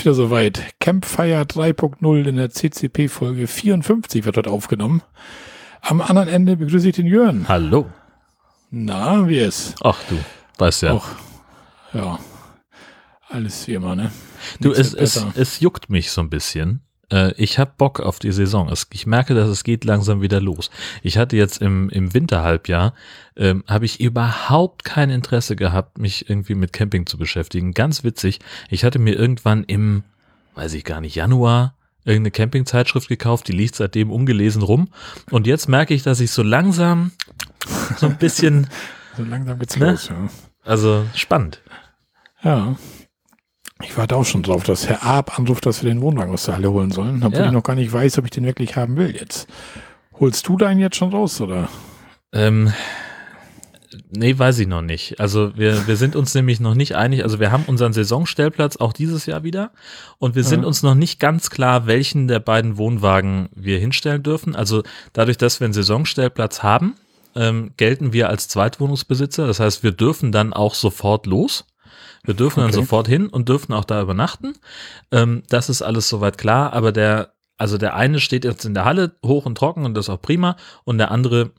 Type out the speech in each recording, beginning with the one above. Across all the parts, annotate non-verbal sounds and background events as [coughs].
ist wieder soweit. Campfire 3.0 in der CCP-Folge 54 wird dort aufgenommen. Am anderen Ende begrüße ich den Jörn. Hallo. Na, wie ist? Ach du, weißt ja. Auch, ja. Alles wie immer, ne? du, es, es, es juckt mich so ein bisschen. Äh, ich habe Bock auf die Saison. Es, ich merke, dass es geht langsam wieder los. Ich hatte jetzt im, im Winterhalbjahr, ähm, habe ich überhaupt kein Interesse gehabt, mich irgendwie mit Camping zu beschäftigen. Ganz witzig. Ich hatte mir irgendwann im, weiß ich gar nicht, Januar irgendeine Campingzeitschrift gekauft, die liegt seitdem ungelesen rum. Und jetzt merke ich, dass ich so langsam so ein bisschen, [laughs] So langsam geht's Ne? los, ja. also spannend. Ja. Ich warte auch schon drauf, dass Herr Arp anruft, dass wir den Wohnwagen aus der Halle holen sollen, obwohl Ja. ich noch gar nicht weiß, ob ich den wirklich haben will jetzt. Holst du deinen jetzt schon raus, oder? Ähm, nee, weiß ich noch nicht. Also wir, wir sind uns nämlich noch nicht einig. Also wir haben unseren Saisonstellplatz auch dieses Jahr wieder und wir sind Ja. uns noch nicht ganz klar, welchen der beiden Wohnwagen wir hinstellen dürfen. Also dadurch, dass wir einen Saisonstellplatz haben, ähm, gelten wir als Zweitwohnungsbesitzer. Das heißt, wir dürfen dann auch sofort los. Wir dürfen dann Okay. sofort hin und dürfen auch da übernachten. Ähm, das ist alles soweit klar, aber der, also der eine steht jetzt in der Halle hoch und trocken und das ist auch prima und der andere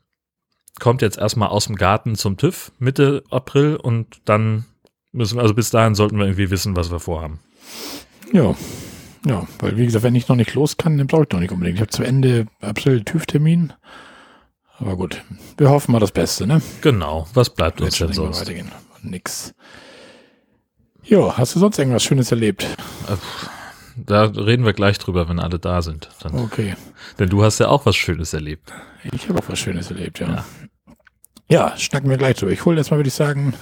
kommt jetzt erstmal aus dem Garten zum TÜV Mitte April und dann müssen wir, also bis dahin sollten wir irgendwie wissen, was wir vorhaben. Ja. Ja, weil wie gesagt, wenn ich noch nicht los kann, dann brauche ich noch nicht unbedingt. Ich habe zu Ende April TÜV-Termin. Aber gut, wir hoffen mal das Beste, ne? Genau, was bleibt uns denn sonst? weitergehen. Nix. Jo, hast du sonst irgendwas Schönes erlebt? Äh, Da reden wir gleich drüber, wenn alle da sind. Dann, Okay. Denn du hast ja auch was Schönes erlebt. Ich habe auch was Schönes erlebt, ja. Ja, schnacken wir gleich drüber. Ich hole erstmal, würde ich sagen,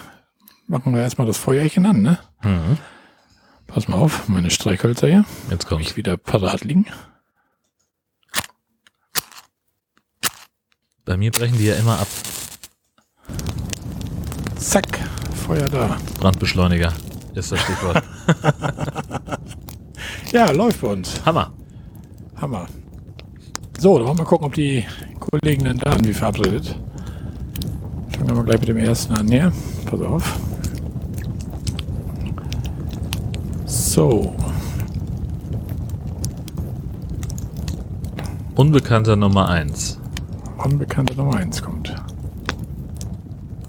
machen wir erstmal das Feuerchen an, ne? Mhm. Pass mal auf, meine Streichhölzer hier. Jetzt kommt's. ich wieder parat liegen. Bei mir brechen die ja immer ab. Zack, Feuer da. Brandbeschleuniger ist das Stichwort. [laughs] Ja, läuft bei uns. Hammer. Hammer. So, dann wollen wir mal gucken, ob die Kollegen denn da sind, wie verabredet. Fangen wir mal gleich mit dem ersten an hier. Pass auf. So, Unbekannter Nummer eins. unbekannte Nummer 1 kommt.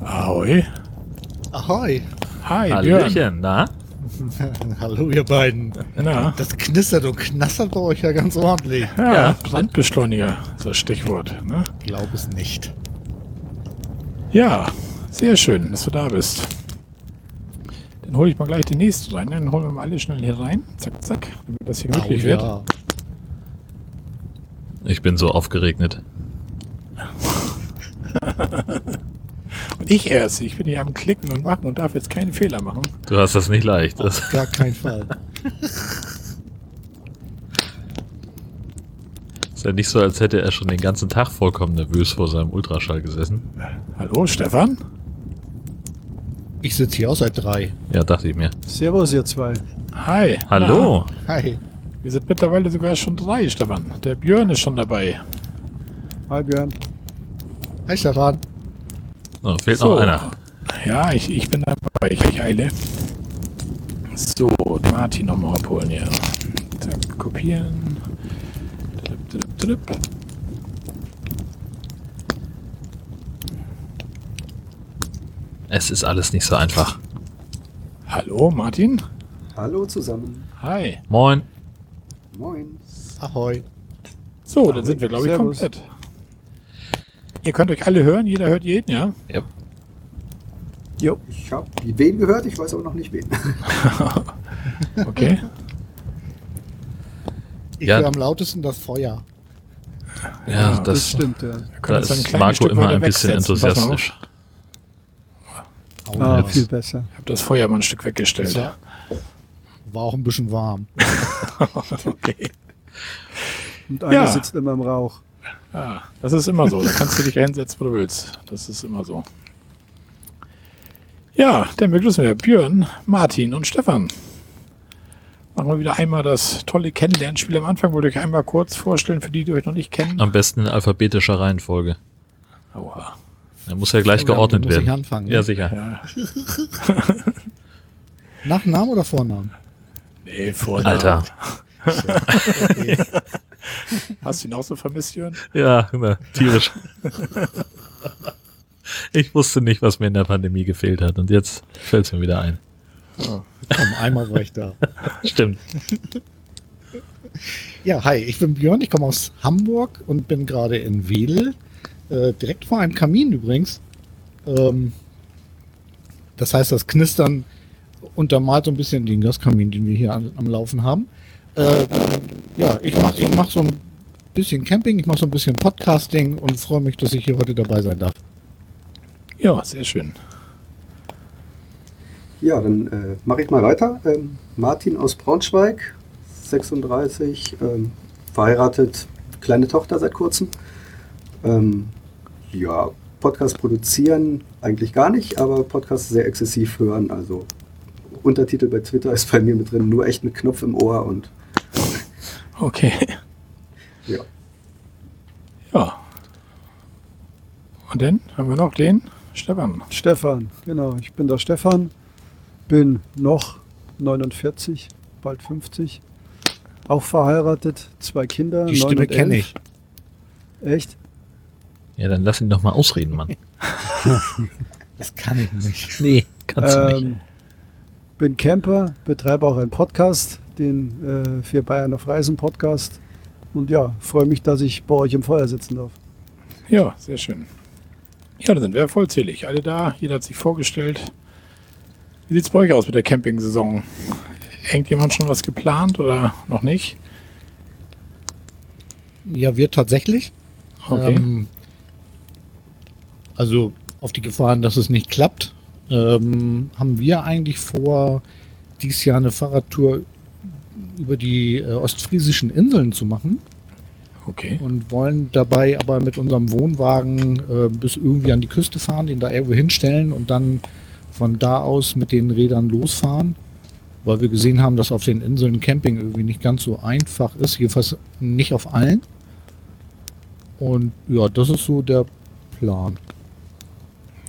Ahoi. Ahoi. Hi, Björn. Hallöchen, na? [laughs] Hallo, ihr beiden. Na, Das knistert und knastert bei euch ja ganz ordentlich. ja, Ja. Brandbeschleuniger, ist das Stichwort. Ne? Glaub es nicht. Ja, sehr schön, dass du da bist. Dann hole ich mal gleich den nächsten rein. Dann holen wir mal alle schnell hier rein. Zack, zack, damit das hier möglich wird. ja. Ich bin so aufgeregnet. [laughs] Ich erst. Ich bin hier am Klicken und Machen und darf jetzt keine Fehler machen. Du hast das nicht leicht. Das, Gar kein Fall. [laughs] ist ja nicht so, als hätte er schon den ganzen Tag vollkommen nervös vor seinem Ultraschall gesessen. Hallo, Stefan? Ich sitze hier auch seit drei. Ja, dachte ich mir. Servus, ihr zwei. Hi. Hallo. Hi. Wir sind mittlerweile sogar schon drei, Stefan. Der Björn ist schon dabei. Hi Björn. Hi, Stefan. So, fehlt So. noch einer. Ja, ich, ich bin dabei. Ich, ich eile. So, Martin nochmal abholen hier. Zack, kopieren. Drip, drip, drip. Es ist alles nicht so einfach. Hallo, Martin. Hallo zusammen. Hi. Moin. Moin. Ahoi. So, dann sind wir, glaube ich, Servus. komplett. Ihr könnt euch alle hören, jeder hört jeden, ja? Ja. Jo. Ich habe wen gehört, ich weiß aber noch nicht wen. [laughs] [laughs] Okay. Ich Ja. höre am lautesten das Feuer. Ja, Ja, das, stimmt, ja. Da ist Marco Stück immer ein bisschen enthusiastisch. Au, Ah, das viel besser. Ich habe das Feuer mal ein Stück weggestellt. Ja. war auch ein bisschen warm. [laughs] okay. Und einer Ja. sitzt immer im Rauch. Ja, das ist immer so. Da kannst du dich hinsetzen, wo du willst. Das ist immer so. Ja, dann begrüßen wir Björn, Martin und Stefan. Machen wir wieder einmal das tolle Kennenlernspiel am Anfang. Wollte ich euch einmal kurz vorstellen, für die, die euch noch nicht kennen. Am besten in alphabetischer Reihenfolge. Oha. Er muss ja gleich geordnet muss ich werden. anfangen, ne? Ja, sicher. Ja, [laughs] Nachnamen oder Vornamen? Nee, vor Alter. [laughs] [laughs] [laughs] Hast du ihn auch so vermisst, Jörn? Ja, na, tierisch. Ich wusste nicht, was mir in der Pandemie gefehlt hat und jetzt fällt es mir wieder ein. Komm, einmal war ich da. [laughs] Stimmt. Ja, hi, ich bin Björn, ich komme aus Hamburg und bin gerade in Wedel, äh, direkt vor einem Kamin übrigens. Ähm, das heißt, das Knistern untermalt so ein bisschen den Gaskamin, den wir hier an, am Laufen haben. Äh, ja, ich mache ich mach so ein bisschen Camping, ich mache so ein bisschen Podcasting und freue mich, dass ich hier heute dabei sein darf. Ja, sehr schön. Ja, dann äh, mache ich mal weiter. Ähm, Martin aus Braunschweig, 36, ähm, verheiratet, kleine Tochter seit kurzem. Ähm, ja, Podcast produzieren eigentlich gar nicht, aber Podcast sehr exzessiv hören. Also Untertitel bei Twitter ist bei mir mit drin, nur echt mit Knopf im Ohr und Okay. ja. Ja. Und dann haben wir noch den Stefan. Stefan, genau. Ich bin der Stefan, bin noch 49, bald 50, auch verheiratet, zwei Kinder. Die Stimme und kenne ich. Echt? Ja, dann lass ihn doch mal ausreden, Mann. [laughs] Das kann ich nicht. Nee, kannst du nicht. Ähm, bin Camper, betreibe auch einen Podcast, den äh, für Bayern auf Reisen Podcast. Und ja, freue mich, dass ich bei euch im Feuer sitzen darf. Ja, sehr schön. Ja, dann sind wir vollzählig. Alle da, jeder hat sich vorgestellt. Wie sieht es bei euch aus mit der Camping-Saison? Irgendjemand schon was geplant oder noch nicht? Ja, wir tatsächlich. Okay. Ähm, also auf die Gefahren, dass es nicht klappt, ähm, haben wir eigentlich vor, dieses Jahr eine Fahrradtour über die äh, ostfriesischen Inseln zu machen okay. und wollen dabei aber mit unserem Wohnwagen äh, bis irgendwie an die Küste fahren, den da irgendwo hinstellen und dann von da aus mit den Rädern losfahren, weil wir gesehen haben, dass auf den Inseln Camping irgendwie nicht ganz so einfach ist, jedenfalls nicht auf allen. Und ja, das ist so der Plan.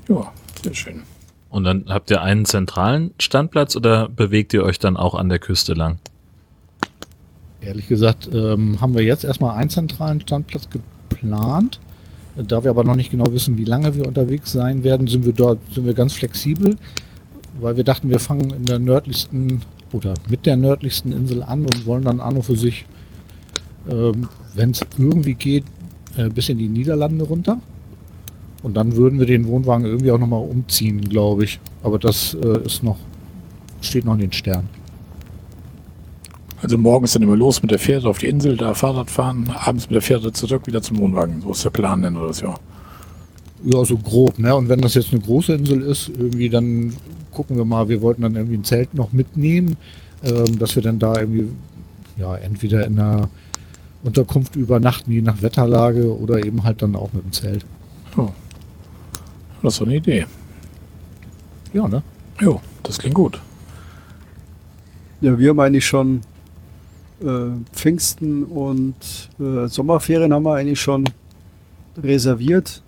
Ja, sehr schön. Und dann habt ihr einen zentralen Standplatz oder bewegt ihr euch dann auch an der Küste lang? Ehrlich gesagt ähm, haben wir jetzt erstmal einen zentralen Standplatz geplant. Da wir aber noch nicht genau wissen, wie lange wir unterwegs sein werden, sind wir dort sind wir ganz flexibel, weil wir dachten, wir fangen in der nördlichsten oder mit der nördlichsten Insel an und wollen dann an und für sich, ähm, wenn es irgendwie geht, äh, bis in die Niederlande runter. Und dann würden wir den Wohnwagen irgendwie auch nochmal umziehen, glaube ich. Aber das äh, ist noch, steht noch in den Sternen. Also morgens dann immer los mit der Fähre auf die Insel, da Fahrrad fahren, abends mit der Fähre zurück wieder zum Wohnwagen. So ist der Plan, nennen wir das ja. Ja, so grob, ne? Und wenn das jetzt eine große Insel ist, irgendwie dann gucken wir mal, wir wollten dann irgendwie ein Zelt noch mitnehmen, ähm, dass wir dann da irgendwie, ja, entweder in einer Unterkunft übernachten, je nach Wetterlage, oder eben halt dann auch mit dem Zelt. Das ist so eine Idee. Ja, ne? Jo, das klingt gut. Ja, wir haben eigentlich schon Pfingsten und äh, Sommerferien haben wir eigentlich schon reserviert.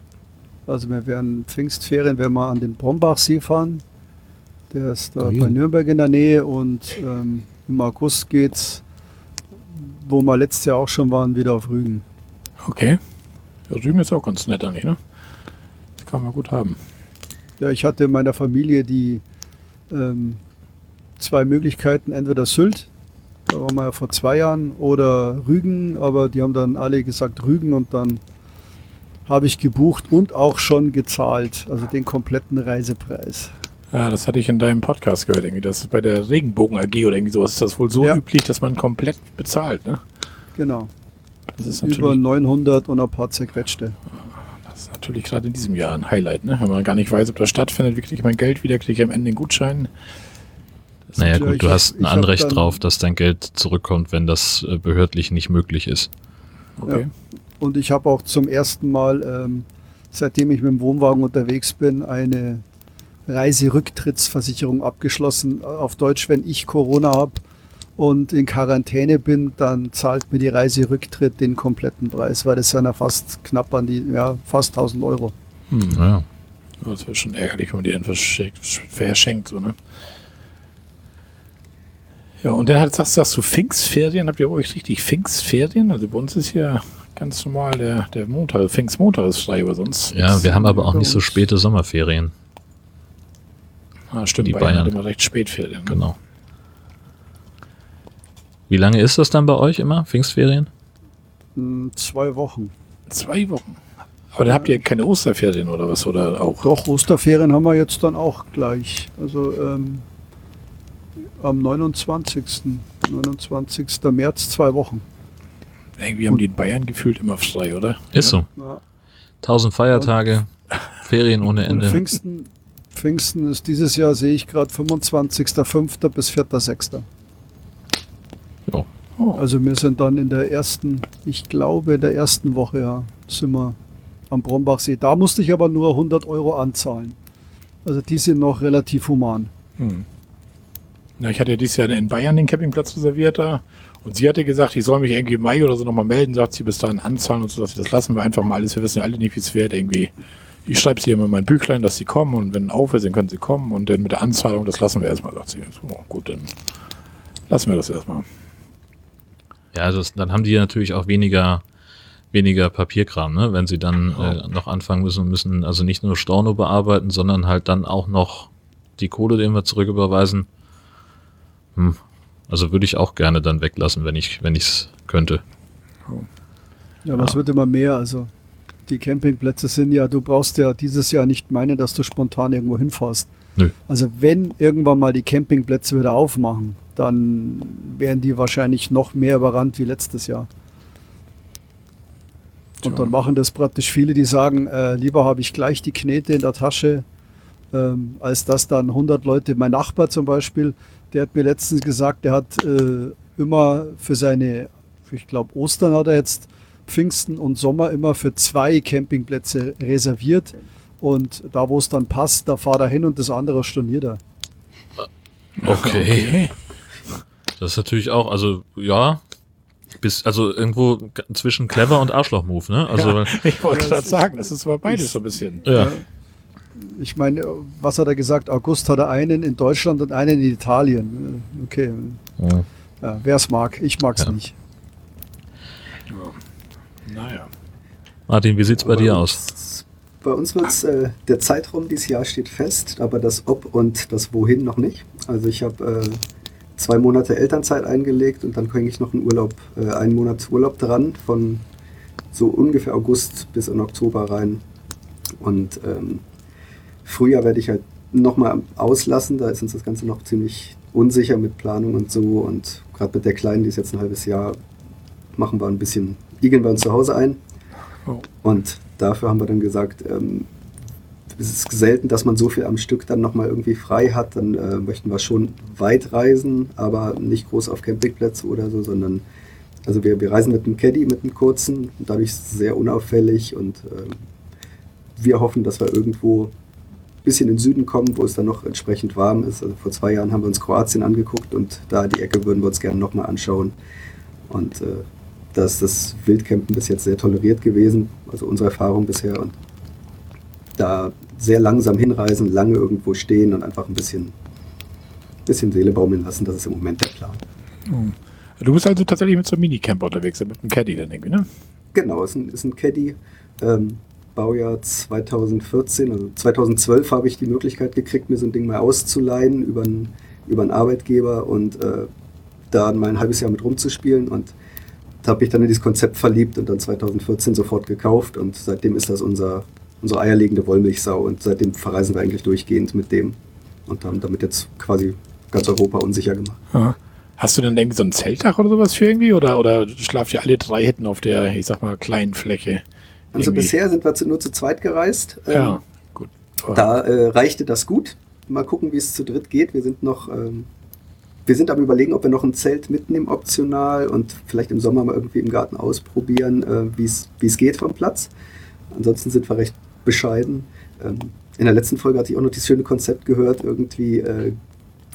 Also wir werden Pfingstferien, wenn wir an den Brombachsee fahren. Der ist da Oh ja. bei Nürnberg in der Nähe und ähm, im August geht's, wo wir letztes Jahr auch schon waren, wieder auf Rügen. Okay. Ja, Rügen ist auch ganz nett eigentlich, ne? Das kann man gut haben. Ja, ich hatte in meiner Familie die ähm, zwei Möglichkeiten, entweder Sylt, da waren wir ja vor zwei Jahren, oder Rügen, aber die haben dann alle gesagt Rügen und dann habe ich gebucht und auch schon gezahlt, also den kompletten Reisepreis. Ja, das hatte ich in deinem Podcast gehört, irgendwie. Das ist bei der Regenbogen AG oder irgendwie sowas ist das wohl so Ja. üblich, dass man komplett bezahlt, ne? Genau, Das ist über natürlich, 900 und ein paar zerquetschte. das ist natürlich gerade in diesem Jahr ein Highlight, ne? Wenn man gar nicht weiß, ob das stattfindet, wie kriege ich mein Geld wieder, kriege ich am Ende den Gutschein. Naja Ja, gut, du hast ein Anrecht dann- drauf, dass dein Geld zurückkommt, wenn das äh, behördlich nicht möglich ist. okay. Und ich habe auch zum ersten Mal, ähm, seitdem ich mit dem Wohnwagen unterwegs bin, eine Reiserücktrittsversicherung abgeschlossen. Auf Deutsch, wenn ich Corona habe und in Quarantäne bin, dann zahlt mir die Reiserücktritt den kompletten Preis, weil das sind ja fast knapp an die, ja, fast 1000 Euro. Hm. Ja. Das wäre schon ärgerlich, wenn man etwas verschenkt, verschenkt so, ne? Ja, und dann hat, sagst, sagst du Pfingstferien, habt ihr bei euch richtig Pfingstferien? Also bei uns ist hier ganz normal der, der Montag, Pfingstmontag ist frei, aber sonst. Ja, wir haben aber auch nicht so späte Sommerferien. Ah, stimmt, die Bayern, Bayern. hat immer recht spät Ferien. Genau. Wie lange ist das dann bei euch immer, Pfingstferien? Hm, Zwei Wochen. Zwei Wochen. Aber dann habt ihr keine Osterferien oder was? Oder auch? Doch, Osterferien haben wir jetzt dann auch gleich. Also ähm, am 29. 29. März zwei Wochen. Irgendwie haben die in Bayern gefühlt immer frei, oder? Ist so. Ja. Tausend Feiertage, Ferien ohne Ende. Pfingsten, Pfingsten ist dieses Jahr, sehe ich gerade, 25.05. bis 4.06. Jo. Oh, Also wir sind dann in der ersten, ich glaube in der ersten Woche, ja, sind wir am Brombachsee. Da musste ich aber nur 100 Euro anzahlen. Also die sind noch relativ human. hm. Na, ich hatte ja dieses Jahr in Bayern den Campingplatz reserviert da. Und sie hatte gesagt, ich soll mich irgendwie im Mai oder so nochmal melden, sagt sie bis dahin anzahlen und so, dass das lassen wir einfach mal alles. Wir wissen ja alle nicht, wie es wird. Irgendwie, ich schreibe sie immer in mein Büchlein, dass sie kommen und wenn auf ist, dann können sie kommen und dann mit der Anzahlung, das lassen wir erstmal, sagt sie. So, gut, dann lassen wir das erstmal. Ja, also dann haben die natürlich auch weniger, weniger Papierkram, ne? wenn sie dann äh, noch anfangen müssen, müssen also nicht nur Storno bearbeiten, sondern halt dann auch noch die Kohle, den wir zurücküberweisen. Hm. Also würde ich auch gerne dann weglassen, wenn ich, wenn ich es könnte. Ja, was wird immer mehr? Also die Campingplätze sind ja, du brauchst ja dieses Jahr nicht meinen, dass du spontan irgendwo hinfährst. Nö. Also wenn irgendwann mal die Campingplätze wieder aufmachen, dann werden die wahrscheinlich noch mehr überrannt wie letztes Jahr. Und dann machen das praktisch viele, die sagen, äh, lieber habe ich gleich die Knete in der Tasche, ähm, als dass dann 100 Leute, mein Nachbar zum Beispiel, der hat mir letztens gesagt, der hat äh, immer für seine, ich glaube Ostern hat er jetzt Pfingsten und Sommer immer für zwei Campingplätze reserviert. Und da, wo es dann passt, da fahrt er hin und das andere storniert er. Okay. Das ist natürlich auch, also ja, bis, also irgendwo zwischen clever und Arschloch-Move, ne? Also, ja, ich wollte gerade sagen, das ist aber beides so ein bisschen. ja. Ich meine, was hat er gesagt? August hat er einen in Deutschland und einen in Italien. Okay, ja. ja, wer es mag. Ich mag es Ja. nicht. Naja. Martin, wie sieht's bei dir aus? Bei uns wird äh, der Zeitraum dieses Jahr steht fest, aber das Ob und das Wohin noch nicht. Also ich habe äh, zwei Monate Elternzeit eingelegt und dann hänge ich noch einen Urlaub, äh, einen Monat Urlaub dran, von so ungefähr August bis in Oktober rein. Und ähm, Frühjahr werde ich halt nochmal auslassen, da ist uns das Ganze noch ziemlich unsicher mit Planung und so. Und gerade mit der Kleinen, die ist jetzt ein halbes Jahr, machen wir ein bisschen, igeln wir uns zu Hause ein. Oh. Und dafür haben wir dann gesagt, ähm, es ist selten, dass man so viel am Stück dann nochmal irgendwie frei hat. Dann äh, möchten wir schon weit reisen, aber nicht groß auf Campingplätze oder so, sondern also wir, wir reisen mit einem Caddy, mit einem kurzen, dadurch sehr unauffällig und ähm, wir hoffen, dass wir irgendwo bisschen in den Süden kommen, wo es dann noch entsprechend warm ist. Also vor zwei Jahren haben wir uns Kroatien angeguckt und da die Ecke würden wir uns gerne nochmal anschauen. Und äh, da ist das Wildcampen bis jetzt sehr toleriert gewesen, also unsere Erfahrung bisher. Und da sehr langsam hinreisen, lange irgendwo stehen und einfach ein bisschen, bisschen Seele baumeln lassen, das ist im Moment der Plan. Du bist also tatsächlich mit so einem Minicamper unterwegs, mit einem Caddy dann irgendwie, ne? Genau, ist ein, ist ein Caddy. Ähm, Baujahr 2014, also 2012 habe ich die Möglichkeit gekriegt, mir so ein Ding mal auszuleihen über einen, über einen Arbeitgeber und äh, da mal ein halbes Jahr mit rumzuspielen und da habe ich dann in dieses Konzept verliebt und dann 2014 sofort gekauft und seitdem ist das unser, unsere eierlegende Wollmilchsau und seitdem verreisen wir eigentlich durchgehend mit dem und haben damit jetzt quasi ganz Europa unsicher gemacht. Ja. Hast du denn irgendwie so ein Zeltdach oder sowas für irgendwie? Oder, oder schlaft ihr alle drei hinten auf der, ich sag mal, kleinen Fläche? Also Irgendwie? bisher sind wir zu, nur zu zweit gereist. Ähm, Ja, gut. Aber- Da äh, reichte das gut. Mal gucken, wie es zu dritt geht. Wir sind noch, ähm, wir sind am überlegen, ob wir noch ein Zelt mitnehmen, optional und vielleicht im Sommer mal irgendwie im Garten ausprobieren, äh, wie es wie es geht vom Platz. Ansonsten sind wir recht bescheiden. Ähm, in der letzten Folge hatte ich auch noch dieses schöne Konzept gehört, irgendwie, äh,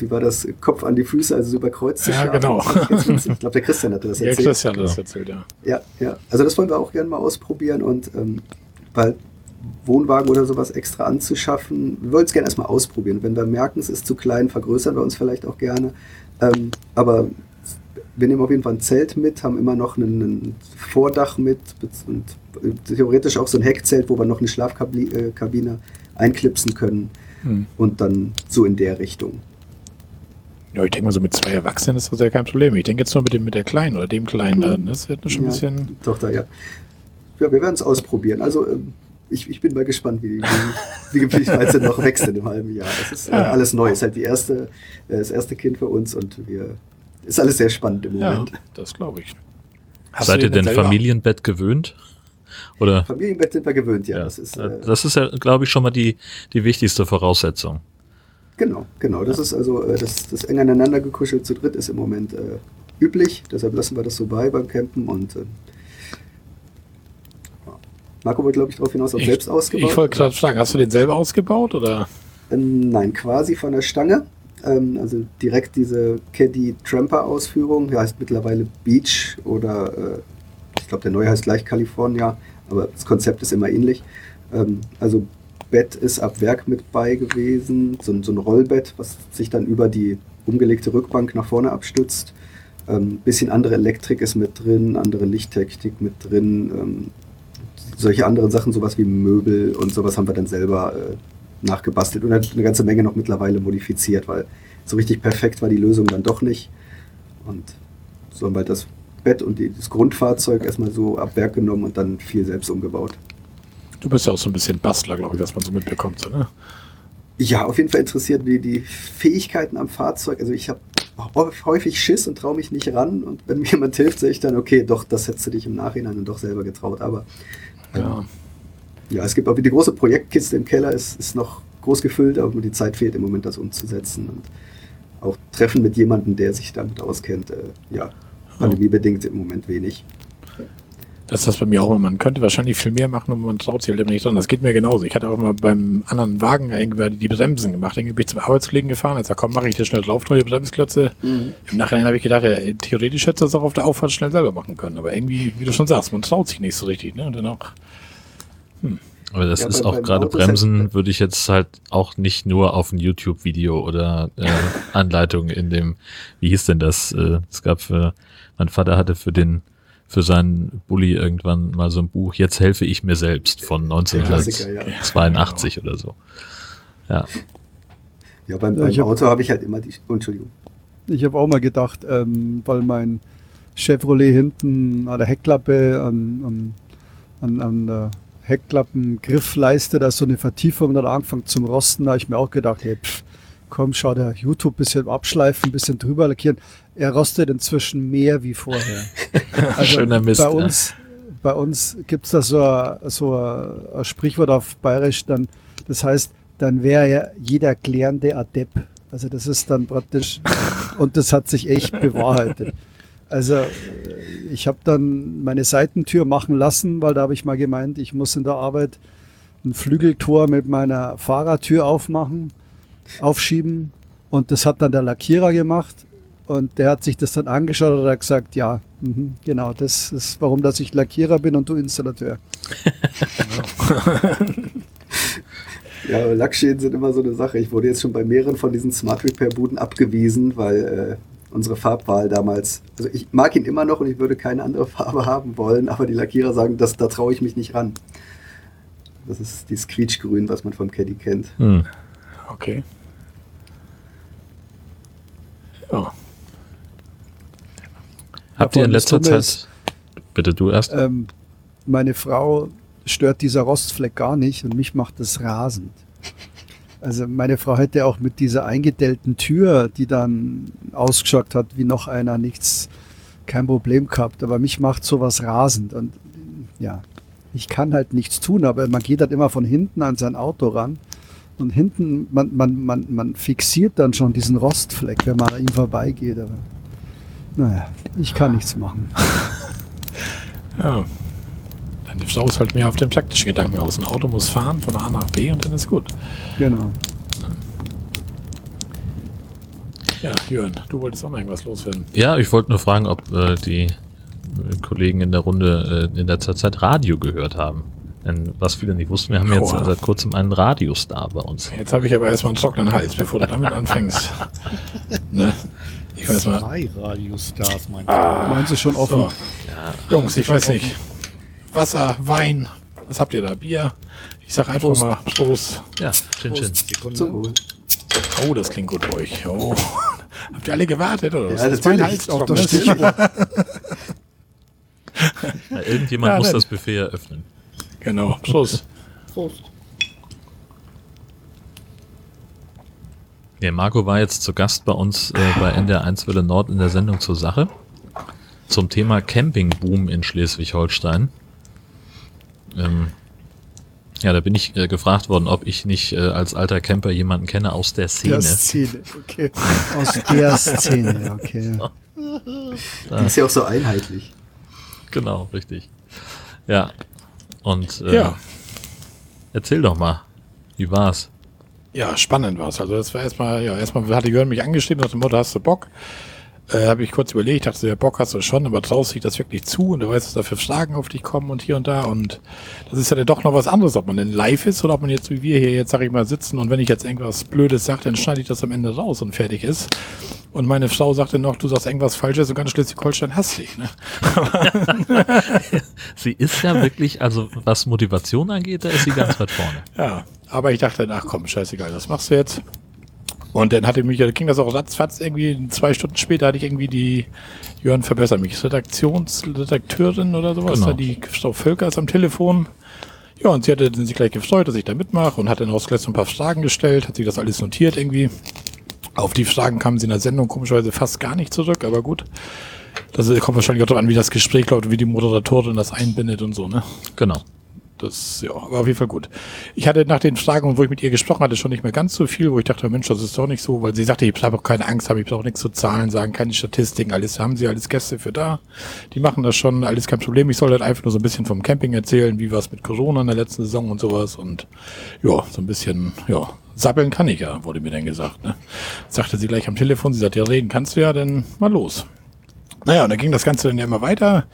wie war das, Kopf an die Füße, also so über Kreuz zu Ja, genau. [laughs] Ich glaube, der Christian hatte das Ja, erzählt. Christian hat das erzählt, ja. Ja, ja. Also das wollen wir auch gerne mal ausprobieren und ähm, weil Wohnwagen oder sowas extra anzuschaffen. Wir wollen es gerne erstmal ausprobieren. Wenn wir merken, es ist zu klein, vergrößern wir uns vielleicht auch gerne. Ähm, aber wir nehmen auf jeden Fall ein Zelt mit, haben immer noch ein Vordach mit und theoretisch auch so ein Heckzelt, wo wir noch eine Schlafkabine äh, einklipsen können. Hm. Und dann so in der Richtung. Ja, ich denke mal, so mit zwei Erwachsenen ist das ja kein Problem. Ich denke jetzt nur mit dem, mit der Kleinen oder dem Kleinen. Mhm. Das wird schon ein ja, bisschen. Tochter, ja. Ja, wir werden es ausprobieren. Also, ähm, ich, ich bin mal gespannt, wie, wie, wie die Freizeit noch wächst in einem halben Jahr. Es ist äh, alles neu. Es ist halt die erste, äh, das erste Kind für uns und wir. Ist alles sehr spannend im Moment. Ja, das glaube ich. Hast Seid ihr denn Familienbett gewöhnt? Oder? Familienbett sind wir gewöhnt, ja. ja. Das, ist, äh, das ist ja, glaube ich, schon mal die, die wichtigste Voraussetzung. Genau, genau. Das ist also äh, das, das eng aneinander gekuschelt zu dritt ist im Moment äh, üblich. Deshalb lassen wir das so bei beim Campen und äh, Marco wollte, glaube ich, darauf hinaus, ob selbst ausgebaut. Ich wollte gerade fragen, hast du den selber ausgebaut oder? Ähm, nein, quasi von der Stange. Ähm, also direkt diese Caddy Tramper Ausführung, der heißt mittlerweile Beach oder äh, ich glaube der neue heißt gleich California, aber das Konzept ist immer ähnlich. Ähm, also Bett ist ab Werk mit bei gewesen, so, so, ein Rollbett, was sich dann über die umgelegte Rückbank nach vorne abstützt. Ähm, bisschen andere Elektrik ist mit drin, andere Lichttechnik mit drin. Ähm, solche anderen Sachen, sowas wie Möbel und sowas haben wir dann selber äh, nachgebastelt und eine ganze Menge noch mittlerweile modifiziert, weil so richtig perfekt war die Lösung dann doch nicht. Und so haben wir das Bett und die, das Grundfahrzeug erstmal so ab Werk genommen und dann viel selbst umgebaut. Du bist ja auch so ein bisschen Bastler, glaube ich, was man so mitbekommt, so, ne? Ja, auf jeden Fall interessiert mich die Fähigkeiten am Fahrzeug. Also ich habe häufig Schiss und traue mich nicht ran. Und wenn mir jemand hilft, sehe ich dann, okay, doch, das hättest du dich im Nachhinein dann doch selber getraut. Aber ja, ja es gibt auch die große Projektkiste im Keller, ist, ist noch groß gefüllt, aber nur die Zeit fehlt im Moment, das umzusetzen. Und auch Treffen mit jemandem, der sich damit auskennt, äh, ja, pandemiebedingt im Moment wenig. Das ist das bei mir auch immer. Man könnte wahrscheinlich viel mehr machen und man traut sich halt immer nicht dran. Das geht mir genauso. Ich hatte auch mal beim anderen Wagen irgendwie die Bremsen gemacht. Dann bin ich zum Arbeitskollegen gefahren. Jetzt komm, mache ich das schnell drauf, neue Bremsklötze. Mhm. Im Nachhinein habe ich gedacht, ja, theoretisch hätte das auch auf der Auffahrt schnell selber machen können. Aber irgendwie, wie du schon sagst, man traut sich nicht so richtig. Ne? Und dann auch, hm. Aber das ja, ist auch gerade Bremsen, halt würde ich jetzt halt auch nicht nur auf ein YouTube-Video oder äh, [laughs] Anleitung in dem, wie hieß denn das? Äh, es gab für, mein Vater hatte für den für seinen Bully irgendwann mal so ein Buch, Jetzt helfe ich mir selbst von 1982 ja. oder so. Ja. Ja, beim, beim ja, Auto habe ich halt immer die. Entschuldigung. Ich habe auch mal gedacht, ähm, weil mein Chevrolet hinten an der Heckklappe, an, an, an der Heckklappen-Griffleiste, da ist so eine Vertiefung, da hat angefangen zum Rosten, da habe ich mir auch gedacht, hey, pff, komm, schau der YouTube bisschen abschleifen, bisschen drüber lackieren. Er rostet inzwischen mehr wie vorher. [laughs] Also Schöner Mist. Bei uns, bei uns gibt es da so, ein, so ein Sprichwort auf Bayerisch, dann, das heißt, dann wäre ja jeder klärende Adept. Also das ist dann praktisch, und das hat sich echt bewahrheitet. Also ich habe dann meine Seitentür machen lassen, weil da habe ich mal gemeint, ich muss in der Arbeit ein Flügeltor mit meiner Fahrertür aufmachen aufschieben. Und das hat dann der Lackierer gemacht. Und der hat sich das dann angeschaut und hat gesagt, ja, mh, genau, das ist warum, dass ich Lackierer bin und du Installateur. [laughs] ja, Lackschäden sind immer so eine Sache. Ich wurde jetzt schon bei mehreren von diesen Smart Repair Buden abgewiesen, weil äh, unsere Farbwahl damals, also ich mag ihn immer noch und ich würde keine andere Farbe haben wollen, aber die Lackierer sagen, das, da traue ich mich nicht ran. Das ist dieses Quietschgrün, was man vom Caddy kennt. Hm. Okay. Ja. Habt ihr in letzter Zeit. Ist, bitte du erst. Ähm, meine Frau stört dieser Rostfleck gar nicht und mich macht das rasend. Also meine Frau hätte auch mit dieser eingedellten Tür, die dann ausgeschaut hat wie noch einer, nichts, kein Problem gehabt. Aber mich macht sowas rasend. Und ja, ich kann halt nichts tun, aber man geht halt immer von hinten an sein Auto ran und hinten, man, man, man, man fixiert dann schon diesen Rostfleck, wenn man an ihm vorbeigeht. Aber naja, ich kann nichts machen. [laughs] ja. Dann schaust halt mehr auf den praktischen Gedanken aus. Ein Auto muss fahren von A nach B und dann ist gut. Genau. Ja, Jörn, du wolltest auch mal irgendwas loswerden. Ja, ich wollte nur fragen, ob äh, die Kollegen in der Runde äh, in letzter Zeit Radio gehört haben. Denn was viele nicht wussten, wir haben jetzt seit kurzem einen Radiostar bei uns. Jetzt habe ich aber erstmal einen trockenen Hals, bevor du damit anfängst. [laughs] ne? Ich weiß mal. Zwei Radiostars, mein Meinen Sie schon offen? So. Jungs, ich weiß nicht. Wasser, Wein, was habt ihr da? Bier? Ich sag einfach Prost. mal Prost. Ja, Chin. Zum Wohl. Oh, das klingt gut bei euch. Oh. [laughs] Habt ihr alle gewartet, oder? was? Ja, Ist mein natürlich. Hals Auf das Stichwort. [laughs] Ja, irgendjemand Ja, muss das Buffet eröffnen. Genau. Prost. Prost. Ja, Marco war jetzt zu Gast bei uns äh, bei NDR 1 Welle Nord in der Sendung zur Sache zum Thema Campingboom in Schleswig-Holstein. Ähm, ja, da bin ich äh, gefragt worden, ob ich nicht äh, als alter Camper jemanden kenne aus der Szene. Der Szene, okay. Aus der Szene, okay. [laughs] Die ist ja auch so einheitlich. Genau, richtig. Ja. Und äh, Ja. erzähl doch mal, wie war's? Ja, spannend war's. Also das war erstmal, ja, erstmal hatte Jörn mich angeschrieben nach dem Motto, hast du Bock? Äh, habe ich kurz überlegt, dachte, so, ja, Bock hast du schon, aber traust dich das wirklich zu und du weißt, dass da für Fragen auf dich kommen und hier und da und das ist ja dann doch noch was anderes, ob man denn live ist oder ob man jetzt wie wir hier jetzt, sag ich mal, sitzen und wenn ich jetzt irgendwas Blödes sage, dann schneide ich das am Ende raus und fertig ist. Und meine Frau sagte noch, du sagst irgendwas Falsches und ganz Schleswig-Holstein hasst dich, ne? [laughs] Sie ist ja wirklich, also was Motivation angeht, da ist sie ganz weit vorne. Ja, aber ich dachte, ach komm, scheißegal, das machst du jetzt. Und dann hatte mich, da ging das auch ratzfatz irgendwie, zwei Stunden später hatte ich irgendwie die, Jörn, verbessere mich, Redaktionsredakteurin oder sowas, Genau. da die Frau Völkers am Telefon. Ja, und sie hatte sich gleich gefreut, dass ich da mitmache und hat dann auch gleich so ein paar Fragen gestellt, hat sich das alles notiert irgendwie. Auf die Fragen kamen sie in der Sendung komischerweise fast gar nicht zurück, aber gut. Das kommt wahrscheinlich auch darauf an, wie das Gespräch läuft, wie die Moderatorin das einbindet und so, ne? Genau. Das, ja, war auf jeden Fall gut. Ich hatte nach den Fragen, wo ich mit ihr gesprochen hatte, schon nicht mehr ganz so viel, wo ich dachte, Mensch, das ist doch nicht so, weil sie sagte, ich habe auch keine Angst, habe ich brauche nichts zu zahlen, sagen, keine Statistiken, alles haben sie alles Gäste für da. Die machen das schon, alles kein Problem. Ich soll halt einfach nur so ein bisschen vom Camping erzählen, wie war es mit Corona in der letzten Saison und sowas und ja, so ein bisschen, ja, sabbeln kann ich ja, wurde mir dann gesagt. Ne? Sagte sie gleich am Telefon, sie sagte, ja, reden kannst du ja, dann mal los. Naja, und dann ging das Ganze dann ja immer weiter.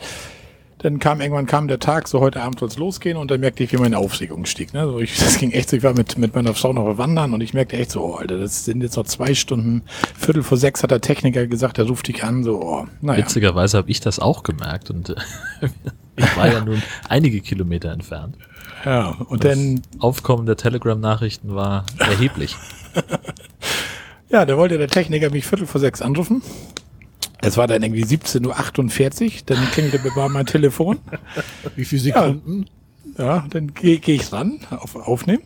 Dann kam irgendwann kam der Tag, so heute Abend soll es losgehen und dann merkte ich, wie meine Aufregung stieg. Ne? So ich, [laughs] das ging echt so, ich war mit, mit meiner Frau noch wandern und ich merkte echt so, oh, Alter, das sind jetzt noch zwei Stunden, Viertel vor sechs hat der Techniker gesagt, der ruft dich an, so, oh, naja. Witzigerweise habe ich das auch gemerkt und äh, [laughs] ich war ja nun einige Kilometer entfernt. Ja, und dann, Aufkommen der Telegram-Nachrichten war erheblich. [laughs] ja, da wollte der Techniker mich Viertel vor sechs anrufen. Es war dann irgendwie 17.48 Uhr, dann klingelte bei mein Telefon. Wie viele Sekunden? Ja, dann gehe geh ich ran, auf Aufnehmen.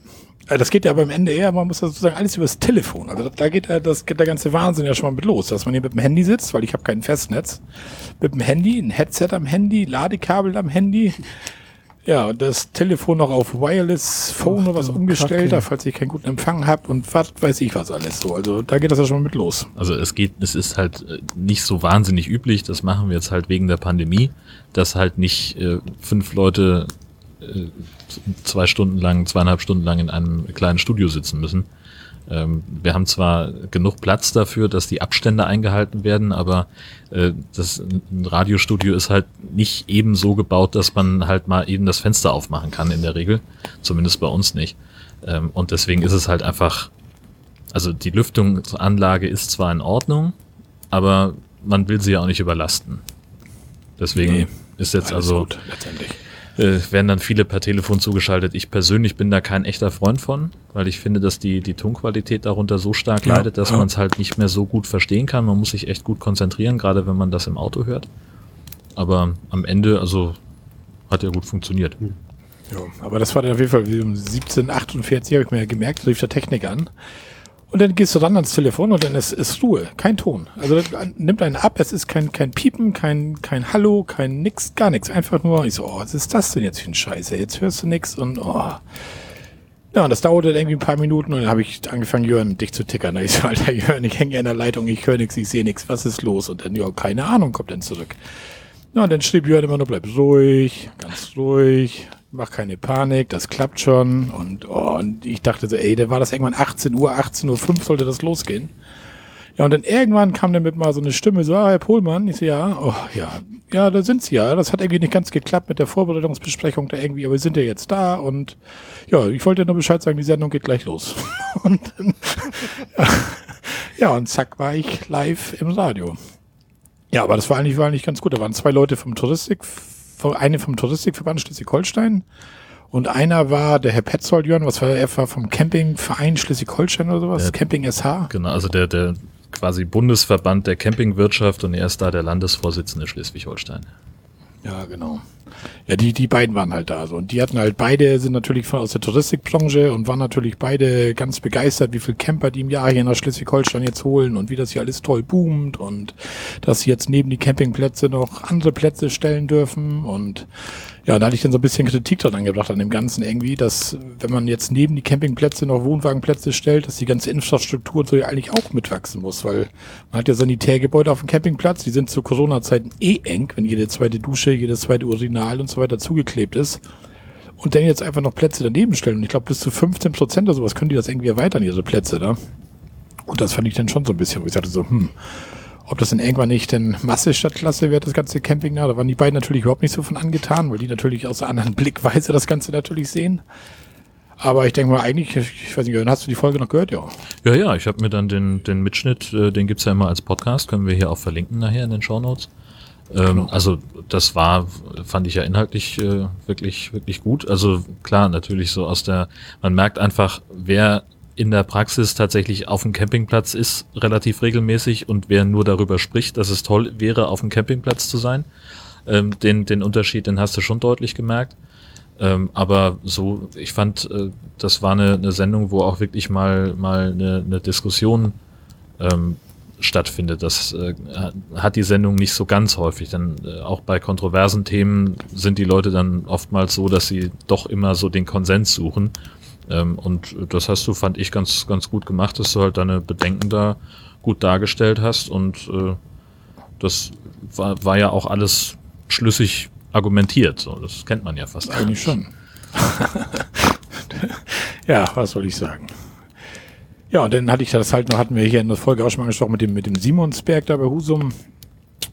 Äh, Das geht ja beim Ende eher, man muss das sozusagen alles übers Telefon. Also da geht, ja- das geht der ganze Wahnsinn ja schon mal mit los, dass man hier mit dem Handy sitzt, weil ich habe kein Festnetz. Mit dem Handy, ein Headset am Handy, Ladekabel am Handy. Ja, das Telefon noch auf Wireless Phone oder was umgestellt, da, falls ich keinen guten Empfang habe und was weiß ich was alles so. Also da geht das ja schon mal mit los. Also es geht, es ist halt äh, nicht so wahnsinnig üblich, das machen wir jetzt halt wegen der Pandemie, dass halt nicht äh, fünf Leute äh, zwei Stunden lang, zweieinhalb Stunden lang in einem kleinen Studio sitzen müssen. Ähm, wir haben zwar genug Platz dafür, dass die Abstände eingehalten werden, aber äh, das, ein Radiostudio ist halt nicht eben so gebaut, dass man halt mal eben das Fenster aufmachen kann in der Regel. Zumindest bei uns nicht. Ähm, und deswegen ist es halt einfach also die Lüftungsanlage ist zwar in Ordnung, aber man will sie ja auch nicht überlasten. Deswegen Nee, ist jetzt also, gut, letztendlich. Äh, werden dann viele per Telefon zugeschaltet. Ich persönlich bin da kein echter Freund von, weil ich finde, dass die, die Tonqualität darunter so stark Ja, leidet, dass ja. man es halt nicht mehr so gut verstehen kann. Man muss sich echt gut konzentrieren, gerade wenn man das im Auto hört. Aber am Ende, also, hat ja gut funktioniert. Ja, aber das war dann auf jeden Fall wie um 1748, habe ich mir ja gemerkt, rief der Techniker an. Und dann gehst du dann ans Telefon und dann ist, ist Ruhe, kein Ton. Also das nimmt einen ab, es ist kein, kein Piepen, kein, kein Hallo, kein nix, gar nichts. Einfach nur, ich so, oh, was ist das denn jetzt für ein Scheiße? Jetzt hörst du nix und oh. Ja, und das dauerte irgendwie ein paar Minuten und dann habe ich angefangen, Jörn, dich zu tickern. Da ich so, Alter, Jörn, ich hänge in der Leitung, ich höre nichts, ich sehe nichts, was ist los? Und dann, ja, keine Ahnung, kommt dann zurück. Ja, und dann schrieb Jörn immer nur, bleib ruhig, ganz ruhig, mach keine Panik, das klappt schon. Und, oh, und ich dachte so, ey, da war das irgendwann 18 Uhr, 18.05 Uhr sollte das losgehen. Ja, und dann irgendwann kam dann mit mal so eine Stimme, so, ah, Herr Pohlmann, ich so, ja, oh, ja, ja, da sind Sie ja. Das hat irgendwie nicht ganz geklappt mit der Vorbereitungsbesprechung da irgendwie, aber wir sind ja jetzt da und ja, ich wollte nur Bescheid sagen, die Sendung geht gleich los. [laughs] und dann, [laughs] ja, und zack war ich live im Radio. Ja, aber das war eigentlich, war eigentlich ganz gut. Da waren zwei Leute vom Touristik, eine vom Touristikverband Schleswig-Holstein und einer war der Herr Petzold, Jörn, was war er? war vom Campingverein Schleswig-Holstein oder sowas? Ja. Camping SH? Genau, also der, der quasi Bundesverband der Campingwirtschaft und er ist da der Landesvorsitzende Schleswig-Holstein. Ja, genau. Ja, die, die beiden waren halt da. So. Und die hatten halt beide, sind natürlich von aus der Touristikbranche und waren natürlich beide ganz begeistert, wie viel Camper die im Jahr hier nach Schleswig-Holstein jetzt holen und wie das hier alles toll boomt und dass sie jetzt neben die Campingplätze noch andere Plätze stellen dürfen und ja, da hatte ich dann so ein bisschen Kritik dran angebracht an dem Ganzen irgendwie, dass wenn man jetzt neben die Campingplätze noch Wohnwagenplätze stellt, dass die ganze Infrastruktur so ja eigentlich auch mitwachsen muss, weil man hat ja Sanitärgebäude auf dem Campingplatz, die sind zu Corona-Zeiten eh eng, wenn jede zweite Dusche, jedes zweite Urinal und so weiter zugeklebt ist. Und dann jetzt einfach noch Plätze daneben stellen. Und ich glaube, bis zu 15 Prozent oder sowas können die das irgendwie erweitern, ihre Plätze da. Und das fand ich dann schon so ein bisschen, wo ich sagte so, hm, ob das dann irgendwann nicht denn Masse statt Klasse wird, das ganze Camping da. Da waren die beiden natürlich überhaupt nicht so von angetan, weil die natürlich aus einer anderen Blickweise das Ganze natürlich sehen. Aber ich denke mal, eigentlich, ich weiß nicht, hast du die Folge noch gehört? Ja. Ja, ja, ich habe mir dann den, den Mitschnitt, äh, den gibt's ja immer als Podcast, können wir hier auch verlinken nachher in den Shownotes. Ähm, Genau. Also das war, fand ich ja inhaltlich äh, wirklich, wirklich gut. Also klar, natürlich so aus der, man merkt einfach, wer in der Praxis tatsächlich auf dem Campingplatz ist, relativ regelmäßig und wer nur darüber spricht, dass es toll wäre, auf dem Campingplatz zu sein. Ähm, den, den Unterschied, den hast du schon deutlich gemerkt. Ähm, aber so, ich fand, äh, das war eine, eine Sendung, wo auch wirklich mal, mal eine, eine Diskussion ähm, stattfindet. Das äh, hat die Sendung nicht so ganz häufig, denn äh, auch bei kontroversen Themen sind die Leute dann oftmals so, dass sie doch immer so den Konsens suchen. Ähm, und das hast du, fand ich, ganz, ganz gut gemacht, dass du halt deine Bedenken da gut dargestellt hast und äh, das war, war ja auch alles schlüssig argumentiert. So, das kennt man ja fast Eigentlich schon. [laughs] ja, was soll ich sagen? Ja, und dann hatte ich das halt noch, hatten wir hier in der Folge auch schon mal angesprochen mit dem, mit dem Simonsberg da bei Husum,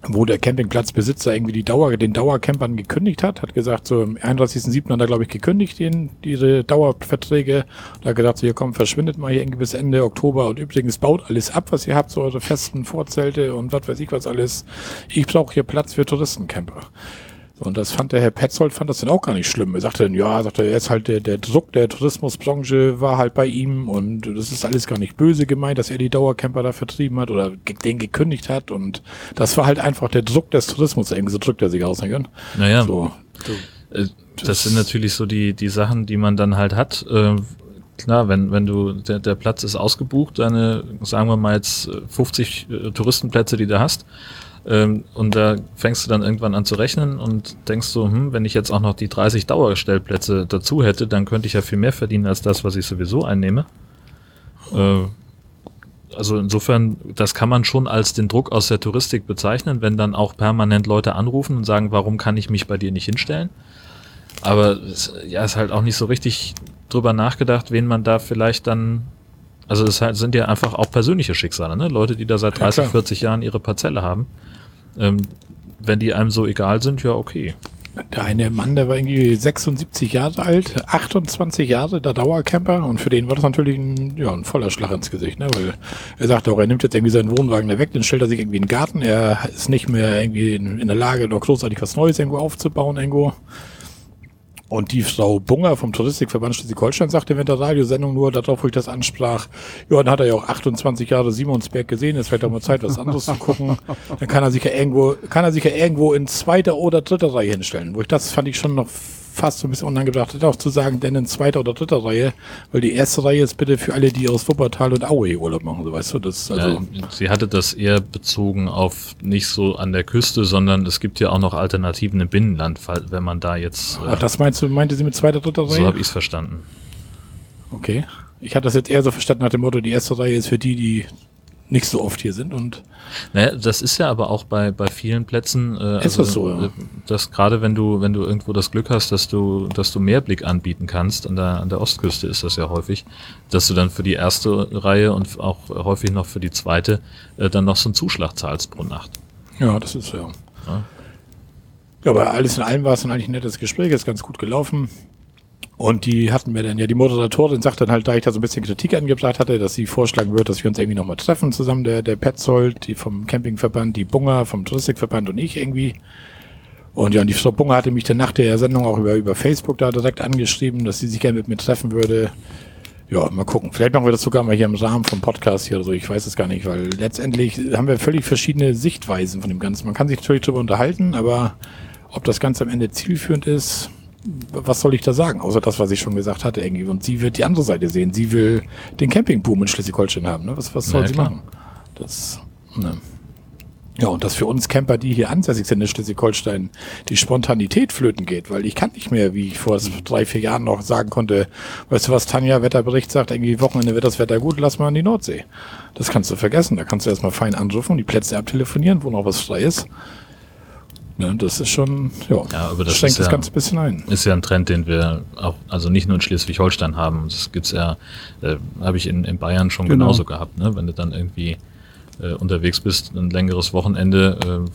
wo der Campingplatzbesitzer irgendwie die Dauer, den Dauercampern gekündigt hat, hat gesagt, so am 31.07. hat er, glaube ich, gekündigt, den, diese Dauerverträge. Da hat gesagt, so, hier komm, verschwindet mal hier irgendwie bis Ende Oktober und übrigens baut alles ab, was ihr habt, so eure festen Vorzelte und was weiß ich was alles. Ich brauche hier Platz für Touristencamper. So, und das fand der Herr Petzold, fand das dann auch gar nicht schlimm. Er sagte dann, ja, sagte, er ist halt der, der Druck der Tourismusbranche war halt bei ihm und das ist alles gar nicht böse gemeint, dass er die Dauercamper da vertrieben hat oder ge- den gekündigt hat und das war halt einfach der Druck des Tourismus, irgendwie so drückt er sich aus, ne? Naja, So. Äh, Das sind natürlich so die, die Sachen, die man dann halt hat. Äh, klar, wenn, wenn du, der, der Platz ist ausgebucht, deine, sagen wir mal jetzt äh, 50 äh, Touristenplätze, die du hast, ähm, und da fängst du dann irgendwann an zu rechnen und denkst so, hm, wenn ich jetzt auch noch die 30 Dauerstellplätze dazu hätte, dann könnte ich ja viel mehr verdienen als das, was ich sowieso einnehme. Äh, also insofern, das kann man schon als den Druck aus der Touristik bezeichnen, wenn dann auch permanent Leute anrufen und sagen, warum kann ich mich bei dir nicht hinstellen? Aber es, ja, ist halt auch nicht so richtig drüber nachgedacht, wen man da vielleicht dann. Also es halt, sind ja einfach auch persönliche Schicksale, ne? Leute, die da seit Ja, 30, klar. 40 Jahren ihre Parzelle haben. Ähm, wenn die einem so egal sind, ja, okay. Der eine Mann, der war irgendwie 76 Jahre alt, 28 Jahre, der Dauercamper und für den war das natürlich ein, ja, ein voller Schlag ins Gesicht, ne? weil er sagt auch, er nimmt jetzt irgendwie seinen Wohnwagen da weg, dann stellt er sich irgendwie in den Garten, er ist nicht mehr irgendwie in, in der Lage, noch großartig was Neues irgendwo aufzubauen irgendwo. Und die Frau Bunger vom Touristikverband Schleswig-Holstein sagte während der Radiosendung nur darauf, wo ich das ansprach, ja, dann hat er ja auch 28 Jahre Simonsberg gesehen, jetzt wird doch mal Zeit, was anderes zu gucken. Dann kann er sich ja irgendwo, kann er sich ja irgendwo in zweiter oder dritter Reihe hinstellen. Wo ich das fand ich schon noch fast so ein bisschen unangebracht, auch zu sagen, denn in zweiter oder dritter Reihe, weil die erste Reihe ist bitte für alle, die aus Wuppertal und Aue Urlaub machen, so weißt du, das, also, ja, sie hatte das eher bezogen auf nicht so an der Küste, sondern es gibt ja auch noch Alternativen im Binnenland, wenn man da jetzt. ach, das meinst du, meinte sie mit zweiter, dritter Reihe? so habe ich es verstanden. Okay. Ich hatte das jetzt eher so verstanden nach dem Motto, die erste Reihe ist für die, die nicht so oft hier sind und Naja, das ist ja aber auch bei, bei vielen Plätzen, äh, Ist das so, ja? äh, dass gerade wenn du, wenn du irgendwo das Glück hast, dass du, dass du Mehrblick anbieten kannst, an der, an der Ostküste ist das ja häufig, dass du dann für die erste Reihe und auch häufig noch für die zweite äh, dann noch so einen Zuschlag zahlst pro Nacht. ja, das ist ja. Ja. Ja, aber alles in allem war es dann eigentlich ein nettes Gespräch, ist ganz gut gelaufen. Und die hatten mir dann ja, die Moderatorin sagt dann halt, da ich da so ein bisschen Kritik angebracht hatte, dass sie vorschlagen würde, dass wir uns irgendwie nochmal treffen zusammen, der, der Petzold, die vom Campingverband, die Bunga vom Touristikverband und ich irgendwie. Und ja, und die Frau Bunga hatte mich dann nach der Sendung auch über, über Facebook da direkt angeschrieben, dass sie sich gerne mit mir treffen würde. Ja, mal gucken. Vielleicht machen wir das sogar mal hier im Rahmen vom Podcast hier oder so. Ich weiß es gar nicht, weil letztendlich haben wir völlig verschiedene Sichtweisen von dem Ganzen. Man kann sich natürlich darüber unterhalten, aber ob das Ganze am Ende zielführend ist, was soll ich da sagen? Außer das, was ich schon gesagt hatte irgendwie. Und sie wird die andere Seite sehen. Sie will den Campingboom in Schleswig-Holstein haben. Ne? Was, was soll Ja, sie klar. machen? Das, ne. Ja, und dass für uns Camper, die hier ansässig sind in Schleswig-Holstein, die Spontanität flöten geht, weil ich kann nicht mehr, wie ich vor drei, vier Jahren noch sagen konnte, weißt du was, Tanja, Wetterbericht sagt, irgendwie Wochenende wird das Wetter gut, lass mal in die Nordsee. Das kannst du vergessen. Da kannst du erstmal fein anrufen, die Plätze abtelefonieren, wo noch was frei ist. Ne, das ist schon, ja, Ja, aber das schränkt ist das ja- Ganze ein bisschen ein. Ist ja ein Trend, den wir auch, also nicht nur in Schleswig-Holstein haben. Das gibt's ja, äh, habe ich in, in Bayern schon Genau. genauso gehabt, ne? Wenn du dann irgendwie äh, unterwegs bist, ein längeres Wochenende,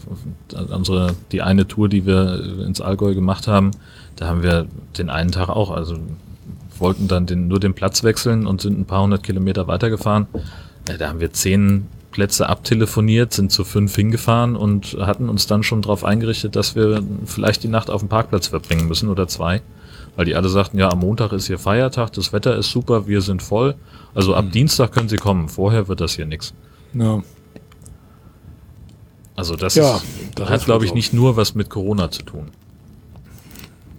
äh, unsere, die eine Tour, die wir äh, ins Allgäu gemacht haben, da haben wir den einen Tag auch, also wollten dann den, nur den Platz wechseln und sind ein paar hundert Kilometer weitergefahren. Ja, da haben wir zehn Plätze abtelefoniert, sind zu fünf hingefahren und hatten uns dann schon darauf eingerichtet, dass wir vielleicht die Nacht auf dem Parkplatz verbringen müssen oder zwei. Weil die alle sagten, ja, am Montag ist hier Feiertag, das Wetter ist super, wir sind voll. Also ab Dienstag können sie kommen, vorher wird das hier nichts. Ja. Also das, Ja, ist, das hat, glaube ich, so. nicht nur was mit Corona zu tun.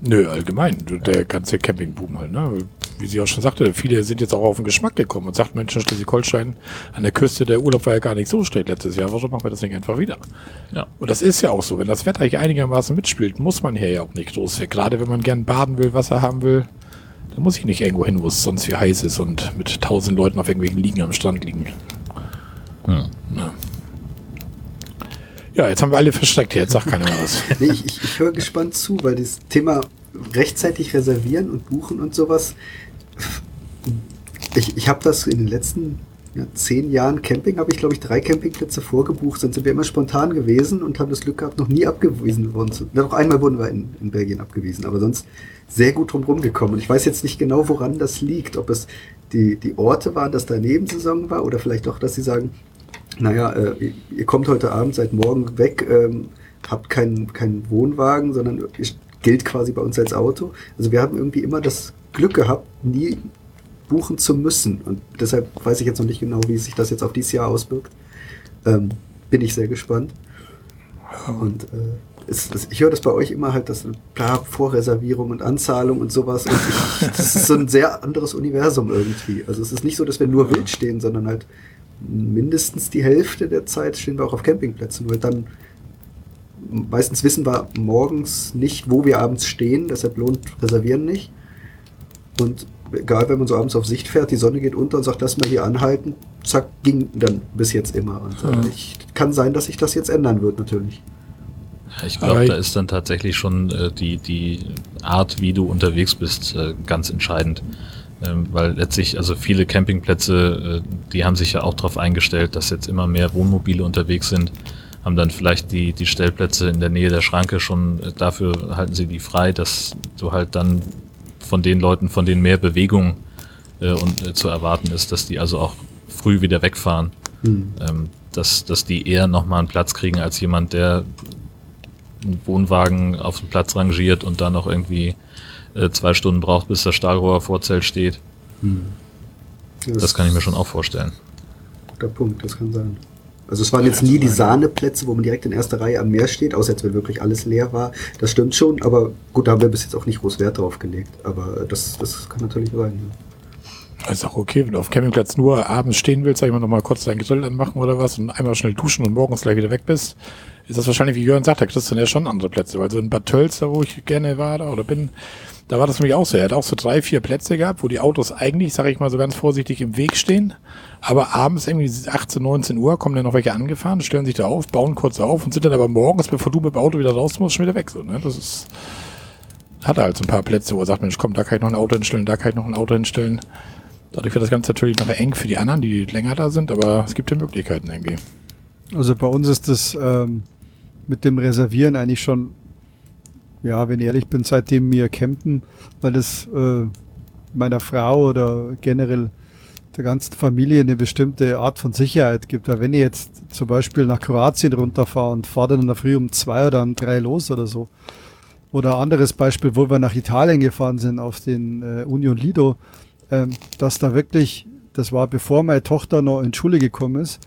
Nö, allgemein. Der ganze Campingboom halt, ne? Wie sie auch schon sagte, viele sind jetzt auch auf den Geschmack gekommen und sagt, Mensch, in Schleswig-Holstein an der Küste, der Urlaub war ja gar nicht so schlecht letztes Jahr. Warum machen wir das nicht einfach wieder? Ja. Und das ist ja auch so. Wenn das Wetter hier einigermaßen mitspielt, muss man hier ja auch nicht groß weg. Gerade wenn man gern baden will, Wasser haben will, dann muss ich nicht irgendwo hin, wo es sonst wie heiß ist und mit tausend Leuten auf irgendwelchen Liegen am Strand liegen. Hm. Ja, jetzt haben wir alle versteckt. Jetzt sagt keiner was. [laughs] Nee, ich, ich, ich höre gespannt zu, weil das Thema rechtzeitig reservieren und buchen und sowas. Ich, ich habe das in den letzten ja, zehn Jahren Camping, habe ich glaube ich drei Campingplätze vorgebucht, sonst sind wir immer spontan gewesen und haben das Glück gehabt, noch nie abgewiesen worden zu. Na, Noch einmal wurden wir in, in Belgien abgewiesen, aber sonst sehr gut drum gekommen. Und ich weiß jetzt nicht genau, woran das liegt. Ob es die, die Orte waren, dass da Nebensaison war oder vielleicht auch, dass sie sagen, naja, äh, ihr- kommt heute Abend, seid morgen weg, ähm, habt keinen keinen Wohnwagen, sondern gilt quasi bei uns als Auto. Also wir haben irgendwie immer das Glück gehabt, nie buchen zu müssen. Und deshalb weiß ich jetzt noch nicht genau, wie sich das jetzt auf dieses Jahr auswirkt. Ähm, bin ich sehr gespannt. Und äh, es, es, ich höre das bei euch immer halt, das bla, Vorreservierung und Anzahlung und sowas. Und ich, das ist so ein sehr anderes Universum irgendwie. Also es ist nicht so, dass wir nur wild stehen, sondern halt mindestens die Hälfte der Zeit stehen wir auch auf Campingplätzen, weil dann meistens wissen wir morgens nicht, wo wir abends stehen, deshalb lohnt Reservieren nicht. Und egal, wenn man so abends auf Sicht fährt, die Sonne geht unter und sagt, lass mal hier anhalten, zack, ging dann bis jetzt immer. Und Ja. ich, kann sein, dass sich das jetzt ändern wird, natürlich. Ich glaube, da ist dann tatsächlich schon äh, die, die Art, wie du unterwegs bist, äh, ganz entscheidend. Ähm, weil letztlich, also viele Campingplätze, äh, die haben sich ja auch darauf eingestellt, dass jetzt immer mehr Wohnmobile unterwegs sind, haben dann vielleicht die, die Stellplätze in der Nähe der Schranke schon, äh, dafür halten sie die frei, dass du halt dann von den Leuten, von denen mehr Bewegung äh, und, äh, zu erwarten ist, dass die also auch früh wieder wegfahren Hm. ähm, dass, dass die eher nochmal einen Platz kriegen als jemand, der einen Wohnwagen auf dem Platz rangiert und dann noch irgendwie äh, zwei Stunden braucht, bis das Stahlrohr vor Zelt steht. Das kann ich mir schon auch vorstellen. Guter Punkt, das kann sein. Also es waren jetzt nie die Sahneplätze, wo man direkt in erster Reihe am Meer steht, außer jetzt, wenn wirklich alles leer war. Das stimmt schon, aber gut, da haben wir bis jetzt auch nicht groß Wert drauf gelegt. Aber das, das kann natürlich sein. Ja. Ist auch okay, wenn du auf Campingplatz nur abends stehen willst, sag ich mal, nochmal kurz dein Grill anmachen oder was und einmal schnell duschen und morgens gleich wieder weg bist, ist das wahrscheinlich, wie Jörn sagt, da kriegst du dann ja schon andere Plätze. Weil so in Bad Tölz, da wo ich gerne war da oder bin, Da war das nämlich auch so. Er hat auch so drei, vier Plätze gehabt, wo die Autos eigentlich, sage ich mal so ganz vorsichtig, im Weg stehen. Aber abends irgendwie 18, 19 Uhr kommen dann noch welche angefahren, stellen sich da auf, bauen kurz auf und sind dann aber morgens, bevor du mit dem Auto wieder raus musst, schon wieder weg. So, ne? Das ist, hat er halt so ein paar Plätze, wo er sagt, Mensch, komm, da kann ich noch ein Auto hinstellen, da kann ich noch ein Auto hinstellen. Dadurch wird das Ganze natürlich noch eng für die anderen, die länger da sind, aber es gibt ja Möglichkeiten irgendwie. Also bei uns ist das ähm, mit dem Reservieren eigentlich schon ja, wenn ich ehrlich bin, seitdem wir campen, weil das äh, meiner Frau oder generell der ganzen Familie eine bestimmte Art von Sicherheit gibt. Weil wenn ich jetzt zum Beispiel nach Kroatien runterfahre und fahre dann in der Früh um zwei oder um drei los oder so. Oder anderes Beispiel, wo wir nach Italien gefahren sind auf den äh, Union Lido, äh, dass da wirklich, das war bevor meine Tochter noch in Schule gekommen ist,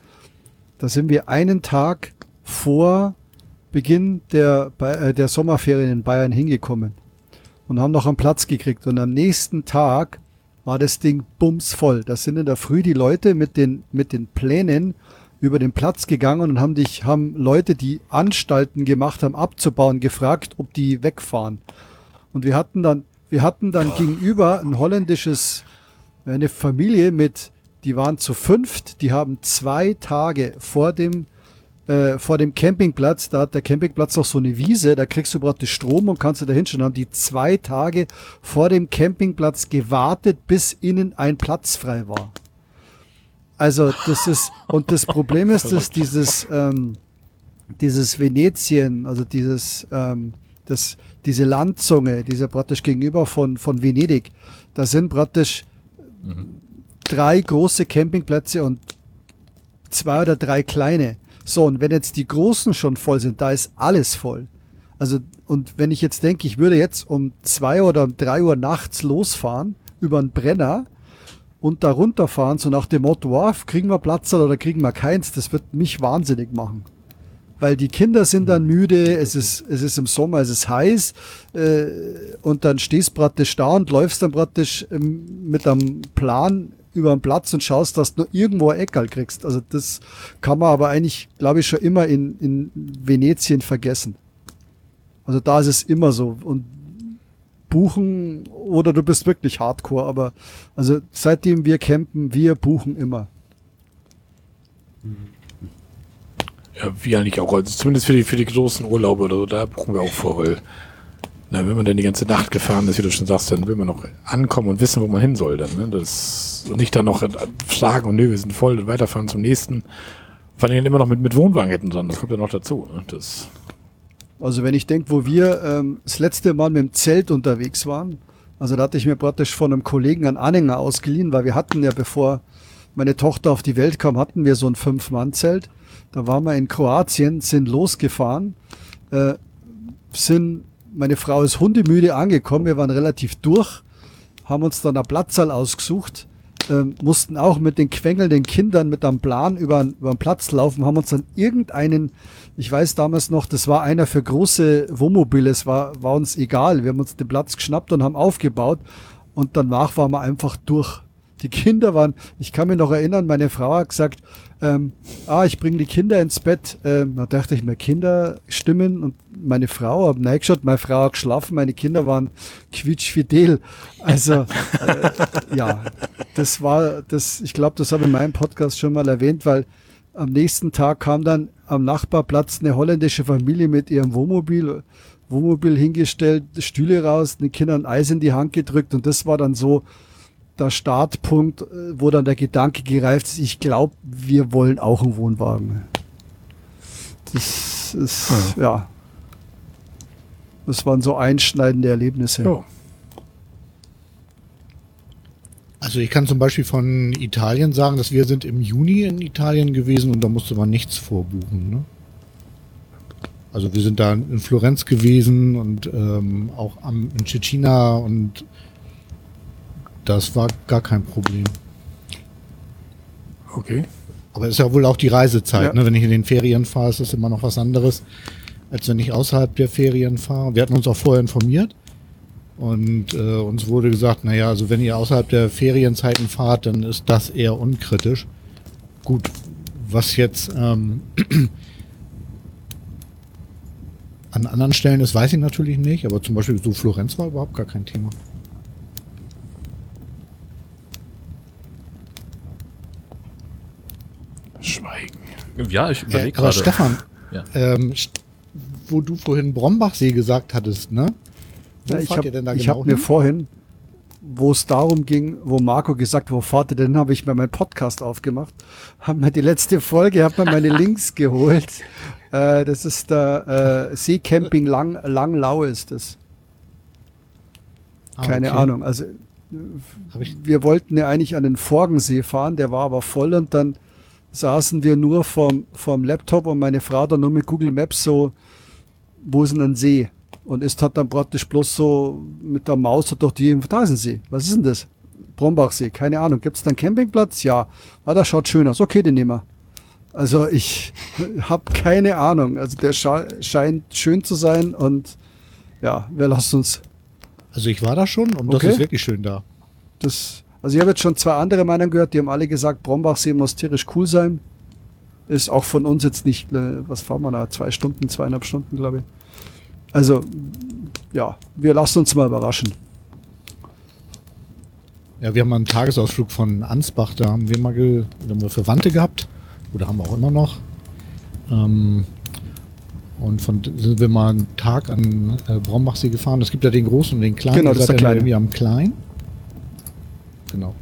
da sind wir einen Tag vor Beginn der, äh, der Sommerferien in Bayern hingekommen und haben noch einen Platz gekriegt. Und am nächsten Tag war das Ding bumsvoll. Da sind in der Früh die Leute mit den, mit den Plänen über den Platz gegangen und haben dich, haben Leute, die Anstalten gemacht haben, abzubauen, gefragt, ob die wegfahren. Und wir hatten dann, wir hatten dann gegenüber ein holländisches, eine Familie mit, die waren zu fünft, die haben zwei Tage vor dem äh, vor dem Campingplatz, da hat der Campingplatz noch so eine Wiese, da kriegst du praktisch Strom und kannst du da hinschauen. Haben die zwei Tage vor dem Campingplatz gewartet, bis innen ein Platz frei war. Also das ist, und das Problem ist, dass dieses, ähm, dieses Venetien, also dieses, ähm, das, diese Landzunge, diese praktisch gegenüber von, von Venedig, da sind praktisch mhm. drei große Campingplätze und zwei oder drei kleine. So, und wenn jetzt die großen schon voll sind, da ist alles voll. Also, und wenn ich jetzt denke, ich würde jetzt um zwei oder um drei Uhr nachts losfahren über einen Brenner und da runterfahren, so nach dem Motto, oh, kriegen wir Platz oder kriegen wir keins, das wird mich wahnsinnig machen. Weil die Kinder sind dann müde, es ist, es ist im Sommer, es ist heiß äh, und dann stehst praktisch da und läufst dann praktisch ähm, mit einem Plan über den Platz und schaust, dass du irgendwo ein Eckerl kriegst. Also das kann man aber eigentlich, glaube ich, schon immer in, in Venetien vergessen. Also da ist es immer so. Und buchen oder du bist wirklich hardcore, aber also seitdem wir campen, wir buchen immer. Ja, wie eigentlich auch. Also zumindest für die, für die großen Urlaube oder so, da buchen wir auch vor, weil na, wenn man dann die ganze Nacht gefahren ist, wie du schon sagst, dann will man noch ankommen und wissen, wo man hin soll. Dann, ne? das, und nicht dann noch fragen und nö, wir sind voll und weiterfahren zum nächsten. Vor allem immer noch mit, mit Wohnwagen hätten dran, das kommt ja noch dazu. Ne? Das also wenn ich denke, wo wir ähm, das letzte Mal mit dem Zelt unterwegs waren, also da hatte ich mir praktisch von einem Kollegen einen Anhänger ausgeliehen, weil wir hatten ja, bevor meine Tochter auf die Welt kam, hatten wir so ein Fünf-Mann-Zelt. Da waren wir in Kroatien, sind losgefahren, äh, sind meine Frau ist hundemüde angekommen, wir waren relativ durch, haben uns dann eine Platzsaal ausgesucht, ähm, mussten auch mit den quengelnden Kindern mit einem Plan über, über den Platz laufen, haben uns dann irgendeinen, ich weiß damals noch, das war einer für große Wohnmobile, es war, war uns egal, wir haben uns den Platz geschnappt und haben aufgebaut und danach waren wir einfach durch. Die Kinder waren, ich kann mich noch erinnern, meine Frau hat gesagt, ähm, ah, ich bringe die Kinder ins Bett. Ähm, da dachte ich mir, Kinder stimmen und meine Frau, habe reingeschaut, meine Frau hat geschlafen, meine Kinder waren quietschfidel. Also, äh, ja, das war, das, ich glaube, das habe ich in meinem Podcast schon mal erwähnt, weil am nächsten Tag kam dann am Nachbarplatz eine holländische Familie mit ihrem Wohnmobil, Wohnmobil hingestellt, Stühle raus, den Kindern Eis in die Hand gedrückt und das war dann so, der Startpunkt, äh, wo dann der Gedanke gereift ist, ich glaube, wir wollen auch einen Wohnwagen. Das ist, ja. ja. Das waren so einschneidende Erlebnisse. Ja. Also ich kann zum Beispiel von Italien sagen, dass wir sind im Juni in Italien gewesen und da musste man nichts vorbuchen. Ne? Also wir sind da in Florenz gewesen und ähm, auch am, in Cecina und das war gar kein Problem. Okay. Aber es ist ja wohl auch die Reisezeit. Ja. Ne? Wenn ich in den Ferien fahre, ist das immer noch was anderes, als wenn ich außerhalb der Ferien fahre. Wir hatten uns auch vorher informiert. Und äh, uns wurde gesagt, naja, also wenn ihr außerhalb der Ferienzeiten fahrt, dann ist das eher unkritisch. Gut, was jetzt, ähm, [clears throat] an anderen Stellen ist, weiß ich natürlich nicht, aber zum Beispiel so Florenz war überhaupt gar kein Thema. Schweigen. Ja, ich Äh, überlege aber gerade. Stefan, Ja. ähm, wo du vorhin Brombachsee gesagt hattest, ne? Wo Ja, ich fahrt habe ihr denn da ich genau hab mir hin? vorhin, wo es darum ging, wo Marco gesagt, wo fahrt ihr denn, habe ich mir meinen Podcast aufgemacht, haben mir die letzte Folge, habe mir meine [laughs] Links geholt. Äh, das ist der äh, Seecamping Lang, Langlau ist das. Ah, Keine okay. Ahnung. Also wir wollten ja eigentlich an den Forgensee fahren, der war aber voll und dann saßen wir nur vorm, vorm Laptop und meine Frau dann nur mit Google Maps so, wo ist denn ein See? Und ist hat dann praktisch bloß so mit der Maus so durch die, da ist ein See. Was ist denn das? Brombachsee, keine Ahnung. Gibt es da einen Campingplatz? Ja. Ah, das schaut schön aus. Okay, den nehmen wir. Also ich [laughs] habe keine Ahnung. Also der scheint schön zu sein und ja, wir lassen uns also ich war da schon und Okay. das ist wirklich schön da. das, also ich habe jetzt schon zwei andere Meinungen gehört, die haben alle gesagt, Brombachsee muss tierisch cool sein. Ist auch von uns jetzt nicht, äh, was fahren wir da, zwei Stunden, zweieinhalb Stunden, glaube ich. Also, ja, wir lassen uns mal überraschen. Ja, wir haben mal einen Tagesausflug von Ansbach, da haben wir mal ge, haben wir Verwandte gehabt. Oder haben wir auch immer noch. Ähm, und von sind wir mal einen Tag an äh, Brombachsee gefahren. Es gibt ja den großen und den kleinen. Genau, das ist der kleine. irgendwie am kleinen. Genau.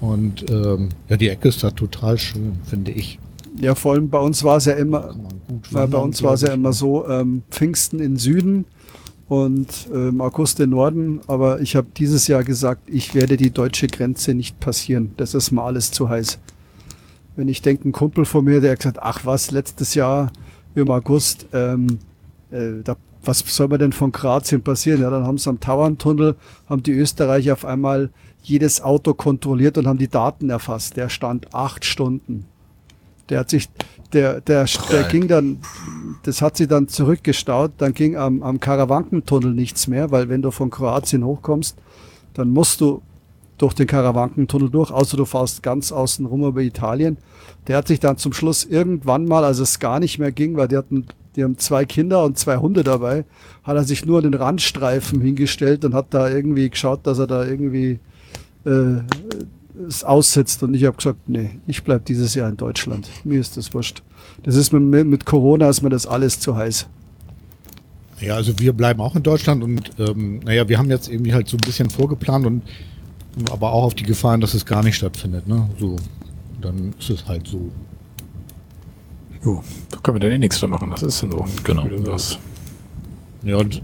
Und ähm, ja, die Ecke ist da total schön, finde ich. Ja, vor allem bei uns war es ja immer, man weil bei uns war es ja immer so, ähm, Pfingsten in Süden und ähm, August in Norden. Aber ich habe dieses Jahr gesagt, ich werde die deutsche Grenze nicht passieren. Das ist mal alles zu heiß. Wenn ich denke, ein Kumpel von mir, der hat gesagt, ach was, letztes Jahr im August, ähm, äh, da, was soll mir denn von Kroatien passieren? Ja, dann haben sie am Tauerntunnel, haben die Österreicher auf einmal jedes Auto kontrolliert und haben die Daten erfasst. Der stand acht Stunden. Der hat sich, der, der, der ging dann, das hat sie dann zurückgestaut, dann ging am, am Karawankentunnel nichts mehr, weil wenn du von Kroatien hochkommst, dann musst du durch den Karawankentunnel durch, außer du fährst ganz außen rum über Italien. Der hat sich dann zum Schluss irgendwann mal, als es gar nicht mehr ging, weil die hatten, die haben zwei Kinder und zwei Hunde dabei, hat er sich nur an den Randstreifen hingestellt und hat da irgendwie geschaut, dass er da irgendwie äh, es aussitzt. Und ich habe gesagt, nee, ich bleib dieses Jahr in Deutschland. Mir ist das wurscht. Das ist mit, mit Corona ist mir das alles zu heiß. Ja, also wir bleiben auch in Deutschland und ähm, naja, wir haben jetzt irgendwie halt so ein bisschen vorgeplant und aber auch auf die Gefahren, dass es gar nicht stattfindet, ne? So, dann ist es halt so. Jo, da können wir dann eh nichts da machen. Das ist dann so. Genau. Sagst. Ja, und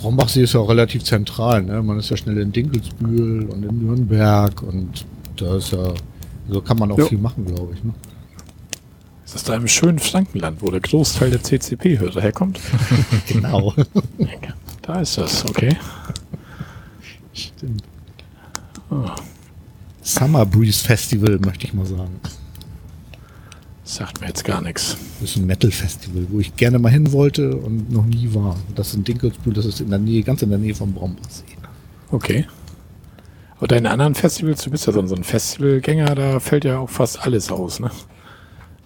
Brombachsee ist ja auch relativ zentral, ne? Man ist ja schnell in Dinkelsbühl und in Nürnberg und da ist ja, so kann man auch Ja. viel machen, glaube ich, ne? Das ist da im schönen Frankenland, wo der Großteil der CCP-Hörer herkommt. [laughs] Genau. [laughs] Da ist das, okay. Stimmt. Summer Breeze Festival, möchte ich mal sagen. Sagt mir jetzt gar nichts. Das ist ein Metal-Festival, wo ich gerne mal hin wollte und noch nie war. Das ist in Dinkelsbühl, das ist in der Nähe, ganz in der Nähe vom Brombachsee. Okay. Aber deine anderen Festivals, du bist ja so ein Festivalgänger, da fällt ja auch fast alles aus, ne?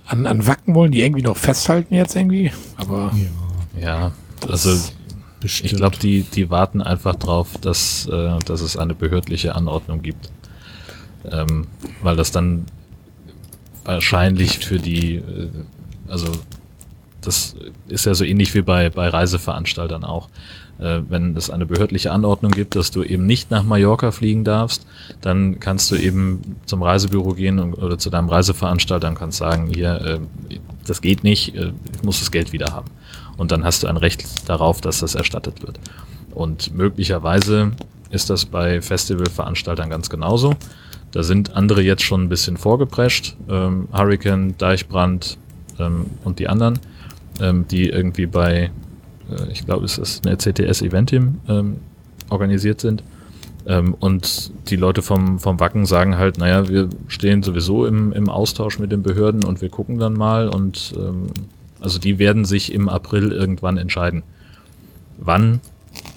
An, an Wacken wollen die irgendwie noch festhalten jetzt irgendwie, aber Ja, also Bestimmt. ich glaube, die, die warten einfach drauf, dass, äh, dass es eine behördliche Anordnung gibt. Ähm, weil das dann wahrscheinlich für die, äh, also das ist ja so ähnlich wie bei, bei Reiseveranstaltern auch. Äh, wenn es eine behördliche Anordnung gibt, dass du eben nicht nach Mallorca fliegen darfst, dann kannst du eben zum Reisebüro gehen oder zu deinem Reiseveranstalter und kannst sagen, hier, äh, das geht nicht, äh, ich muss das Geld wieder haben. Und dann hast du ein Recht darauf, dass das erstattet wird. Und möglicherweise ist das bei Festivalveranstaltern ganz genauso. Da sind andere jetzt schon ein bisschen vorgeprescht. Ähm, Hurricane, Deichbrand ähm, und die anderen, ähm, die irgendwie bei, äh, ich glaube, es ist eine CTS Eventim ähm, organisiert sind. Ähm, und die Leute vom, vom Wacken sagen halt, naja, wir stehen sowieso im, im Austausch mit den Behörden und wir gucken dann mal und ähm, also die werden sich im April irgendwann entscheiden. Wann,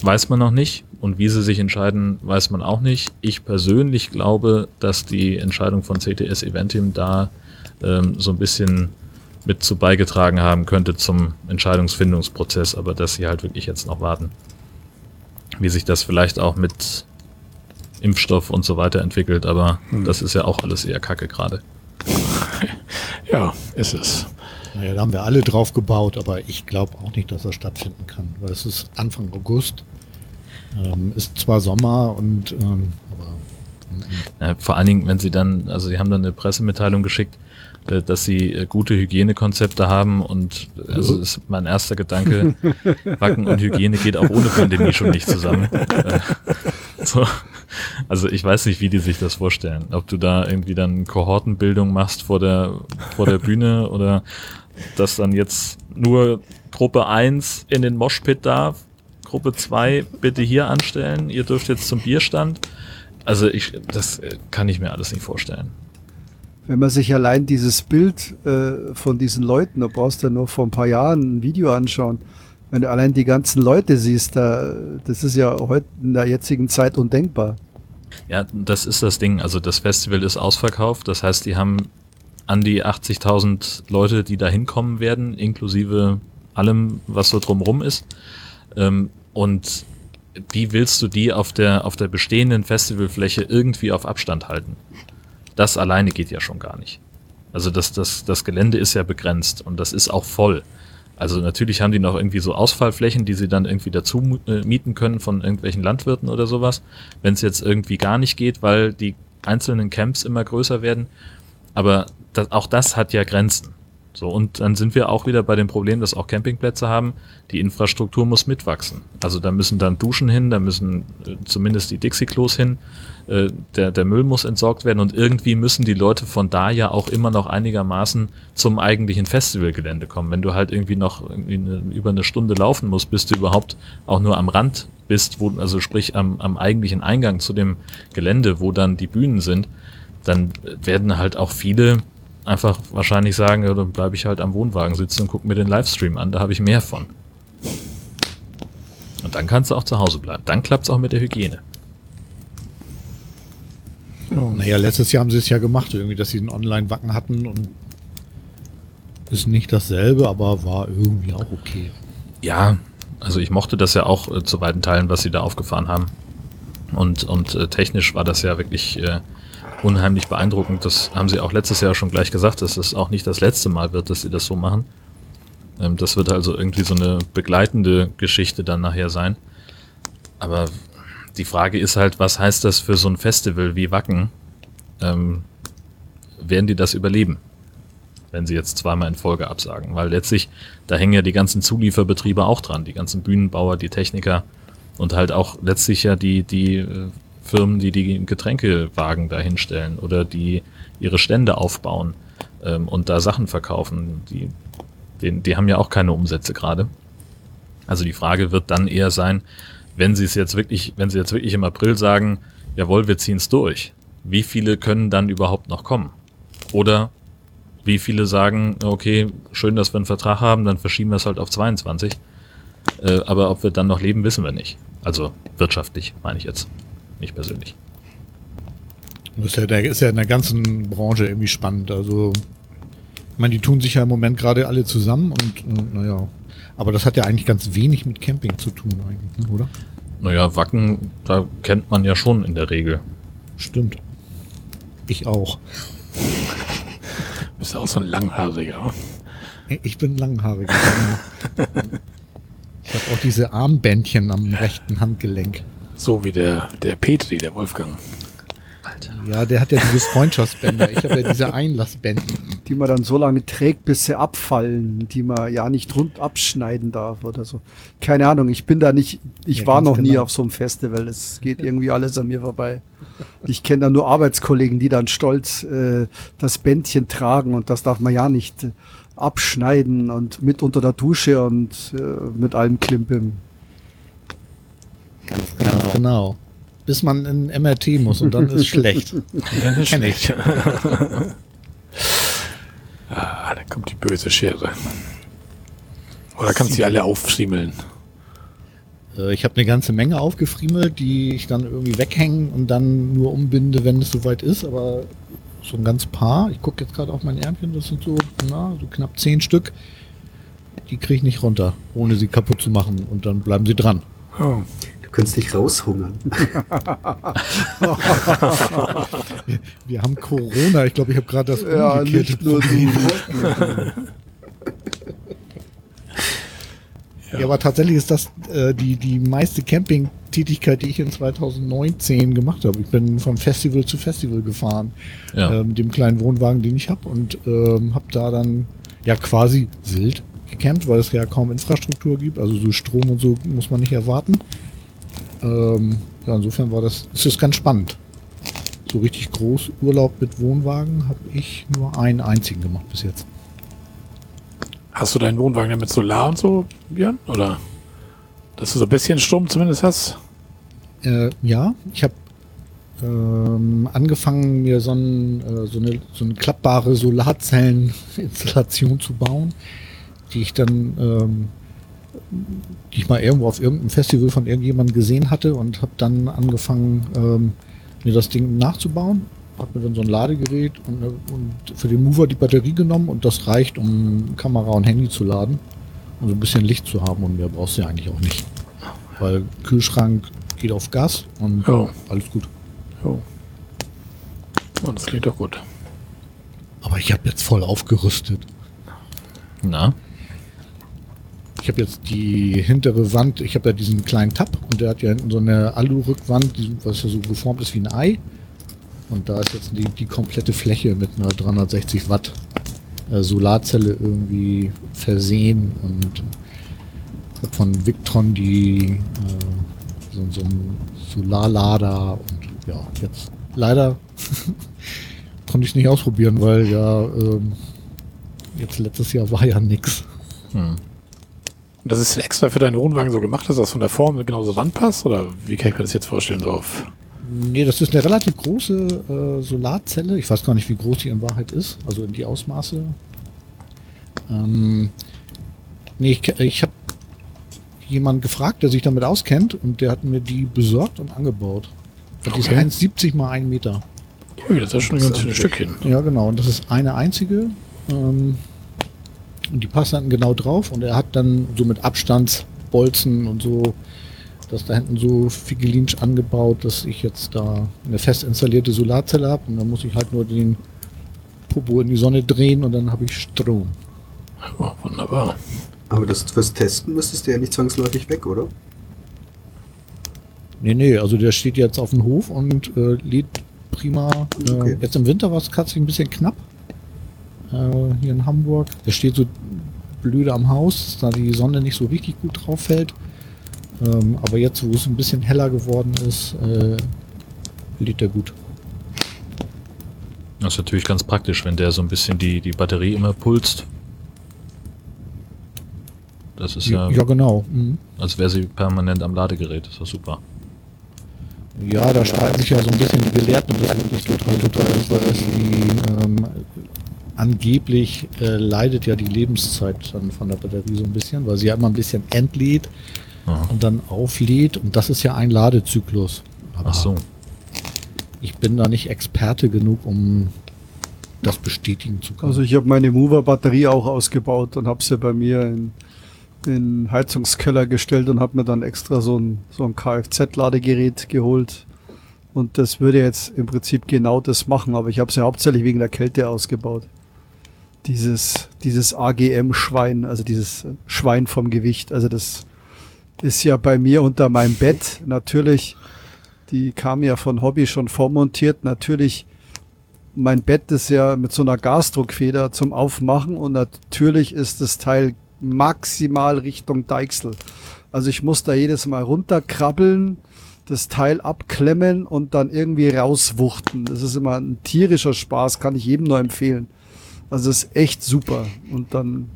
weiß man noch nicht. Und wie sie sich entscheiden, weiß man auch nicht. Ich persönlich glaube, dass die Entscheidung von CTS Eventim da ähm, so ein bisschen mit zu beigetragen haben könnte zum Entscheidungsfindungsprozess, aber dass sie halt wirklich jetzt noch warten, wie sich das vielleicht auch mit Impfstoff und so weiter entwickelt, aber Hm. das ist ja auch alles eher Kacke gerade. [laughs] Ja, ist es. Naja, da haben wir alle drauf gebaut, aber ich glaube auch nicht, dass das stattfinden kann, weil es ist Anfang August. Ähm, ist zwar Sommer und ähm, aber Ja, vor allen Dingen, wenn sie dann, also sie haben dann eine Pressemitteilung geschickt, äh, dass sie äh, gute Hygienekonzepte haben und äh, also ist mein erster Gedanke, [laughs] Wacken und Hygiene geht auch ohne Pandemie schon nicht zusammen. [laughs] Äh, so. Also ich weiß nicht, wie die sich das vorstellen. Ob du da irgendwie dann Kohortenbildung machst vor der, vor der Bühne oder dass dann jetzt nur Gruppe 1 in den Moshpit darf, Gruppe 2 bitte hier anstellen, ihr dürft jetzt zum Bierstand. Also ich, das äh, kann ich mir alles nicht vorstellen. Wenn man sich allein dieses Bild äh, von diesen Leuten, da brauchst du nur vor ein paar Jahren ein Video anschauen, wenn du allein die ganzen Leute siehst, da, das ist ja heute in der jetzigen Zeit undenkbar. Ja, das ist das Ding. Also das Festival ist ausverkauft. Das heißt, die haben an die 80.000 Leute, die da hinkommen werden, inklusive allem, was so drumrum ist. Ähm, und wie willst du die auf der, auf der bestehenden Festivalfläche irgendwie auf Abstand halten? Das alleine geht ja schon gar nicht. Also das, das, das Gelände ist ja begrenzt und das ist auch voll. Also natürlich haben die noch irgendwie so Ausfallflächen, die sie dann irgendwie dazu äh, mieten können von irgendwelchen Landwirten oder sowas, wenn es jetzt irgendwie gar nicht geht, weil die einzelnen Camps immer größer werden. Aber das, auch das hat ja Grenzen. So, und dann sind wir auch wieder bei dem Problem, dass auch Campingplätze haben. Die Infrastruktur muss mitwachsen. Also da müssen dann Duschen hin, da müssen äh, zumindest die Dixie-Klos hin, äh, der, der Müll muss entsorgt werden und irgendwie müssen die Leute von da ja auch immer noch einigermaßen zum eigentlichen Festivalgelände kommen. Wenn du halt irgendwie noch irgendwie eine, über eine Stunde laufen musst, bis du überhaupt auch nur am Rand bist, wo, also sprich am, am eigentlichen Eingang zu dem Gelände, wo dann die Bühnen sind, dann werden halt auch viele einfach wahrscheinlich sagen, ja, dann bleibe ich halt am Wohnwagen sitzen und gucke mir den Livestream an, da habe ich mehr von. Und dann kannst du auch zu Hause bleiben. Dann klappt es auch mit der Hygiene. naja, letztes Jahr haben sie es ja gemacht, irgendwie, dass sie einen Online-Wacken hatten und ist nicht dasselbe, aber war irgendwie auch okay. Ja, also ich mochte das ja auch äh, zu weiten Teilen, was sie da aufgefahren haben. Und, und äh, technisch war das ja wirklich äh, unheimlich beeindruckend. Das haben sie auch letztes Jahr schon gleich gesagt, dass es auch nicht das letzte Mal wird, dass sie das so machen. Ähm, das wird also irgendwie so eine begleitende Geschichte dann nachher sein. Aber die Frage ist halt, was heißt das für so ein Festival wie Wacken? Ähm, werden die das überleben? wenn sie jetzt zweimal in Folge absagen. Weil letztlich, da hängen ja die ganzen Zulieferbetriebe auch dran, die ganzen Bühnenbauer, die Techniker und halt auch letztlich ja die, die äh, Firmen, die die Getränkewagen da hinstellen oder die ihre Stände aufbauen ähm, und da Sachen verkaufen. Die, die, die haben ja auch keine Umsätze gerade. Also die Frage wird dann eher sein, wenn sie es jetzt wirklich, wenn sie jetzt wirklich im April sagen, jawohl, wir ziehen es durch, wie viele können dann überhaupt noch kommen? Oder wie viele sagen, okay, schön, dass wir einen Vertrag haben, dann verschieben wir es halt auf 22. Äh, aber ob wir dann noch leben, wissen wir nicht. Also wirtschaftlich, meine ich jetzt. Nicht persönlich. Das ist ja, der ist ja in der ganzen Branche irgendwie spannend. Also, ich meine, die tun sich ja im Moment gerade alle zusammen und, und naja. Aber das hat ja eigentlich ganz wenig mit Camping zu tun, eigentlich, ne, oder? Naja, Wacken, da kennt man ja schon in der Regel. Stimmt. Ich auch. Bist auch so ein Langhaariger. Ich bin langhaarig. genau. [laughs] ich habe auch diese Armbändchen am rechten Handgelenk. So wie der, der Petri, der Wolfgang. Ja, der hat ja diese Freundschaftsbänder. Ich habe ja diese Einlassbänder. die man dann so lange trägt, bis sie abfallen, die man ja nicht rund abschneiden darf oder so. Keine Ahnung, ich bin da nicht, ich Ja, war noch nie genau. auf so einem Festival, es geht irgendwie alles an mir vorbei. Ich kenne da nur Arbeitskollegen, die dann stolz äh, das Bändchen tragen und das darf man ja nicht äh, abschneiden und mit unter der Dusche und äh, mit allem Klimpim. Genau. Bis man in MRT muss und dann ist [laughs] schlecht. Das ist schlecht. [laughs] ah, da kommt die böse Schere. Oder kannst du die alle aufschriemeln? Äh, Ich habe eine ganze Menge aufgefriemelt, die ich dann irgendwie weghängen und dann nur umbinde, wenn es soweit ist. Aber so ein ganz paar. Ich gucke jetzt gerade auf mein Ärmchen, das sind so, na, so knapp zehn Stück. Die kriege ich nicht runter, ohne sie kaputt zu machen. Und dann bleiben sie dran. Oh. Du könntest dich raushungern. [laughs] Wir haben Corona. Ich glaube, ich habe gerade das Ja, umgekehrte nicht nur Problem. du. Ja, aber tatsächlich ist das äh, die, die meiste Camping-Tätigkeit, die ich in 2019 gemacht habe. Ich bin von Festival zu Festival gefahren, Ja. ähm, dem kleinen Wohnwagen, den ich habe und ähm, habe da dann ja quasi wild gecampt, weil es ja kaum Infrastruktur gibt. Also so Strom und so muss man nicht erwarten. Ähm, ja, insofern war das, ist ganz spannend. So richtig groß Urlaub mit Wohnwagen habe ich nur einen einzigen gemacht bis jetzt. Hast du deinen Wohnwagen denn mit Solar und so, Björn? Oder dass du so ein bisschen Strom zumindest hast? Äh, ja, ich habe ähm, angefangen, mir so, ein, äh, so, eine, so eine klappbare Solarzelleninstallation zu bauen, die ich dann, ähm, die ich mal irgendwo auf irgendeinem Festival von irgendjemandem gesehen hatte und habe dann angefangen, ähm, mir das Ding nachzubauen. Habe mir dann so ein Ladegerät und, und für den Mover die Batterie genommen und das reicht, um Kamera und Handy zu laden und so ein bisschen Licht zu haben und mehr brauchst du ja eigentlich auch nicht. Weil Kühlschrank geht auf Gas und Ja. alles gut. Jo. Oh, das klingt doch gut. Aber ich habe jetzt voll aufgerüstet. Na? Ich habe jetzt die hintere Wand, ich habe ja diesen kleinen Tab und der hat ja hinten so eine Alu-Rückwand, was ja so geformt ist wie ein Ei. Und da ist jetzt die, die komplette Fläche mit einer 360 Watt äh, Solarzelle irgendwie versehen und hab von Victron die äh, so, so ein Solarlader und ja, jetzt leider [laughs] konnte ich es nicht ausprobieren, weil ja ähm, jetzt letztes Jahr war ja nix. Hm. Das ist extra für deinen Wohnwagen so gemacht, dass das von der Form genauso ranpasst? Oder wie kann ich mir das jetzt vorstellen drauf? Nee, das ist eine relativ große äh, Solarzelle. Ich weiß gar nicht, wie groß die in Wahrheit ist. Also in die Ausmaße. Ähm, nee, ich, ich habe jemanden gefragt, der sich damit auskennt und der hat mir die besorgt und angebaut. Und die ist Okay. 1,70 mal 1 Meter. Ui, das ist schon ein ganz schönes Stückchen. Ja, genau. Und das ist eine einzige. Ähm, und die passt dann genau drauf. Und er hat dann so mit Abstandsbolzen und so das da hinten so figelinsch angebaut, dass ich jetzt da eine fest installierte Solarzelle habe. Und dann muss ich halt nur den Popo in die Sonne drehen und dann habe ich Strom. Oh, wunderbar. Aber das fürs Testen müsstest du ja nicht zwangsläufig weg, oder? Nee, nee, also der steht jetzt auf dem Hof und äh, lädt prima. Äh, Okay. Jetzt im Winter war es tatsächlich ein bisschen knapp. Äh, hier in Hamburg. Der steht so blöde am Haus, da die Sonne nicht so richtig gut drauf fällt. Ähm, aber jetzt, wo es ein bisschen heller geworden ist, äh, lädt er gut. Das ist natürlich ganz praktisch, wenn der so ein bisschen die, die Batterie immer pulst. Das ist ja, ja, genau. Mhm. als wäre sie permanent am Ladegerät. Das ist doch super. Ja, da streiten sich ja so ein bisschen die Gelehrten, das wirklich total total ist, weil das die ähm, angeblich äh, leidet ja die Lebenszeit dann von der Batterie so ein bisschen, weil sie ja immer ein bisschen entlädt Ja. und dann auflädt und das ist ja ein Ladezyklus. Aber Ach so. ich bin da nicht Experte genug, um das bestätigen zu können. Also ich habe meine Mover-Batterie auch ausgebaut und habe sie bei mir in den Heizungskeller gestellt und habe mir dann extra so ein, so ein Kfz-Ladegerät geholt. Und das würde jetzt im Prinzip genau das machen, aber ich habe sie hauptsächlich wegen der Kälte ausgebaut. Dieses, dieses AGM-Schwein, also dieses Schwein vom Gewicht, also das ist ja bei mir unter meinem Bett natürlich, die kam ja von Hobby schon vormontiert, natürlich mein Bett ist ja mit so einer Gasdruckfeder zum Aufmachen und natürlich ist das Teil maximal Richtung Deichsel. Also ich muss da jedes Mal runterkrabbeln, das Teil abklemmen und dann irgendwie rauswuchten. Das ist immer ein tierischer Spaß, kann ich jedem nur empfehlen. Also es ist echt super. Und dann,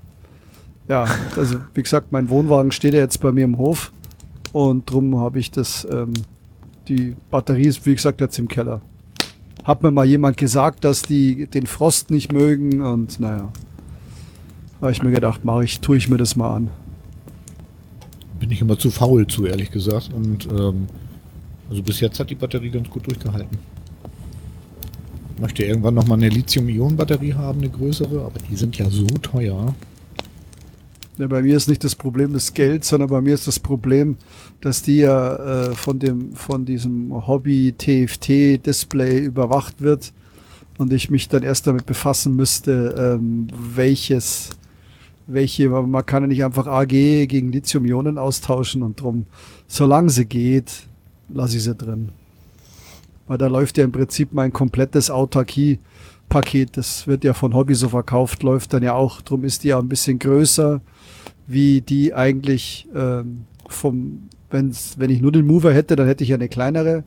ja, also wie gesagt, mein Wohnwagen steht ja jetzt bei mir im Hof und drum habe ich das, ähm, die Batterie ist wie gesagt jetzt im Keller hat mir mal jemand gesagt, dass die den Frost nicht mögen und naja. Habe ich mir gedacht, mache ich, tue ich mir das mal an. bin ich immer zu faul zu, ehrlich gesagt. Und ähm, also bis jetzt hat die Batterie ganz gut durchgehalten. Möchte irgendwann noch mal eine Lithium-Ionen-Batterie haben, eine größere, aber die sind ja so teuer. Ja, bei mir ist nicht das Problem das Geld, sondern bei mir ist das Problem, dass die ja äh, von dem von diesem Hobby TFT Display überwacht wird und ich mich dann erst damit befassen müsste, ähm, welches welche man kann ja nicht einfach AG gegen Lithium-Ionen austauschen und drum, solange sie geht, lasse ich sie drin. Weil da läuft ja im Prinzip mein komplettes Autarkie-Paket, das wird ja von Hobby so verkauft, läuft dann ja auch, drum ist die ja ein bisschen größer, wie die eigentlich ähm, vom, wenn's, wenn ich nur den Mover hätte, dann hätte ich ja eine kleinere.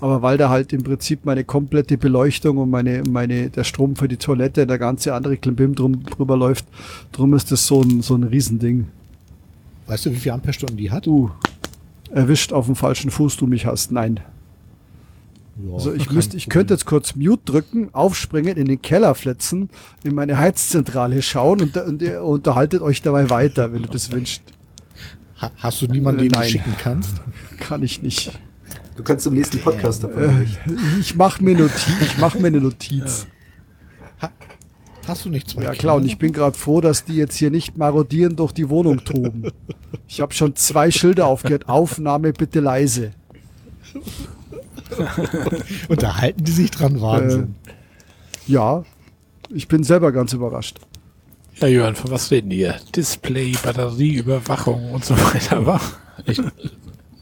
Aber weil da halt im Prinzip meine komplette Beleuchtung und meine, meine, der Strom für die Toilette, der ganze andere Klimbim drum, drüber läuft, drum ist das so ein, so ein Riesending. Weißt du, wie viel Amperestunden die hat? Du, erwischt auf dem falschen Fuß, du mich hast. Nein. Ja, Also ich müsste, ich könnte jetzt kurz Mute drücken, aufspringen, in den Keller flitzen, in meine Heizzentrale schauen und, und ihr unterhaltet euch dabei weiter, wenn du das wünschst. Ha hast du niemanden, den du schicken kannst? Kann ich nicht. Du kannst im nächsten Podcast davon Äh, ich mache mir Notiz, ich mache mir eine Notiz. Hast du nicht zwei Ja klar, und ich bin gerade froh, dass die jetzt hier nicht marodieren durch die Wohnung toben. Ich habe schon zwei Schilder aufgehört. Aufnahme bitte leise. Und da halten die sich dran, Wahnsinn. Ja, ich bin selber ganz überrascht. Ja, Jörn, von was reden die hier? Display, Batterie, Überwachung und so weiter, wa? Ich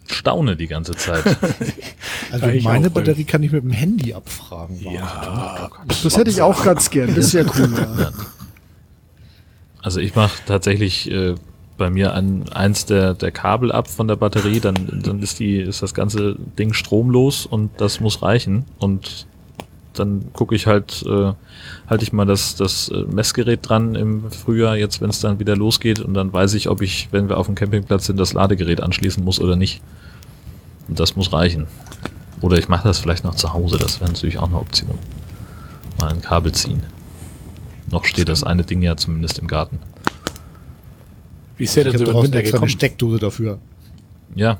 staune die ganze Zeit. [laughs] also ja, ich meine Batterie kann ich mit dem Handy abfragen. Ja, Das hätte ich auch ganz gern. Das ist ja cool. Ja. Also ich mache tatsächlich äh, bei mir an eins der, der Kabel ab von der Batterie, dann, dann ist die, ist das ganze Ding stromlos und das muss reichen. Und dann gucke ich halt, äh, halte ich mal das, das äh, Messgerät dran im Frühjahr, jetzt wenn es dann wieder losgeht und dann weiß ich, ob ich, wenn wir auf dem Campingplatz sind, das Ladegerät anschließen muss oder nicht. Und das muss reichen. Oder ich mache das vielleicht noch zu Hause, das wäre natürlich auch eine Option. Mal ein Kabel ziehen. Noch steht das eine Ding ja zumindest im Garten. Wie ist der Ich denn so im draußen Winter extra eine gekommen? Steckdose dafür. Ja.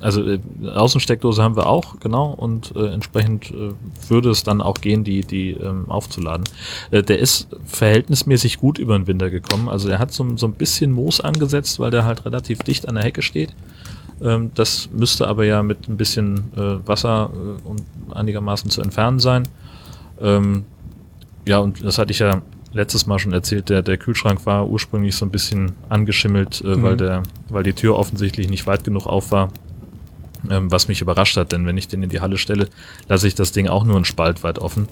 Also äh, Außensteckdose haben wir auch, genau, und äh, entsprechend äh, würde es dann auch gehen, die, die ähm, aufzuladen. Äh, der ist verhältnismäßig gut über den Winter gekommen. Also er hat so, so ein bisschen Moos angesetzt, weil der halt relativ dicht an der Hecke steht. Ähm, das müsste aber ja mit ein bisschen äh, Wasser äh, und einigermaßen zu entfernen sein. Ähm, ja, und das hatte ich ja letztes Mal schon erzählt, der, der Kühlschrank war ursprünglich so ein bisschen angeschimmelt, äh, weil, der, weil die Tür offensichtlich nicht weit genug auf war. Ähm, was mich überrascht hat, denn wenn ich den in die Halle stelle, lasse ich das Ding auch nur einen Spalt weit offen.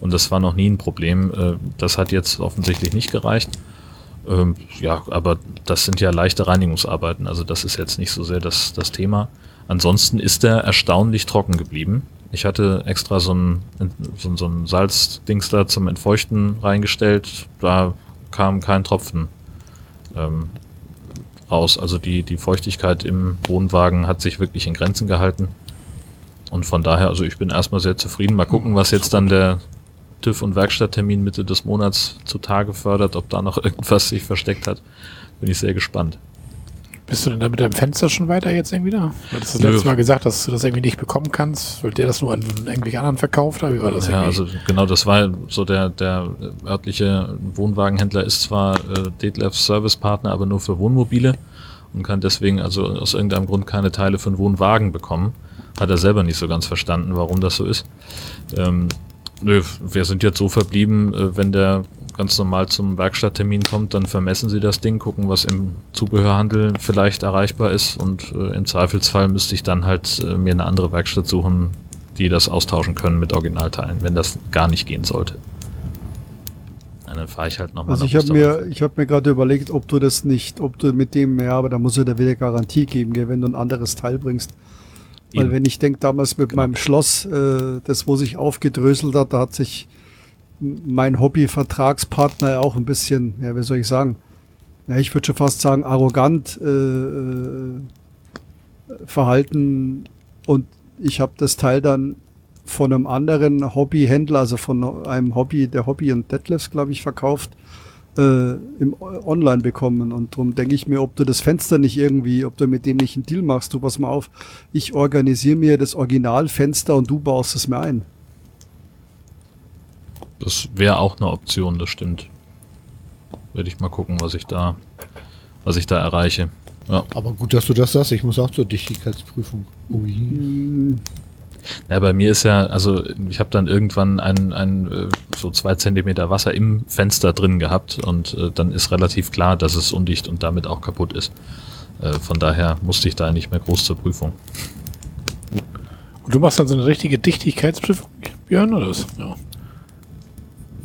Und das war noch nie ein Problem. Äh, das hat jetzt offensichtlich nicht gereicht. Ähm, ja, aber das sind ja leichte Reinigungsarbeiten. Also das ist jetzt nicht so sehr das, das Thema. Ansonsten ist er erstaunlich trocken geblieben. Ich hatte extra so ein, so, so ein Salzdings da zum Entfeuchten reingestellt. Da kam kein Tropfen ähm, raus. Also die, die Feuchtigkeit im Wohnwagen hat sich wirklich in Grenzen gehalten. Und von daher, also ich bin erstmal sehr zufrieden. Mal gucken, was jetzt dann der TÜV- und Werkstatttermin Mitte des Monats zutage fördert, ob da noch [laughs] irgendwas sich versteckt hat. Bin ich sehr gespannt. Bist du denn da mit deinem Fenster schon weiter jetzt irgendwie da? Weil du das Nö. letzte Mal gesagt, dass du das irgendwie nicht bekommen kannst, weil der das nur an irgendwelche anderen verkauft hat. Wie war das Ja, irgendwie? also genau, das war so der, der örtliche Wohnwagenhändler ist zwar äh, Detlefs Servicepartner, aber nur für Wohnmobile und kann deswegen also aus irgendeinem Grund keine Teile für einen Wohnwagen bekommen. Hat er selber nicht so ganz verstanden, warum das so ist. Ähm, nö, wir sind jetzt so verblieben, äh, wenn der ganz normal zum Werkstatttermin kommt, dann vermessen sie das Ding, gucken, was im Zubehörhandel vielleicht erreichbar ist und äh, im Zweifelsfall müsste ich dann halt äh, mir eine andere Werkstatt suchen, die das austauschen können mit Originalteilen, wenn das gar nicht gehen sollte. Dann fahre ich halt nochmal Also ich habe mir, ich habe mir gerade überlegt, ob du das nicht, ob du mit dem, ja, aber da muss er da wieder Garantie geben, gell, wenn du ein anderes Teil bringst. Weil Eben. wenn ich denke, damals mit Genau. meinem Schloss, äh, das wo sich aufgedröselt hat, da hat sich mein Hobby-Vertragspartner auch ein bisschen, ja, wie soll ich sagen, ja, ich würde schon fast sagen, arrogant äh, äh, verhalten und ich habe das Teil dann von einem anderen Hobbyhändler, also von einem Hobby, der Hobby und Detlefs, glaube ich, verkauft, äh, im Online bekommen. Und darum denke ich mir, ob du das Fenster nicht irgendwie, ob du mit dem nicht einen Deal machst, du pass mal auf, ich organisiere mir das Originalfenster und du baust es mir ein. Das wäre auch eine Option, das stimmt. Werde ich mal gucken, was ich da, was ich da erreiche. Ja. Aber gut, dass du das sagst. Ich muss auch zur Dichtigkeitsprüfung. Ui. Ja, bei mir ist ja, also ich habe dann irgendwann ein, ein äh, so zwei Zentimeter Wasser im Fenster drin gehabt und äh, dann ist relativ klar, dass es undicht und damit auch kaputt ist. Äh, von daher musste ich da nicht mehr groß zur Prüfung. Und du machst dann so eine richtige Dichtigkeitsprüfung, Björn, oder was? Ja.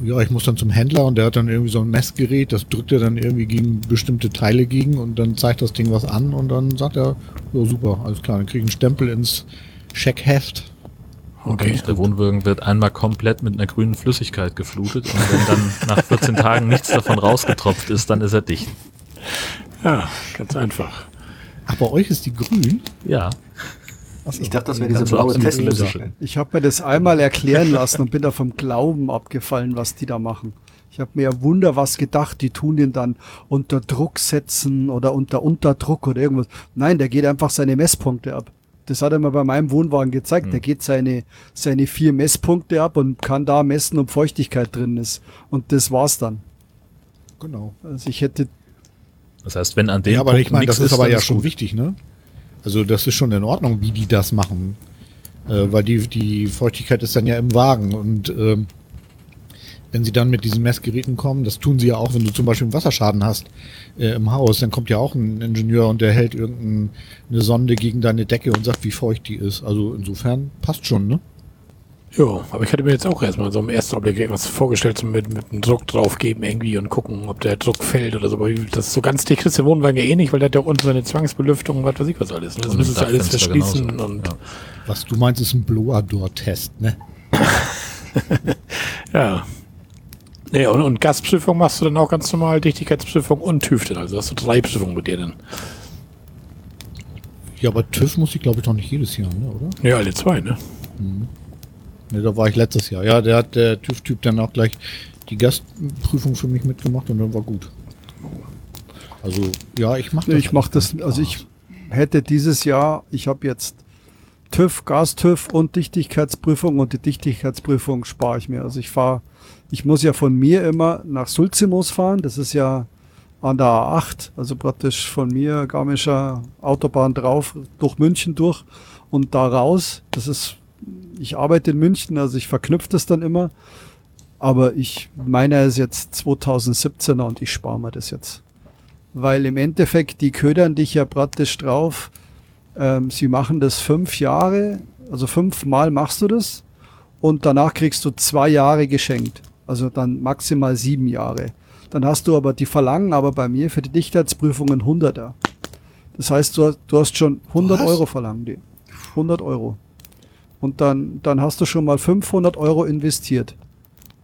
Ja, ich muss dann zum Händler und der hat dann irgendwie so ein Messgerät, das drückt er dann irgendwie gegen bestimmte Teile gegen und dann zeigt das Ding was an und dann sagt er, ja super, alles klar, dann krieg ich einen Stempel ins Scheckheft. Okay. Der Wohnwagen wird einmal komplett mit einer grünen Flüssigkeit geflutet und wenn dann nach 14 Tagen nichts davon rausgetropft ist, dann ist er dicht. Ja, ganz einfach. Ach, bei euch ist die grün? Ja. Achso. Ich dachte, das wäre diese blaue logisch. Ich habe mir das einmal erklären lassen und bin da vom Glauben abgefallen, was die da machen. Ich habe mir ja wunder was gedacht, die tun den dann unter Druck setzen oder unter Unterdruck oder irgendwas. Nein, der geht einfach seine Messpunkte ab. Das hat er mir bei meinem Wohnwagen gezeigt. Hm. Der geht seine, seine vier Messpunkte ab und kann da messen, ob Feuchtigkeit drin ist. Und das war's dann. Genau. Also ich hätte, Das heißt, wenn an dem Ja, aber Punkt ich meine, das ist aber dann ja schon gut. wichtig, ne? Also das ist schon in Ordnung, wie die das machen. Äh, weil die, die Feuchtigkeit ist dann ja im Wagen und ähm, wenn sie dann mit diesen Messgeräten kommen, das tun sie ja auch, wenn du zum Beispiel einen Wasserschaden hast äh, im Haus, dann kommt ja auch ein Ingenieur und der hält irgendeine Sonde gegen deine Decke und sagt, wie feucht die ist. Also insofern passt schon, ne? Jo, aber ich hatte mir jetzt auch erstmal so im ersten Augenblick irgendwas vorgestellt, so mit, mit einem Druck draufgeben irgendwie und gucken, ob der Druck fällt oder so. Aber das ist so ganz dicht ist der Wohnwagen ja eh nicht, weil der hat ja auch unten seine Zwangsbelüftung und was weiß ich was alles. Ne? Das müsstest du alles verschließen genauso. und Ja. Was du meinst, ist ein Blower-Door-Test, ne? [laughs] ja. Nee, und, und Gasprüfung machst du dann auch ganz normal, Dichtigkeitsprüfung und TÜV dann. Also hast du drei Prüfungen mit dir dann. Ja, aber TÜV muss ich glaube ich doch nicht jedes Jahr, ne, oder? Ja, alle zwei, ne? Ne, da war ich letztes Jahr. Ja, der hat der TÜV-Typ dann auch gleich die Gastprüfung für mich mitgemacht und dann war gut. Also, ja, ich mache ich mache das, also ich hätte dieses Jahr, ich habe jetzt TÜV, Gas-TÜV und Dichtigkeitsprüfung und die Dichtigkeitsprüfung spare ich mir. Also ich fahre, ich muss ja von mir immer nach Sulzimos fahren, das ist ja an der A8, also praktisch von mir Garmischer Autobahn drauf, durch München durch und da raus. Das ist, ich arbeite in München, also ich verknüpfe das dann immer. Aber ich, meiner ist jetzt 2017er und ich spare mir das jetzt. Weil im Endeffekt, die ködern dich ja praktisch drauf. Ähm, sie machen das fünf Jahre, also fünfmal machst du das und danach kriegst du zwei Jahre geschenkt. Also dann maximal sieben Jahre. Dann hast du aber, die verlangen aber bei mir für die Dichtheitsprüfungen 100er. Das heißt, du, hast- du hast schon 100 Was? Euro verlangen die. 100 Euro. Und dann, dann hast du schon mal 500 Euro investiert.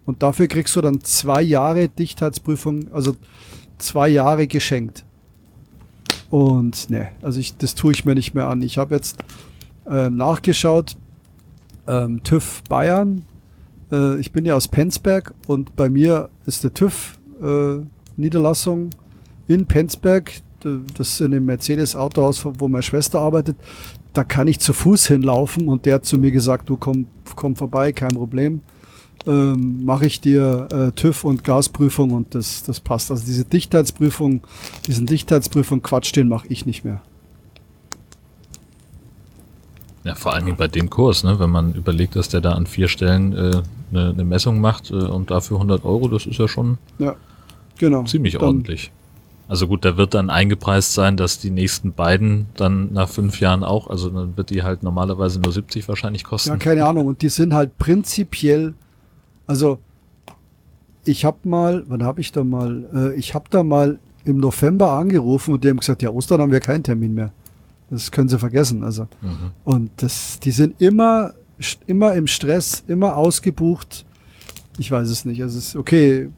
Und dafür kriegst du dann zwei Jahre Dichtheitsprüfung, also zwei Jahre geschenkt. Und ne, also ich, das tue ich mir nicht mehr an. Ich habe jetzt ähm, nachgeschaut, ähm, TÜV Bayern. Äh, ich bin ja aus Penzberg und bei mir ist der TÜV äh, Niederlassung in Penzberg. Das ist in dem Mercedes-Autohaus, wo meine Schwester arbeitet. Da kann ich zu Fuß hinlaufen und der hat zu mir gesagt, du komm, komm vorbei, kein Problem ähm, mache ich dir äh, TÜV und Gasprüfung und das, das passt. Also diese Dichtheitsprüfung, diesen Dichtheitsprüfung Quatsch, den mache ich nicht mehr. Ja, vor allen Dingen bei dem Kurs, ne? wenn man überlegt, dass der da an vier Stellen äh, eine, eine Messung macht äh, und dafür 100 Euro, das ist ja schon Ja, genau. ziemlich Dann- ordentlich. Also gut, da wird dann eingepreist sein, dass die nächsten beiden dann nach fünf Jahren auch, also dann wird die halt normalerweise nur 70 wahrscheinlich kosten. Ja, keine Ahnung. Und die sind halt prinzipiell, also ich habe mal, wann habe ich da mal, äh, ich habe da mal im November angerufen und die haben gesagt, ja, Ostern haben wir keinen Termin mehr. Das können sie vergessen. Also Mhm. Und das, die sind immer, immer im Stress, immer ausgebucht. Ich weiß es nicht. Also es ist okay.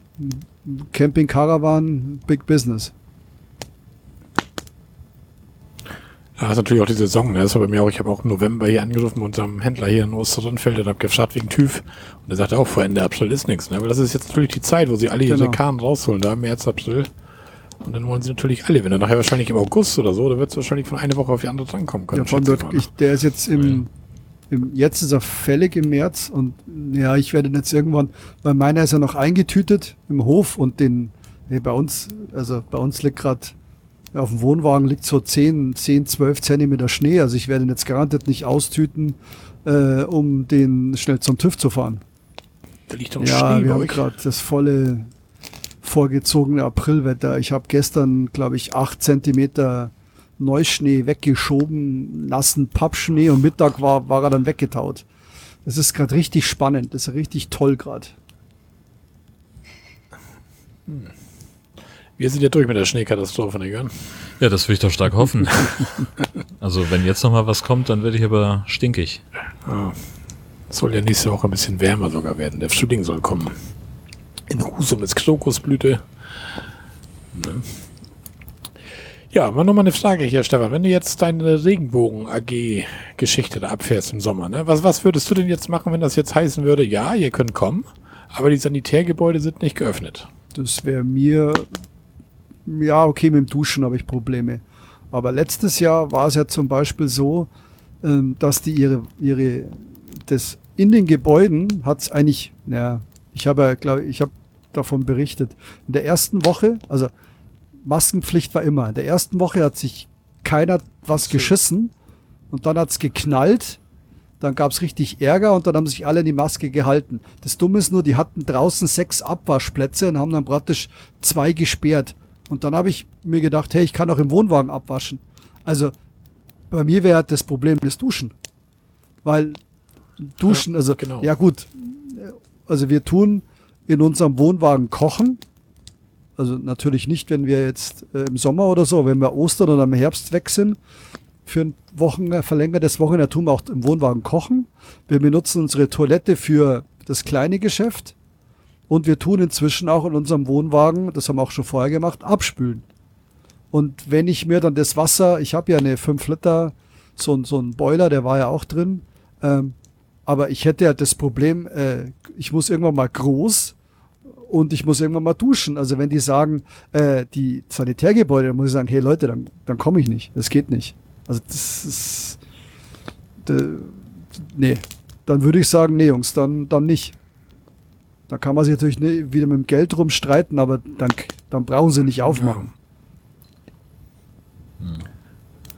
Camping Caravan, Big Business. Das ist natürlich auch die Saison. Ne? Das war bei mir auch, ich habe auch im November hier angerufen bei unserem Händler hier in Osterrundfeld und habe gefragt wegen TÜV. Und er sagte auch, vor Ende April ist nichts. Ne? Aber das ist jetzt natürlich die Zeit, wo sie alle ihre Genau. Kahn rausholen, da März, April. Und dann wollen sie natürlich alle. Wenn er nachher wahrscheinlich im August oder so, da wird es wahrscheinlich von einer Woche auf die andere drankommen können. Ja, von dort, ich ne? der ist jetzt im, im, jetzt ist er fällig im März und ja, ich werde jetzt irgendwann, weil meiner ist ja noch eingetütet im Hof und den, nee, bei uns, also bei uns liegt gerade auf dem Wohnwagen liegt so 10, 10, 12 Zentimeter Schnee. Also ich werde ihn jetzt garantiert nicht austüten, äh, um den schnell zum TÜV zu fahren. Da liegt doch Ja, Schnee wir haben gerade das volle vorgezogene Aprilwetter. Ich habe gestern, glaube ich, 8 Zentimeter Neuschnee weggeschoben, nassen Pappschnee und Mittag war, war er dann weggetaut. Das ist gerade richtig spannend, das ist richtig toll gerade. Wir sind ja durch mit der Schneekatastrophe, ne, Jörn? Ja, das will ich doch stark hoffen. [laughs] also wenn jetzt noch mal was kommt, dann werde ich aber stinkig. Es soll ja nächste Woche ein bisschen wärmer sogar werden. Der Frühling soll kommen. In Husum ist Krokusblüte. Ne? Ja, aber nochmal eine Frage hier, Stefan. Wenn du jetzt deine Regenbogen-AG-Geschichte da abfährst im Sommer, ne? was, was würdest du denn jetzt machen, wenn das jetzt heißen würde, ja, ihr könnt kommen, aber die Sanitärgebäude sind nicht geöffnet? Das wäre mir, ja, okay, mit dem Duschen habe ich Probleme. Aber letztes Jahr war es ja zum Beispiel so, ähm, dass die ihre, ihre, das in den Gebäuden hat es eigentlich, naja, ich habe ja, glaube ich, habe davon berichtet. In der ersten Woche, also Maskenpflicht war immer. In der ersten Woche hat sich keiner was geschissen und dann hat's geknallt. Dann gab's richtig Ärger und dann haben sich alle in die Maske gehalten. Das Dumme ist nur, die hatten draußen sechs Abwaschplätze und haben dann praktisch zwei gesperrt. Und dann habe ich mir gedacht, hey, ich kann auch im Wohnwagen abwaschen. Also bei mir wäre das Problem das Duschen. Weil Duschen, Ja, also genau. ja gut, also wir tun in unserem Wohnwagen kochen. Also natürlich nicht, wenn wir jetzt äh, im Sommer oder so, wenn wir Ostern oder im Herbst weg sind. Für ein Wochen, äh, verlängertes Wochenende tun wir auch im Wohnwagen kochen. Wir benutzen unsere Toilette für das kleine Geschäft. Und wir tun inzwischen auch in unserem Wohnwagen, das haben wir auch schon vorher gemacht, abspülen. Und wenn ich mir dann das Wasser, ich habe ja eine 5 Liter, so, so ein Boiler, der war ja auch drin, ähm, aber ich hätte ja das Problem, äh, ich muss irgendwann mal groß und ich muss irgendwann mal duschen. Also wenn die sagen, äh, die Sanitärgebäude, dann muss ich sagen, hey Leute, dann, dann komme ich nicht. Das geht nicht. Also das ist, de, nee, dann würde ich sagen, nee Jungs, dann, dann nicht. Da kann man sich natürlich ne, wieder mit dem Geld rumstreiten, aber dann, dann brauchen sie nicht aufmachen.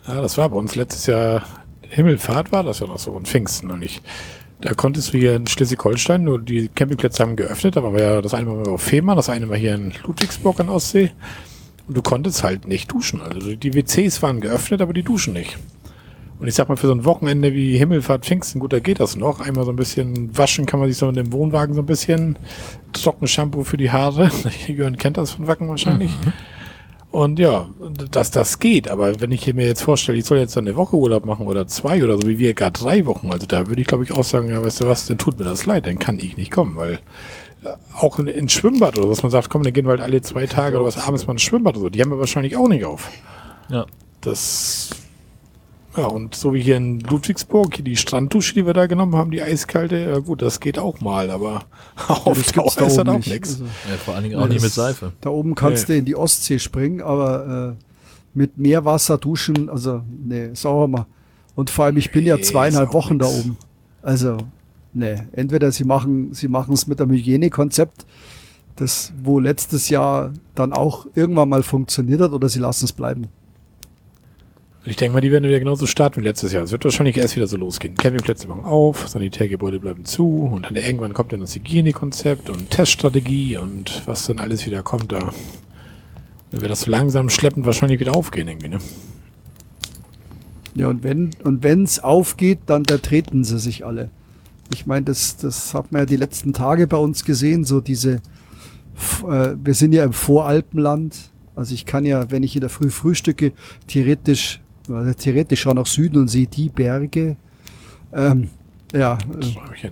Ja, das war bei uns letztes Jahr Himmelfahrt war das ja noch so und Pfingsten und ich. Da konntest du hier in Schleswig-Holstein, nur die Campingplätze haben geöffnet, aber war ja das eine Mal auf Fehmarn, das eine Mal hier in Ludwigsburg an Ostsee. Und du konntest halt nicht duschen. Also die WCs waren geöffnet, aber die duschen nicht. Und ich sag mal, für so ein Wochenende wie Himmelfahrt, Pfingsten, gut, da geht das noch. Einmal so ein bisschen waschen kann man sich so in dem Wohnwagen so ein bisschen. Trockenshampoo für die Haare. [laughs] Jörn kennt das von Wacken wahrscheinlich. Und ja, dass das geht, aber wenn ich mir jetzt vorstelle, ich soll jetzt dann eine Woche Urlaub machen oder zwei oder so, wie wir gar drei Wochen, also da würde ich glaube ich auch sagen, ja, weißt du was, dann tut mir das leid, dann kann ich nicht kommen, weil äh, auch in, ins Schwimmbad oder so, dass man sagt, komm, dann gehen wir halt alle zwei Tage oder was abends mal ins Schwimmbad oder so, die haben wir wahrscheinlich auch nicht auf. Ja. Das, ja, und so wie hier in Ludwigsburg, hier die Stranddusche, die wir da genommen haben, die eiskalte, ja gut, das geht auch mal, aber [laughs] auf gibt's Dauer ist das oben auch nicht. nichts. Also, ja vor allen Dingen Ja, auch nicht mit Seife. Da oben kannst Nee. du in die Ostsee springen, aber äh, mit Meerwasser duschen, also nee, sauer mal. Und vor allem, ich bin ja Nee, zweieinhalb ist auch Wochen da nix. oben. Also, nee, entweder sie machen sie machen es mit einem Hygienekonzept, das wo letztes Jahr dann auch irgendwann mal funktioniert hat, oder sie lassen es bleiben. Ich denke mal, die werden wieder genauso starten wie letztes Jahr. Es wird wahrscheinlich erst wieder so losgehen. Campingplätze machen auf, Sanitärgebäude bleiben zu und dann irgendwann kommt dann das Hygienekonzept und Teststrategie und was dann alles wieder kommt da. Dann wird das so langsam schleppend wahrscheinlich wieder aufgehen irgendwie, ne? Ja, und wenn und wenn's aufgeht, dann vertreten sie sich alle. Ich meine, das, das hat man ja die letzten Tage bei uns gesehen, so diese, äh, wir sind ja im Voralpenland. Also ich kann ja, wenn ich in der Früh frühstücke, theoretisch, also theoretisch schaue nach Süden und sehe die Berge. Ähm, ja, Das äh,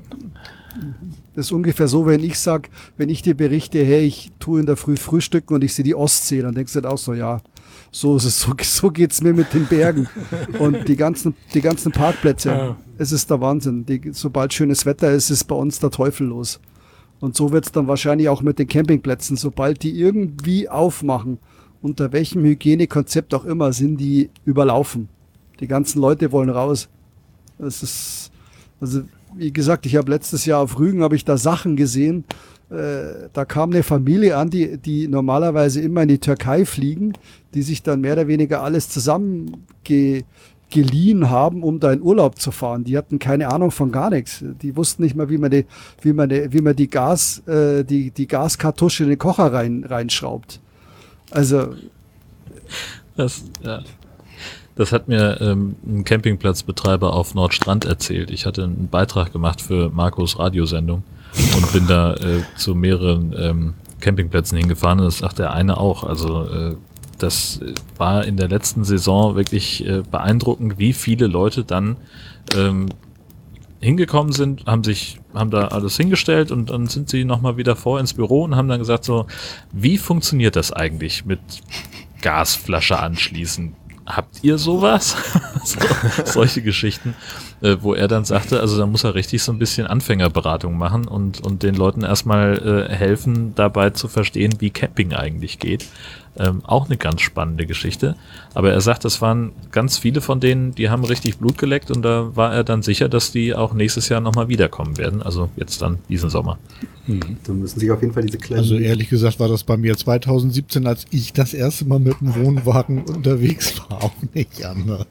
das ist ungefähr so, wenn ich sag, wenn ich dir berichte, hey, ich tue in der Früh frühstücken und ich sehe die Ostsee, dann denkst du halt auch so, ja, so ist es, so, so geht's mir mit den Bergen und die ganzen, die ganzen Parkplätze. Ja. Es ist der Wahnsinn. Die, sobald schönes Wetter ist, ist bei uns der Teufel los. Und so wird's dann wahrscheinlich auch mit den Campingplätzen. Sobald die irgendwie aufmachen, unter welchem Hygienekonzept auch immer, sind die überlaufen. Die ganzen Leute wollen raus. Es ist, Also wie gesagt, ich habe letztes Jahr auf Rügen habe ich da Sachen gesehen. Äh, da kam eine Familie an, die, die normalerweise immer in die Türkei fliegen, die sich dann mehr oder weniger alles zusammen ge, geliehen haben, um da in Urlaub zu fahren. Die hatten keine Ahnung von gar nichts. Die wussten nicht mal, wie man die, wie man die, wie man die Gas, äh, die, die Gaskartusche in den Kocher rein, reinschraubt. Also. Das, ja. Das hat mir ähm, ein Campingplatzbetreiber auf Nordstrand erzählt. Ich hatte einen Beitrag gemacht für Markus Radiosendung und bin da äh, zu mehreren ähm, Campingplätzen hingefahren. Und das sagt der eine auch. Also äh, das war in der letzten Saison wirklich äh, beeindruckend, wie viele Leute dann ähm, hingekommen sind, haben sich, haben da alles hingestellt und dann sind sie nochmal wieder vor ins Büro und haben dann gesagt so, wie funktioniert das eigentlich mit Gasflasche anschließen? Habt ihr sowas? [laughs] so, solche Geschichten, äh, wo er dann sagte, also da muss er richtig so ein bisschen Anfängerberatung machen und, und den Leuten erstmal äh, helfen, dabei zu verstehen, wie Camping eigentlich geht. Ähm, auch eine ganz spannende Geschichte. Aber er sagt, es waren ganz viele von denen, die haben richtig Blut geleckt und da war er dann sicher, dass die auch nächstes Jahr nochmal wiederkommen werden. Also jetzt dann diesen Sommer. Mhm. Dann müssen sich auf jeden Fall diese kleinen. Also ehrlich gesagt war das bei mir 2017, als ich das erste Mal mit dem Wohnwagen [laughs] unterwegs war, auch nicht anders.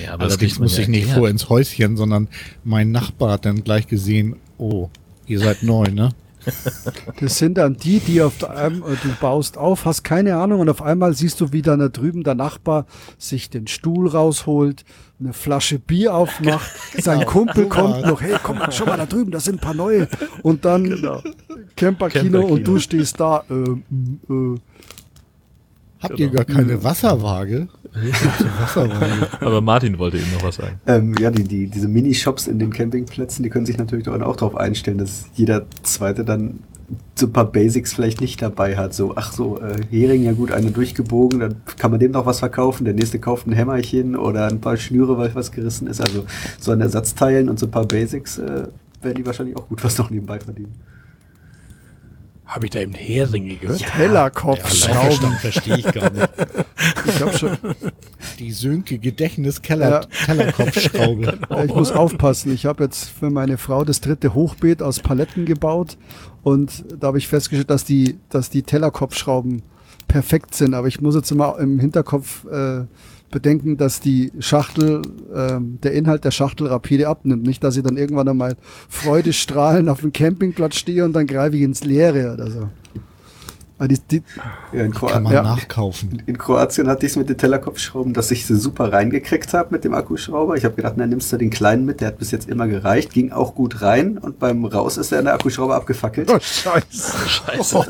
Ja, aber Allerdings muss ich nicht vor ins Häuschen, sondern mein Nachbar hat dann gleich gesehen, oh, ihr seid neu, ne? [laughs] Das sind dann die, die auf einem, äh, du baust auf, hast keine Ahnung und auf einmal siehst du, wie dann da drüben der Nachbar sich den Stuhl rausholt, eine Flasche Bier aufmacht, [laughs] genau. sein Kumpel kommt noch, hey, komm mal, schau mal da drüben, da sind ein paar neue und dann genau. Camperkino Camper und du stehst da, äh, äh, Habt genau. ihr gar keine Wasserwaage? [laughs] Aber Martin wollte eben noch was sagen. Ähm, ja, die, die, diese Minishops in den Campingplätzen, die können sich natürlich auch darauf einstellen, dass jeder Zweite dann so ein paar Basics vielleicht nicht dabei hat. So, ach so, äh, Hering, ja gut, eine durchgebogen, dann kann man dem noch was verkaufen. Der nächste kauft ein Hämmerchen oder ein paar Schnüre, weil was gerissen ist. Also so an Ersatzteilen und so ein paar Basics äh, werden die wahrscheinlich auch gut was noch nebenbei verdienen. Habe ich da eben Heringe gehört? Ja, Tellerkopfschrauben. Ja, verstehe ich gar nicht. [laughs] Ich habe schon die Sönke Gedächtnis Keller, ja. Tellerkopfschraube. [laughs] genau. Ich muss aufpassen. Ich habe jetzt für meine Frau das dritte Hochbeet aus Paletten gebaut und da habe ich festgestellt, dass die, dass die Tellerkopfschrauben perfekt sind. Aber ich muss jetzt immer im Hinterkopf äh, bedenken, dass die Schachtel, äh, der Inhalt der Schachtel rapide abnimmt. Nicht, dass ich dann irgendwann einmal freudestrahlend auf dem Campingplatz stehe und dann greife ich ins Leere oder so. Die, die, ja, in Kann man ja. nachkaufen. In Kroatien hatte ich es mit den Tellerkopfschrauben, dass ich sie super reingekriegt habe mit dem Akkuschrauber. Ich habe gedacht, na nimmst du den kleinen mit, der hat bis jetzt immer gereicht, ging auch gut rein und beim Raus ist er in der Akkuschrauber abgefackelt. Oh, scheiße. scheiße.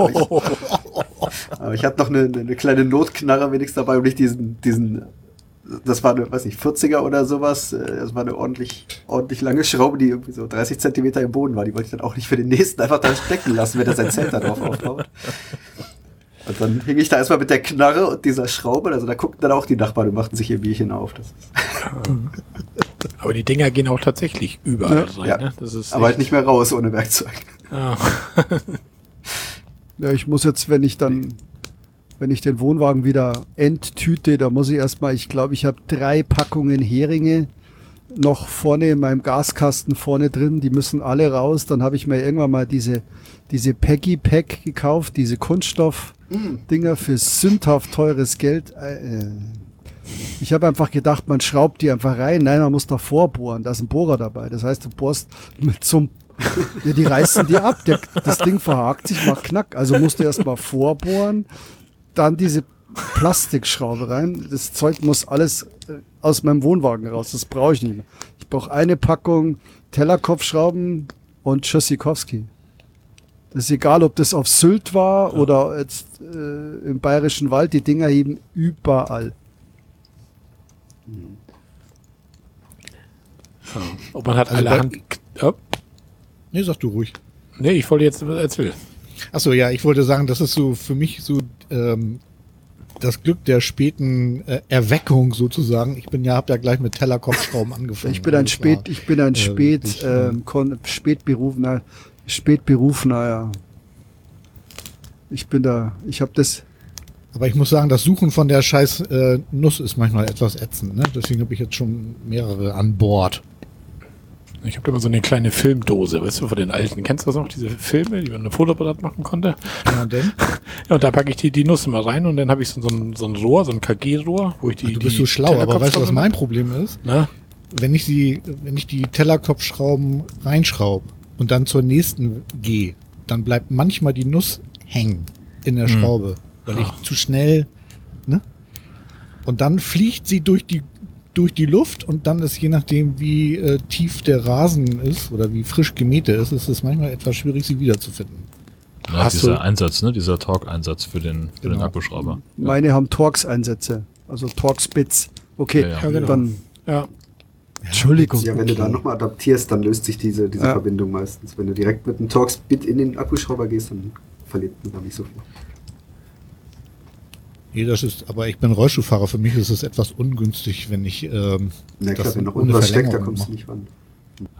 Aber ich hatte noch eine, eine kleine Notknarre wenigstens dabei, um nicht diesen, diesen das war eine, weiß nicht, 40er oder sowas. Äh, das war eine ordentlich, ordentlich lange Schraube, die irgendwie so 30 Zentimeter im Boden war. Die wollte ich dann auch nicht für den nächsten einfach da stecken lassen, wenn er sein Zelt da drauf aufbaut. Und dann hing ich da erstmal mit der Knarre und dieser Schraube. Also da guckten dann auch die Nachbarn und machten sich ihr Bierchen auf. [laughs] Aber die Dinger gehen auch tatsächlich überall ja, rein. Ja. Ne? Das ist Aber halt nicht mehr raus ohne Werkzeug. Ah. ja, ich muss jetzt, wenn ich dann wenn ich den Wohnwagen wieder enttüte, da muss ich erstmal, ich glaube, ich habe drei Packungen Heringe noch vorne in meinem Gaskasten vorne drin, die müssen alle raus. Dann habe ich mir irgendwann mal diese, diese Peggy Pack gekauft, diese Kunststoff-Dinger für sündhaft teures Geld. Äh, ich habe einfach gedacht, man schraubt die einfach rein. Nein, man muss da vorbohren. Da ist ein Bohrer dabei. Das heißt, du bohrst mit so ja, die reißen die ab. Der, das Ding verhakt sich, macht Knack. Also musst du erstmal vorbohren, dann diese Plastikschraube rein. Das Zeug muss alles äh, aus meinem Wohnwagen raus. Das brauche ich nicht mehr. Ich brauche eine Packung Tellerkopfschrauben und Tschüssikowski. Das ist egal, ob das auf Sylt war ja. oder jetzt äh, im Bayerischen Wald. Die Dinger heben überall. Ja. Und man hat also alle Hand. Oh. Nee, sag du ruhig. Nee, ich wollte jetzt erzählen. Achso, ja, ich wollte sagen, das ist so für mich so ähm, das Glück der späten äh, Erweckung sozusagen. Ich bin ja, habe ja gleich mit Tellerkopfschrauben [laughs] angefangen. Ich bin ein Spät, war, ich bin ein äh, Spät, äh, Spätberufener, Spätberufener, ja. Ich bin da, ich habe das. Aber ich muss sagen, das Suchen von der scheiß äh, Nuss ist manchmal etwas ätzend. Ne? Deswegen habe ich jetzt schon mehrere an Bord. Ich habe immer so eine kleine Filmdose, weißt du, von den alten. Kennst du das noch, diese Filme, die man eine Fotoapparat machen konnte? Ja, denn? [laughs] Ja, und da packe ich die, die Nuss immer rein und dann habe ich so, so, ein, so ein Rohr, so ein KG-Rohr, wo ich die. du bist die so schlau, aber weißt du, was mein Problem ist? Na? Wenn ich sie, wenn ich die Tellerkopfschrauben reinschraube und dann zur nächsten gehe, dann bleibt manchmal die Nuss hängen in der Hm. Schraube, weil ich zu schnell, ne? Und dann fliegt sie durch die durch die Luft und dann ist je nachdem, wie äh, tief der Rasen ist oder wie frisch gemäht er ist, ist es manchmal etwas schwierig, sie wiederzufinden. Ja, Hast dieser du- Einsatz, ne? Dieser Torque-Einsatz für den, für den Genau. Akkuschrauber. Meine haben Torx-Einsätze, also Torx-Bits. Okay, Ja, ja. Ja, genau. dann Ja. Entschuldigung. Ja, wenn du da nochmal adaptierst, dann löst sich diese, diese Ja. Verbindung meistens. Wenn du direkt mit einem Torx-Bit in den Akkuschrauber gehst, dann verliert man da nicht so viel. Nee, das ist, aber ich bin Rollstuhlfahrer. Für mich ist es etwas ungünstig, wenn ich ähm, Na klar, das wenn noch ohne unten was steckt, da kommst du nicht ran.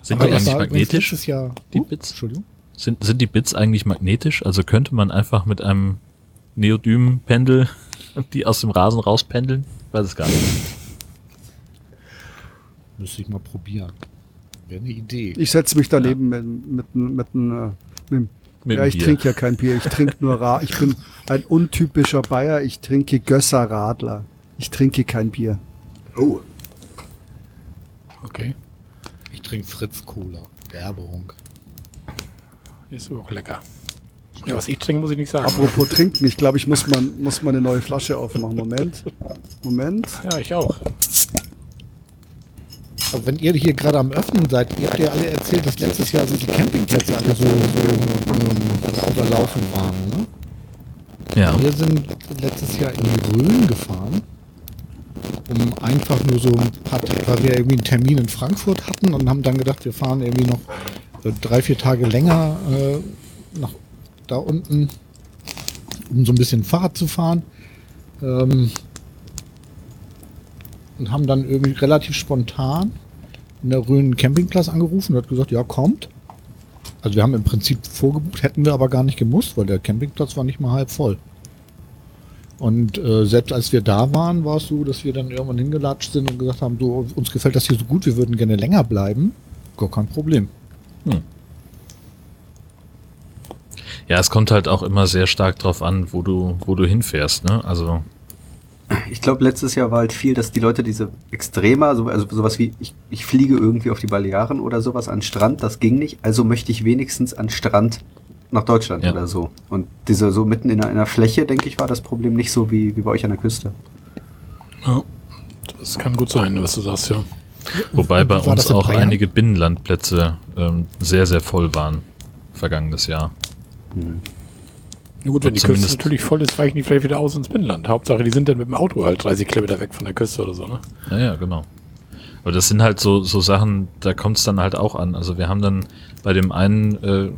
Sind Aber die eigentlich magnetisch? letztes Jahr, die Uh, Bits? Entschuldigung. Sind, sind die Bits eigentlich magnetisch? Also könnte man einfach mit einem Neodym-Pendel [laughs] die aus dem Rasen rauspendeln? Ich weiß es gar nicht. Müsste ich mal probieren. Wäre eine Idee. Ich setze mich daneben mit, mit, mit, mit, mit, Mit ja, dem ich trinke ja kein Bier, ich trinke nur Ra. Ich bin ein untypischer Bayer, ich trinke Gösser Radler. Ich trinke kein Bier. Oh, Okay. Ich trinke Fritz Cola. Werbung. Ist auch lecker. Ja, was ich trinke, muss ich nicht sagen. Apropos trinken, ich glaube, ich muss mal, muss mal eine neue Flasche aufmachen. Moment. Moment. Ja, ich auch. Aber wenn ihr hier gerade am Öffnen seid, ihr habt ja alle erzählt, dass letztes Jahr so die Campingplätze alle so, so ähm, überlaufen waren. Ne? Ja. Wir sind letztes Jahr in die Rhön gefahren, um einfach nur so ein paar weil wir irgendwie einen Termin in Frankfurt hatten und haben dann gedacht, wir fahren irgendwie noch äh, drei, vier Tage länger äh, nach da unten, um so ein bisschen Fahrrad zu fahren. Ähm, und haben dann irgendwie relativ spontan in der Rhön Campingplatz angerufen und hat gesagt, ja, kommt. Also wir haben im Prinzip vorgebucht, hätten wir aber gar nicht gemusst, weil der Campingplatz war nicht mal halb voll. Und äh, selbst als wir da waren, war es so, dass wir dann irgendwann hingelatscht sind und gesagt haben, so, uns gefällt das hier so gut, wir würden gerne länger bleiben. Gar kein Problem. Ja, es kommt halt auch immer sehr stark drauf an, wo du, wo du hinfährst, ne? Also, ich glaube, letztes Jahr war halt viel, dass die Leute diese Extremer, so, also sowas wie, ich, ich fliege irgendwie auf die Balearen oder sowas an Strand, das ging nicht, also möchte ich wenigstens an Strand nach Deutschland Ja. oder so. Und diese so mitten in einer, in einer Fläche, denke ich, war das Problem nicht so wie, wie bei euch an der Küste. Ja. Das kann gut sein, was du sagst, ja. wobei bei War uns auch Bayern? einige Binnenlandplätze ähm, sehr, sehr voll waren vergangenes Jahr. Na gut, wenn die Küste natürlich voll ist, weichen die vielleicht wieder aus ins Binnenland. Hauptsache, die sind dann mit dem Auto halt 30 Kilometer weg von der Küste oder so, ne? Ja, ja, genau. Aber das sind halt so, so Sachen, da kommt es dann halt auch an. Also wir haben dann bei dem einen, äh,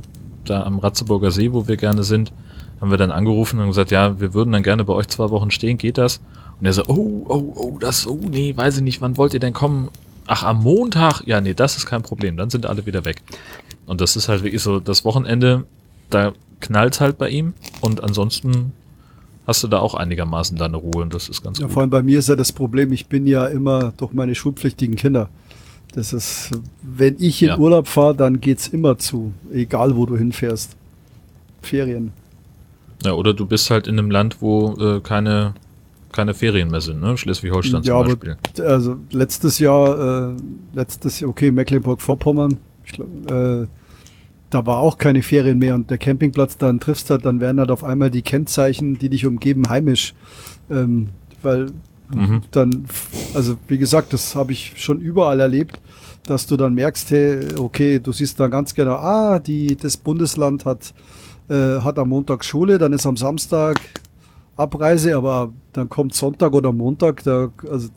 da am Ratzeburger See, wo wir gerne sind, haben wir dann angerufen und gesagt, ja, wir würden dann gerne bei euch zwei Wochen stehen, geht das? Und er so, oh, oh, oh, das, oh, nee, weiß ich nicht, wann wollt ihr denn kommen? Ach, am Montag? Ja, nee, das ist kein Problem, dann sind alle wieder weg. Und das ist halt wirklich so, das Wochenende, da knallt halt bei ihm und ansonsten hast du da auch einigermaßen deine Ruhe und das ist ganz Ja, gut. vor allem bei mir ist ja das Problem, ich bin ja immer durch meine schulpflichtigen Kinder. Das ist, wenn ich in Ja. Urlaub fahre, dann geht's immer zu, egal wo du hinfährst. Ferien. Ja, oder du bist halt in einem Land, wo äh, keine, keine Ferien mehr sind, ne? Schleswig-Holstein Ja, zum aber- Beispiel. Also letztes Jahr, äh, letztes Jahr, okay, Mecklenburg-Vorpommern, äh, da war auch keine Ferien mehr und der Campingplatz dann triffst halt, dann werden halt auf einmal die Kennzeichen, die dich umgeben, heimisch. Ähm, weil Mhm. dann, also wie gesagt, das habe ich schon überall erlebt, dass du dann merkst, hey, okay, du siehst dann ganz genau, ah, die, das Bundesland hat, äh, hat am Montag Schule, dann ist am Samstag Abreise, aber dann kommt Sonntag oder Montag, da also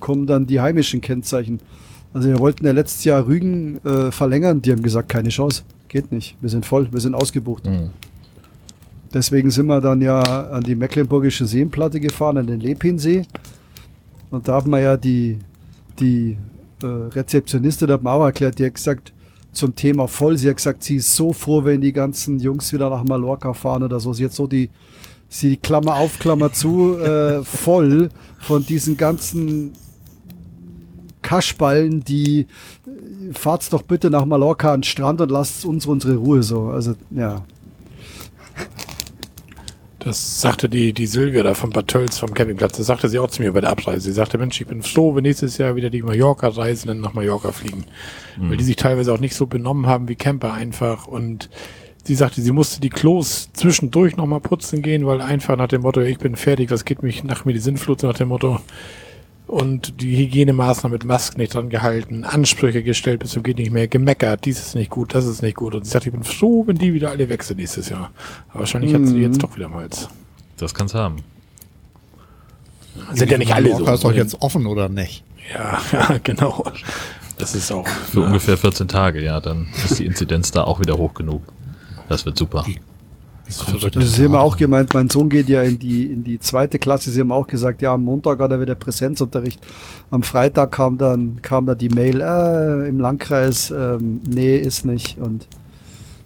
kommen dann die heimischen Kennzeichen. Also wir wollten ja letztes Jahr Rügen äh, verlängern, die haben gesagt, keine Chance, geht nicht, wir sind voll, wir sind ausgebucht. Mhm. Deswegen sind wir dann ja an die Mecklenburgische Seenplatte gefahren, an den Lepinsee. Und da haben wir ja die, die äh, Rezeptionistin der Mauer erklärt, die hat gesagt, zum Thema voll, sie hat gesagt, sie ist so froh, wenn die ganzen Jungs wieder nach Mallorca fahren oder so. Sie hat so die, sie Klammer auf, Klammer zu, äh, voll von diesen ganzen Kaschballen, die äh, fahrt's doch bitte nach Mallorca an den Strand und lasst uns unsere Ruhe so. Also, ja. Das sagte die, die Silvia da vom Bad Tölz vom Campingplatz. Das sagte sie auch zu mir bei der Abreise. Sie sagte, Mensch, ich bin froh, wenn nächstes Jahr wieder die Mallorca-Reisenden nach Mallorca fliegen. Weil die sich teilweise auch nicht so benommen haben wie Camper einfach. Und sie sagte, sie musste die Klos zwischendurch nochmal putzen gehen, weil einfach nach dem Motto, ich bin fertig, was geht mich nach mir die Sinnflut, nach dem Motto. Und die Hygienemaßnahmen mit Masken nicht dran gehalten, Ansprüche gestellt bis zum geht nicht mehr, gemeckert, dies ist nicht gut, das ist nicht gut. Und sie sagte, ich bin froh, wenn die wieder alle weg sind nächstes Jahr. Aber wahrscheinlich hat sie Mhm. jetzt doch wieder mal jetzt. Das kann's haben. Sind ja nicht alle so. Ist doch jetzt offen, oder nicht? Ja, [laughs] ja, genau. Das ist auch Für ungefähr 14 Tage, ja, dann ist die Inzidenz da auch wieder hoch genug. Das wird super. Sie haben da? auch gemeint, mein Sohn geht ja in die, in die zweite Klasse. Sie haben auch gesagt, ja, am Montag hat er wieder Präsenzunterricht. Am Freitag kam dann, kam da die Mail, äh, im Landkreis, ähm, nee, ist nicht. Und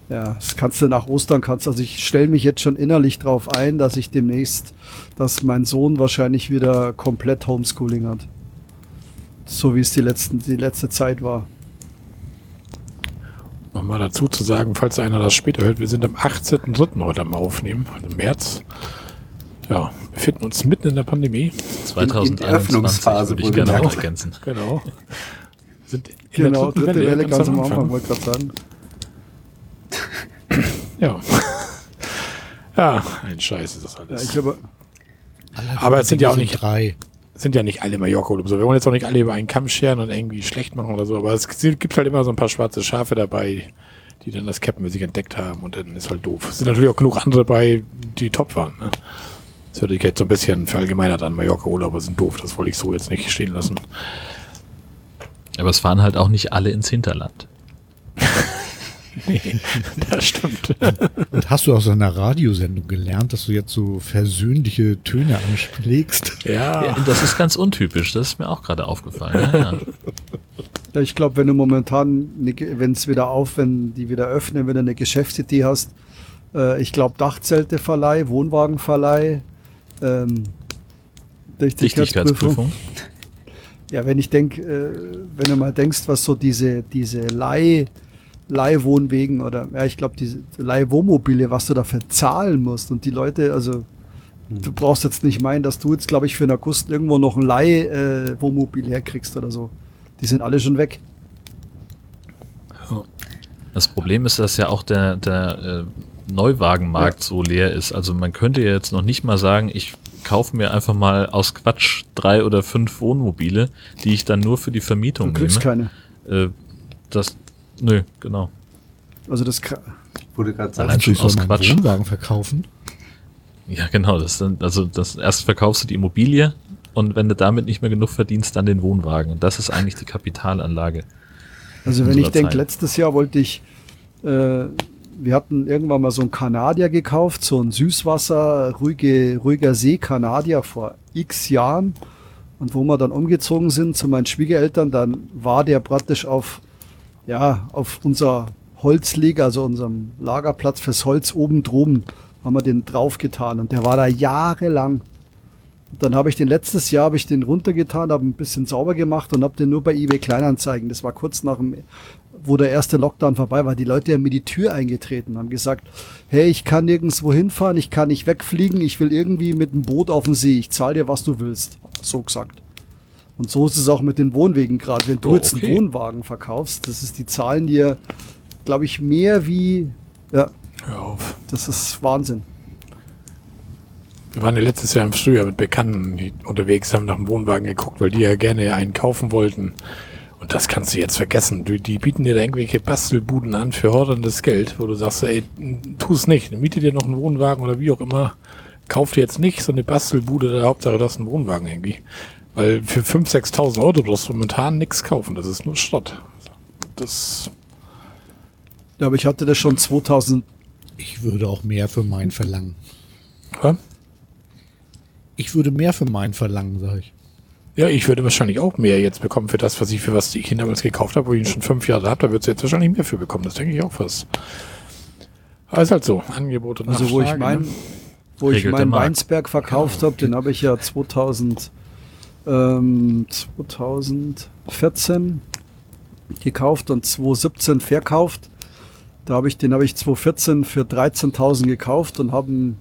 ja, das kannst du nach Ostern, kannst, also ich stelle mich jetzt schon innerlich drauf ein, dass ich demnächst, dass mein Sohn wahrscheinlich wieder komplett Homeschooling hat. So wie es die letzten, die letzte Zeit war. Nochmal dazu zu sagen, falls einer das später hört, wir sind am 18.03. heute am Aufnehmen, also im März. Ja, befinden uns mitten in der Pandemie. 2021 Öffnungsphase würde ich gerne auch ergänzen. Genau. Sind in Genau, dritte Welle ganz am Anfang, wollte ich gerade sagen. [laughs] Ja. ja, ein Scheiß ist das Ja, alles. ich habe, Alle Aber es sind ja auch nicht- drei. Sind ja nicht alle Mallorca-Urlaub so. Wir wollen jetzt auch nicht alle über einen Kamm scheren und irgendwie schlecht machen oder so, aber es gibt halt immer so ein paar schwarze Schafe dabei, die dann das Captain für sich entdeckt haben und dann ist halt doof. Es sind natürlich auch genug andere bei, die top waren. Ne? Das hört sich jetzt so ein bisschen verallgemeinert an. Mallorca-Urlauber sind doof, das wollte ich so jetzt nicht stehen lassen. Aber es fahren halt auch nicht alle ins Hinterland. [laughs] Nee, [laughs] das stimmt. Und hast du aus einer Radiosendung gelernt, dass du jetzt so versöhnliche Töne anschlägst? Ja, Ja, das ist ganz untypisch, das ist mir auch gerade aufgefallen. Ja, ja. Ja, ich glaube, wenn du momentan, wenn es wieder auf, wenn die wieder öffnen, wenn du eine Geschäftsidee hast, äh, ich glaube Dachzelteverleih, Wohnwagenverleih, ähm, Dichtigkeitsprüfung. Ja, wenn ich denke, äh, wenn du mal denkst, was so diese, diese Leih, Leihwohnwegen oder, ja, ich glaube, diese Leihwohnmobile, was du dafür zahlen musst und die Leute, also, du brauchst jetzt nicht meinen, dass du jetzt, glaube ich, für einen August irgendwo noch ein Leihwohnmobil herkriegst oder so. Die sind alle schon weg. Das Problem ist, dass ja auch der, der äh, Neuwagenmarkt so leer ist. Also man könnte ja jetzt noch nicht mal sagen, ich kaufe mir einfach mal aus Quatsch drei oder fünf Wohnmobile, die ich dann nur für die Vermietung Du kriegst nehme. keine. Äh, das, nö, genau. Also das, du gerade Allein sagst, schon aus Quatsch. Wohnwagen verkaufen. Ja, genau. Das dann, also das erst verkaufst du die Immobilie und wenn du damit nicht mehr genug verdienst, dann den Wohnwagen. Und das ist eigentlich die Kapitalanlage. Also wenn ich denke, letztes Jahr wollte ich, äh, wir hatten irgendwann mal so einen Kanadier gekauft, so ein Süßwasser, ruhige, ruhiger See Kanadier vor x Jahren. Und wo wir dann umgezogen sind zu meinen Schwiegereltern, dann war der praktisch auf, ja, auf unser Holzleger, also unserem Lagerplatz fürs Holz oben droben, haben wir den draufgetan. Und der war da jahrelang. Dann habe ich den letztes Jahr habe ich den runtergetan, habe ein bisschen sauber gemacht und habe den nur bei eBay Kleinanzeigen. Das war kurz nach dem, wo der erste Lockdown vorbei war. Die Leute haben mir die Tür eingetreten, haben gesagt, hey, ich kann nirgendwo hinfahren, ich kann nicht wegfliegen, ich will irgendwie mit dem Boot auf dem See, ich zahle dir, was du willst. So gesagt. Und so ist es auch mit den Wohnwegen gerade. Wenn du Oh, jetzt okay. einen Wohnwagen verkaufst, das ist die Zahlen dir, glaube ich, mehr wie, ja, hör auf. das ist Wahnsinn. Wir waren ja letztes Jahr im Frühjahr mit Bekannten die unterwegs, haben nach dem Wohnwagen geguckt, weil die ja gerne einen kaufen wollten. Und das kannst du jetzt vergessen. Die, die bieten dir da irgendwelche Bastelbuden an für horrendes Geld, wo du sagst, ey, tu es nicht. Miete dir noch einen Wohnwagen oder wie auch immer. Kauf dir jetzt nicht so eine Bastelbude, der Hauptsache das ist ein Wohnwagen irgendwie. Weil für 5.000, 6.000 Euro brauchst du momentan nichts kaufen. Das ist nur Schrott. Das, Ja, aber ich hatte das schon 2000, Ich würde auch mehr für meinen verlangen. ja? Ich würde mehr für meinen verlangen, sage ich. Ja, ich würde wahrscheinlich auch mehr jetzt bekommen für das, was ich für was ich ihn damals gekauft habe, wo ich ihn schon fünf Jahre habe. Da wird es jetzt wahrscheinlich mehr für bekommen. Das denke ich auch fast. Aber ist halt so. Angebot und Also wo ich Nachfrage, mein, ne? wo ich Regelt meinen. Weinsberg verkauft habe, den habe ich ja 2000, ähm, 2014 gekauft und 2017 verkauft. Da habe ich den habe ich 2014 für 13.000 gekauft und habe ihn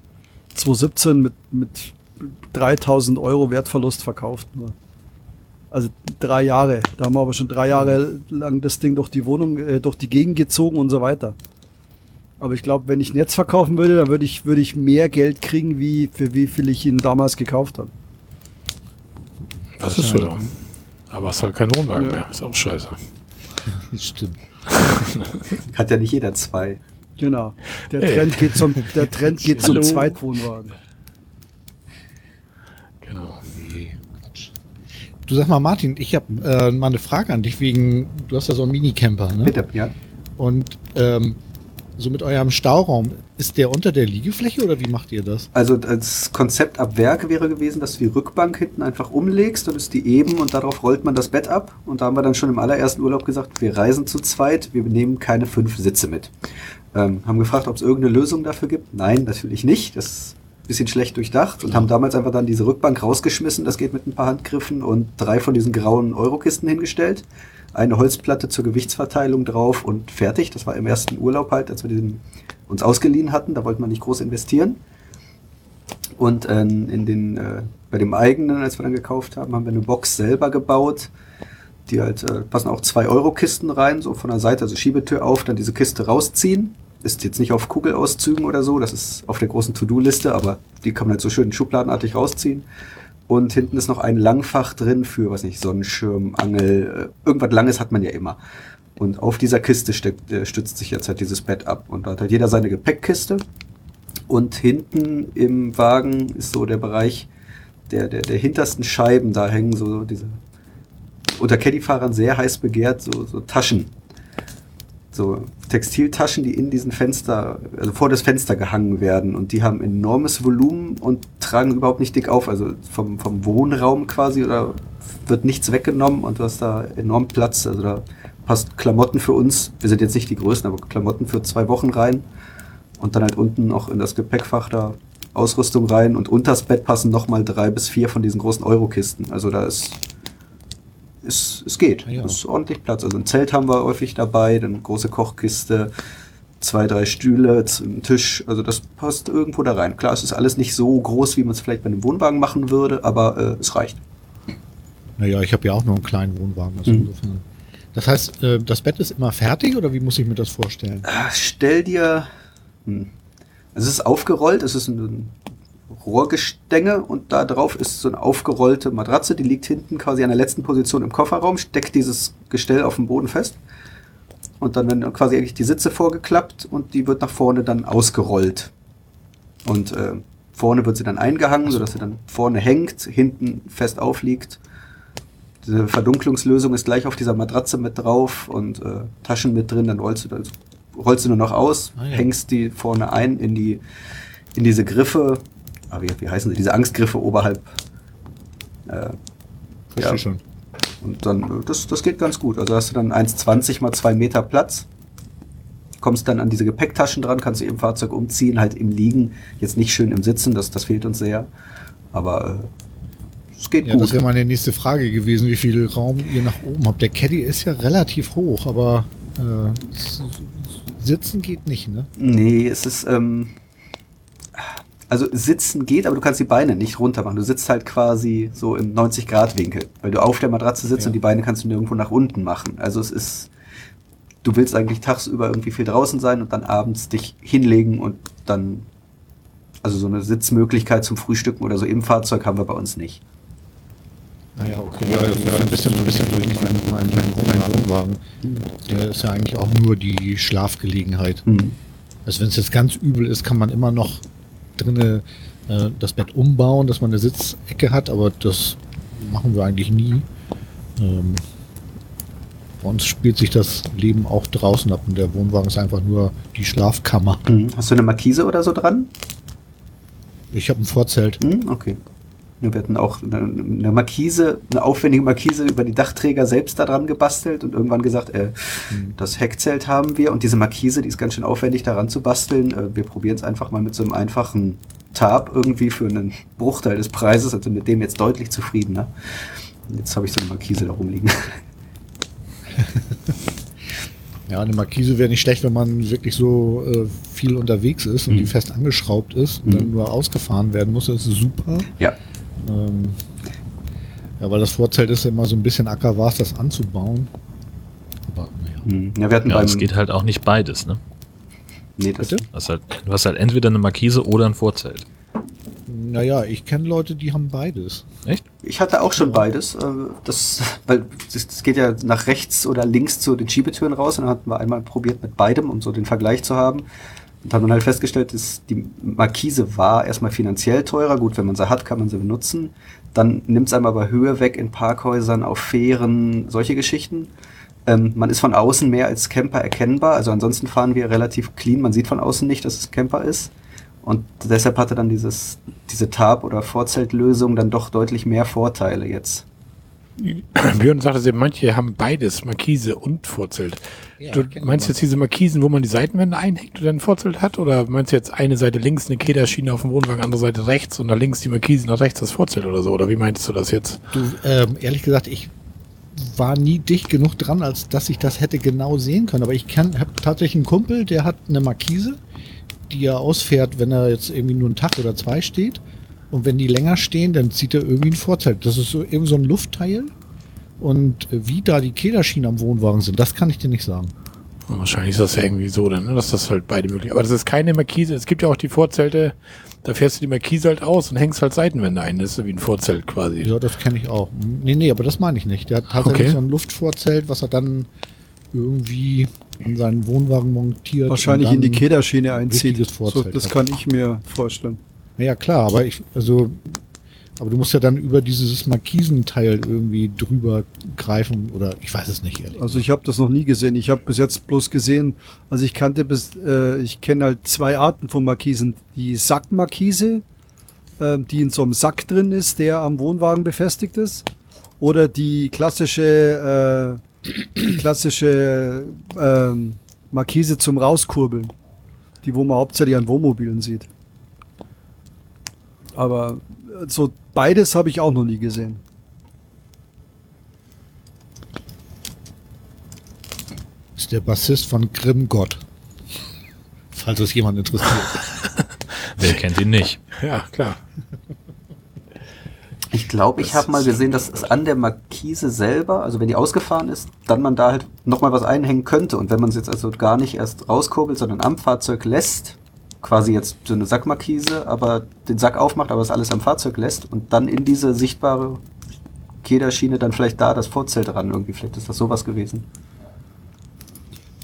2017 mit mit 3.000 Euro Wertverlust verkauft. Nur. Also drei Jahre. Da haben wir aber schon drei Jahre lang das Ding durch die Wohnung, äh, durch die Gegend gezogen und so weiter. Aber ich glaube, wenn ich ihn jetzt verkaufen würde, dann würde ich, würde ich mehr Geld kriegen, wie für wie viel ich ihn damals gekauft habe. Das ist so. Aber es ist halt kein Wohnwagen Ja. mehr. Ist auch scheiße. Stimmt. [laughs] Hat ja nicht jeder zwei. Genau. Der Ey. Trend geht zum, der Trend geht zum Hallo. Zweitwohnwagen. Genau. Nee, Quatsch. Du sag mal, Martin, ich habe äh, mal eine Frage an dich wegen, du hast ja so einen Minicamper, ne? Bitte, ja. Und ähm, so mit eurem Stauraum, ist der unter der Liegefläche oder wie macht ihr das? Also das Konzept ab Werk wäre gewesen, dass du die Rückbank hinten einfach umlegst, dann ist die eben und darauf rollt man das Bett ab. Und da haben wir dann schon im allerersten Urlaub gesagt, wir reisen zu zweit, wir nehmen keine fünf Sitze mit. Ähm, haben gefragt, ob es irgendeine Lösung dafür gibt. Nein, natürlich nicht. Das ist ein bisschen schlecht durchdacht und haben damals einfach dann diese Rückbank rausgeschmissen. Das geht mit ein paar Handgriffen und drei von diesen grauen Eurokisten hingestellt. Eine Holzplatte zur Gewichtsverteilung drauf und fertig. Das war im ersten Urlaub halt, als wir diesen uns ausgeliehen hatten. Da wollte man nicht groß investieren. Und ähm, in den, äh, bei dem eigenen, als wir dann gekauft haben, haben wir eine Box selber gebaut. Die halt, äh, passen auch zwei Euro-Kisten rein, so von der Seite, also Schiebetür auf, dann diese Kiste rausziehen. Ist jetzt nicht auf Kugelauszügen oder so, das ist auf der großen To-Do-Liste, aber die kann man halt so schön schubladenartig rausziehen. Und hinten ist noch ein Langfach drin für, was nicht, Sonnenschirm, Angel, äh, irgendwas Langes hat man ja immer. Und auf dieser Kiste steckt, äh, stützt sich jetzt halt dieses Bett ab. Und da hat halt jeder seine Gepäckkiste. Und hinten im Wagen ist so der Bereich der, der, der hintersten Scheiben, da hängen so diese unter Caddy-Fahrern sehr heiß begehrt, so, so Taschen. So Textiltaschen, die in diesen Fenster, also vor das Fenster gehangen werden. Und die haben enormes Volumen und tragen überhaupt nicht dick auf. Also vom, vom Wohnraum quasi oder wird nichts weggenommen und du hast da enorm Platz. Also da passt Klamotten für uns, wir sind jetzt nicht die Größten, aber Klamotten für zwei Wochen rein. Und dann halt unten noch in das Gepäckfach da Ausrüstung rein und unters Bett passen nochmal drei bis vier von diesen großen Eurokisten. Also da ist, ist es geht. Ja. Es ist ordentlich Platz. Also ein Zelt haben wir häufig dabei, dann eine große Kochkiste, zwei, drei Stühle, ein Tisch. Also das passt irgendwo da rein. Klar, es ist alles nicht so groß, wie man es vielleicht bei einem Wohnwagen machen würde, aber äh, es reicht. Naja, ich habe ja auch nur einen kleinen Wohnwagen. Also Mhm. insofern. Das heißt, äh, das Bett ist immer fertig oder wie muss ich mir das vorstellen? Ah, Stell dir. Hm. Es ist aufgerollt, es ist ein Rohrgestänge und da drauf ist so eine aufgerollte Matratze, die liegt hinten quasi an der letzten Position im Kofferraum, steckt dieses Gestell auf dem Boden fest. Und dann werden quasi eigentlich die Sitze vorgeklappt und die wird nach vorne dann ausgerollt. Und äh, vorne wird sie dann eingehangen, sodass sie dann vorne hängt, hinten fest aufliegt. Diese Verdunklungslösung ist gleich auf dieser Matratze mit drauf und äh, Taschen mit drin, dann rollst du, dann rollst du nur noch aus, Ah, ja. hängst die vorne ein in die in diese Griffe, ah, wie, wie heißen sie, diese Angstgriffe oberhalb. Äh, Verstehe Ja. schon. und dann, äh, das, das geht ganz gut. Also hast du dann 1,20 mal 2 Meter Platz. Kommst dann an diese Gepäcktaschen dran, kannst du im Fahrzeug umziehen, halt im Liegen. Jetzt nicht schön im Sitzen, das, das fehlt uns sehr. Aber äh, es geht Ja, gut. das wäre meine nächste Frage gewesen, wie viel Raum ihr nach oben habt. Der Caddy ist ja relativ hoch, aber äh, sitzen geht nicht, ne? Nee, es ist, ähm, also sitzen geht, aber du kannst die Beine nicht runter machen. Du sitzt halt quasi so im 90-Grad-Winkel, weil du auf der Matratze sitzt Ja. und die Beine kannst du nirgendwo nach unten machen. Also es ist, du willst eigentlich tagsüber irgendwie viel draußen sein und dann abends dich hinlegen und dann, also so eine Sitzmöglichkeit zum Frühstücken oder so im Fahrzeug haben wir bei uns nicht. Naja, okay. Ja, das ist ein bisschen, ein bisschen durch meinen mein, mein, mein Wohnwagen. Der ist ja eigentlich auch nur die Schlafgelegenheit. Hm. Also wenn es jetzt ganz übel ist, kann man immer noch drinne äh, das Bett umbauen, dass man eine Sitzecke hat, aber das machen wir eigentlich nie. Ähm, bei uns spielt sich das Leben auch draußen ab und der Wohnwagen ist einfach nur die Schlafkammer. Hm. Hast du eine Markise oder so dran? Ich habe ein Vorzelt. Hm, okay. Wir hatten auch eine, Markise, eine aufwendige Markise über die Dachträger selbst da dran gebastelt und irgendwann gesagt, äh, das Heckzelt haben wir und diese Markise, die ist ganz schön aufwendig daran zu basteln. Äh, wir probieren es einfach mal mit so einem einfachen Tab irgendwie für einen Bruchteil des Preises, also mit dem jetzt deutlich zufriedener. Jetzt habe ich so eine Markise da rumliegen. [laughs] Ja, eine Markise wäre nicht schlecht, wenn man wirklich so äh, viel unterwegs ist und Mhm. die fest angeschraubt ist und Mhm. dann nur ausgefahren werden muss. Das ist super. Ja. Ähm, ja, weil das Vorzelt ist ja immer so ein bisschen Acker war es, das anzubauen. Aber naja. Hm. Ja, wir hatten Ja, beim. es geht halt auch nicht beides, ne? nee, das, Bitte? Du hast halt, du hast halt entweder eine Markise oder ein Vorzelt. Naja, ich kenne Leute, die haben beides. Echt? Ich hatte auch schon beides. äh, Das, weil das das geht ja nach rechts oder links zu den Schiebetüren raus. Und dann hatten wir einmal probiert mit beidem, um so den Vergleich zu haben. Und haben dann halt festgestellt, dass die Markise war erstmal finanziell teurer. Gut, wenn man sie hat, kann man sie benutzen. Dann nimmt es einem aber Höhe weg in Parkhäusern, auf Fähren, solche Geschichten. Ähm, man ist von außen mehr als Camper erkennbar. Also ansonsten fahren wir relativ clean. Man sieht von außen nicht, dass es Camper ist. Und deshalb hatte dann dieses, diese Tab- oder Vorzeltlösung dann doch deutlich mehr Vorteile jetzt. Björn sagte, manche haben beides, Markise und Vorzelt. Ja, du meinst jetzt diese Markisen, wo man die Seitenwände einhängt oder ein Vorzelt hat? Oder meinst du jetzt eine Seite links eine Kederschiene auf dem Wohnwagen, andere Seite rechts und da links die Markisen, nach rechts das Vorzelt oder so? Oder wie meinst du das jetzt? Du, ähm, ehrlich gesagt, ich war nie dicht genug dran, als dass ich das hätte genau sehen können. Aber ich habe tatsächlich einen Kumpel, der hat eine Markise, die er ausfährt, wenn er jetzt irgendwie nur einen Tag oder zwei steht. Und wenn die länger stehen, dann zieht er irgendwie ein Vorzelt. Das ist so irgendwie so ein Luftteil. Und wie da die Kederschienen am Wohnwagen sind, das kann ich dir nicht sagen. Wahrscheinlich ist das ja irgendwie so, dann, ne, dass das halt beide möglich Aber das ist keine Markise. Es gibt ja auch die Vorzelte, da fährst du die Markise halt aus und hängst halt Seitenwände ein. Das ist so wie ein Vorzelt quasi. Ja, das kenne ich auch. Nee, nee, aber das meine ich nicht. Der hat tatsächlich Okay. so ein Luftvorzelt, was er dann irgendwie an seinen Wohnwagen montiert. Wahrscheinlich und in die Kederschiene einzieht. So, das hat. kann ich mir vorstellen. Ja, klar, aber ich, also, aber du musst ja dann über dieses Markisenteil irgendwie drüber greifen oder ich weiß es nicht, ehrlich. Also ich habe das noch nie gesehen. Ich habe bis jetzt bloß gesehen, also ich kannte bis, äh, ich kenne halt zwei Arten von Markisen. Die Sackmarkise, äh, die in so einem Sack drin ist, der am Wohnwagen befestigt ist. Oder die klassische, äh, die [clears throat] klassische ähm, Markise zum Rauskurbeln. Die, wo man hauptsächlich an Wohnmobilen sieht. Aber äh, so beides habe ich auch noch nie gesehen. Ist der Bassist von Grimm Gott. Falls es jemand interessiert. [laughs] Wer kennt ihn nicht? Ja, klar. Ich glaube, ich habe mal gesehen, dass es an der Markise selber, also wenn die ausgefahren ist, dann man da halt nochmal was einhängen könnte. Und wenn man es jetzt also gar nicht erst rauskurbelt, sondern am Fahrzeug lässt, quasi jetzt so eine Sackmarkise, aber den Sack aufmacht, aber es alles am Fahrzeug lässt und dann in diese sichtbare Kederschiene dann vielleicht da das Vorzelt ran irgendwie. Vielleicht ist das sowas gewesen.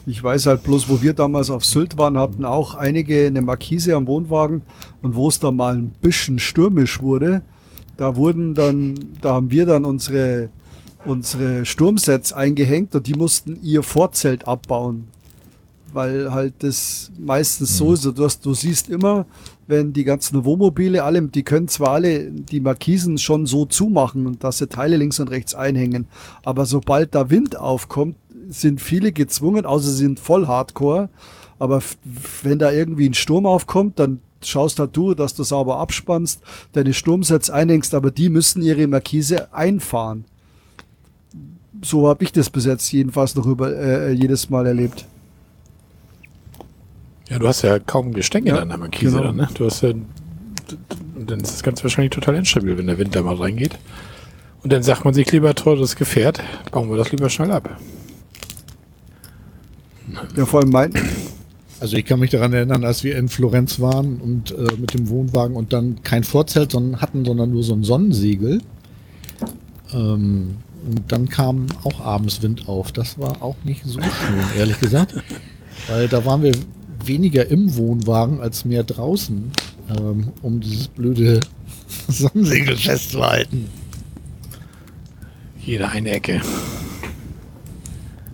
Ich weiß halt bloß, wo wir damals auf Sylt waren, hatten auch einige eine Markise am Wohnwagen und wo es da mal ein bisschen stürmisch wurde, da wurden dann, da haben wir dann unsere, unsere Sturmsets eingehängt und die mussten ihr Vorzelt abbauen. Weil halt das meistens so ist, du, hast, du siehst immer, wenn die ganzen Wohnmobile, alle, die können zwar alle die Markisen schon so zumachen und dass sie Teile links und rechts einhängen, aber sobald da Wind aufkommt, sind viele gezwungen, außer sie sind voll Hardcore. Aber wenn da irgendwie ein Sturm aufkommt, dann schaust halt du, dass du sauber abspannst, deine Sturmsets einhängst, aber die müssen ihre Markise einfahren. So habe ich das bis jetzt jedenfalls noch über äh, jedes Mal erlebt. Ja, du hast ja kaum Gestänge Ja, an der Markise genau. dann, ne? Du hast ja, und dann ist das Ganze wahrscheinlich total instabil, wenn der Wind da mal reingeht. Und dann sagt man sich lieber, teures Gefährt, bauen wir das lieber schnell ab. Ja, vor allem mein, Also ich kann mich daran erinnern, als wir in Florenz waren und äh, mit dem Wohnwagen und dann kein Vorzelt sondern hatten, sondern nur so ein Sonnensegel. Ähm, und dann kam auch abends Wind auf. Das war auch nicht so schön, ehrlich gesagt. Weil da waren wir weniger im Wohnwagen als mehr draußen, ähm, um dieses blöde [laughs] Sonnensegel festzuhalten. Jede eine Ecke.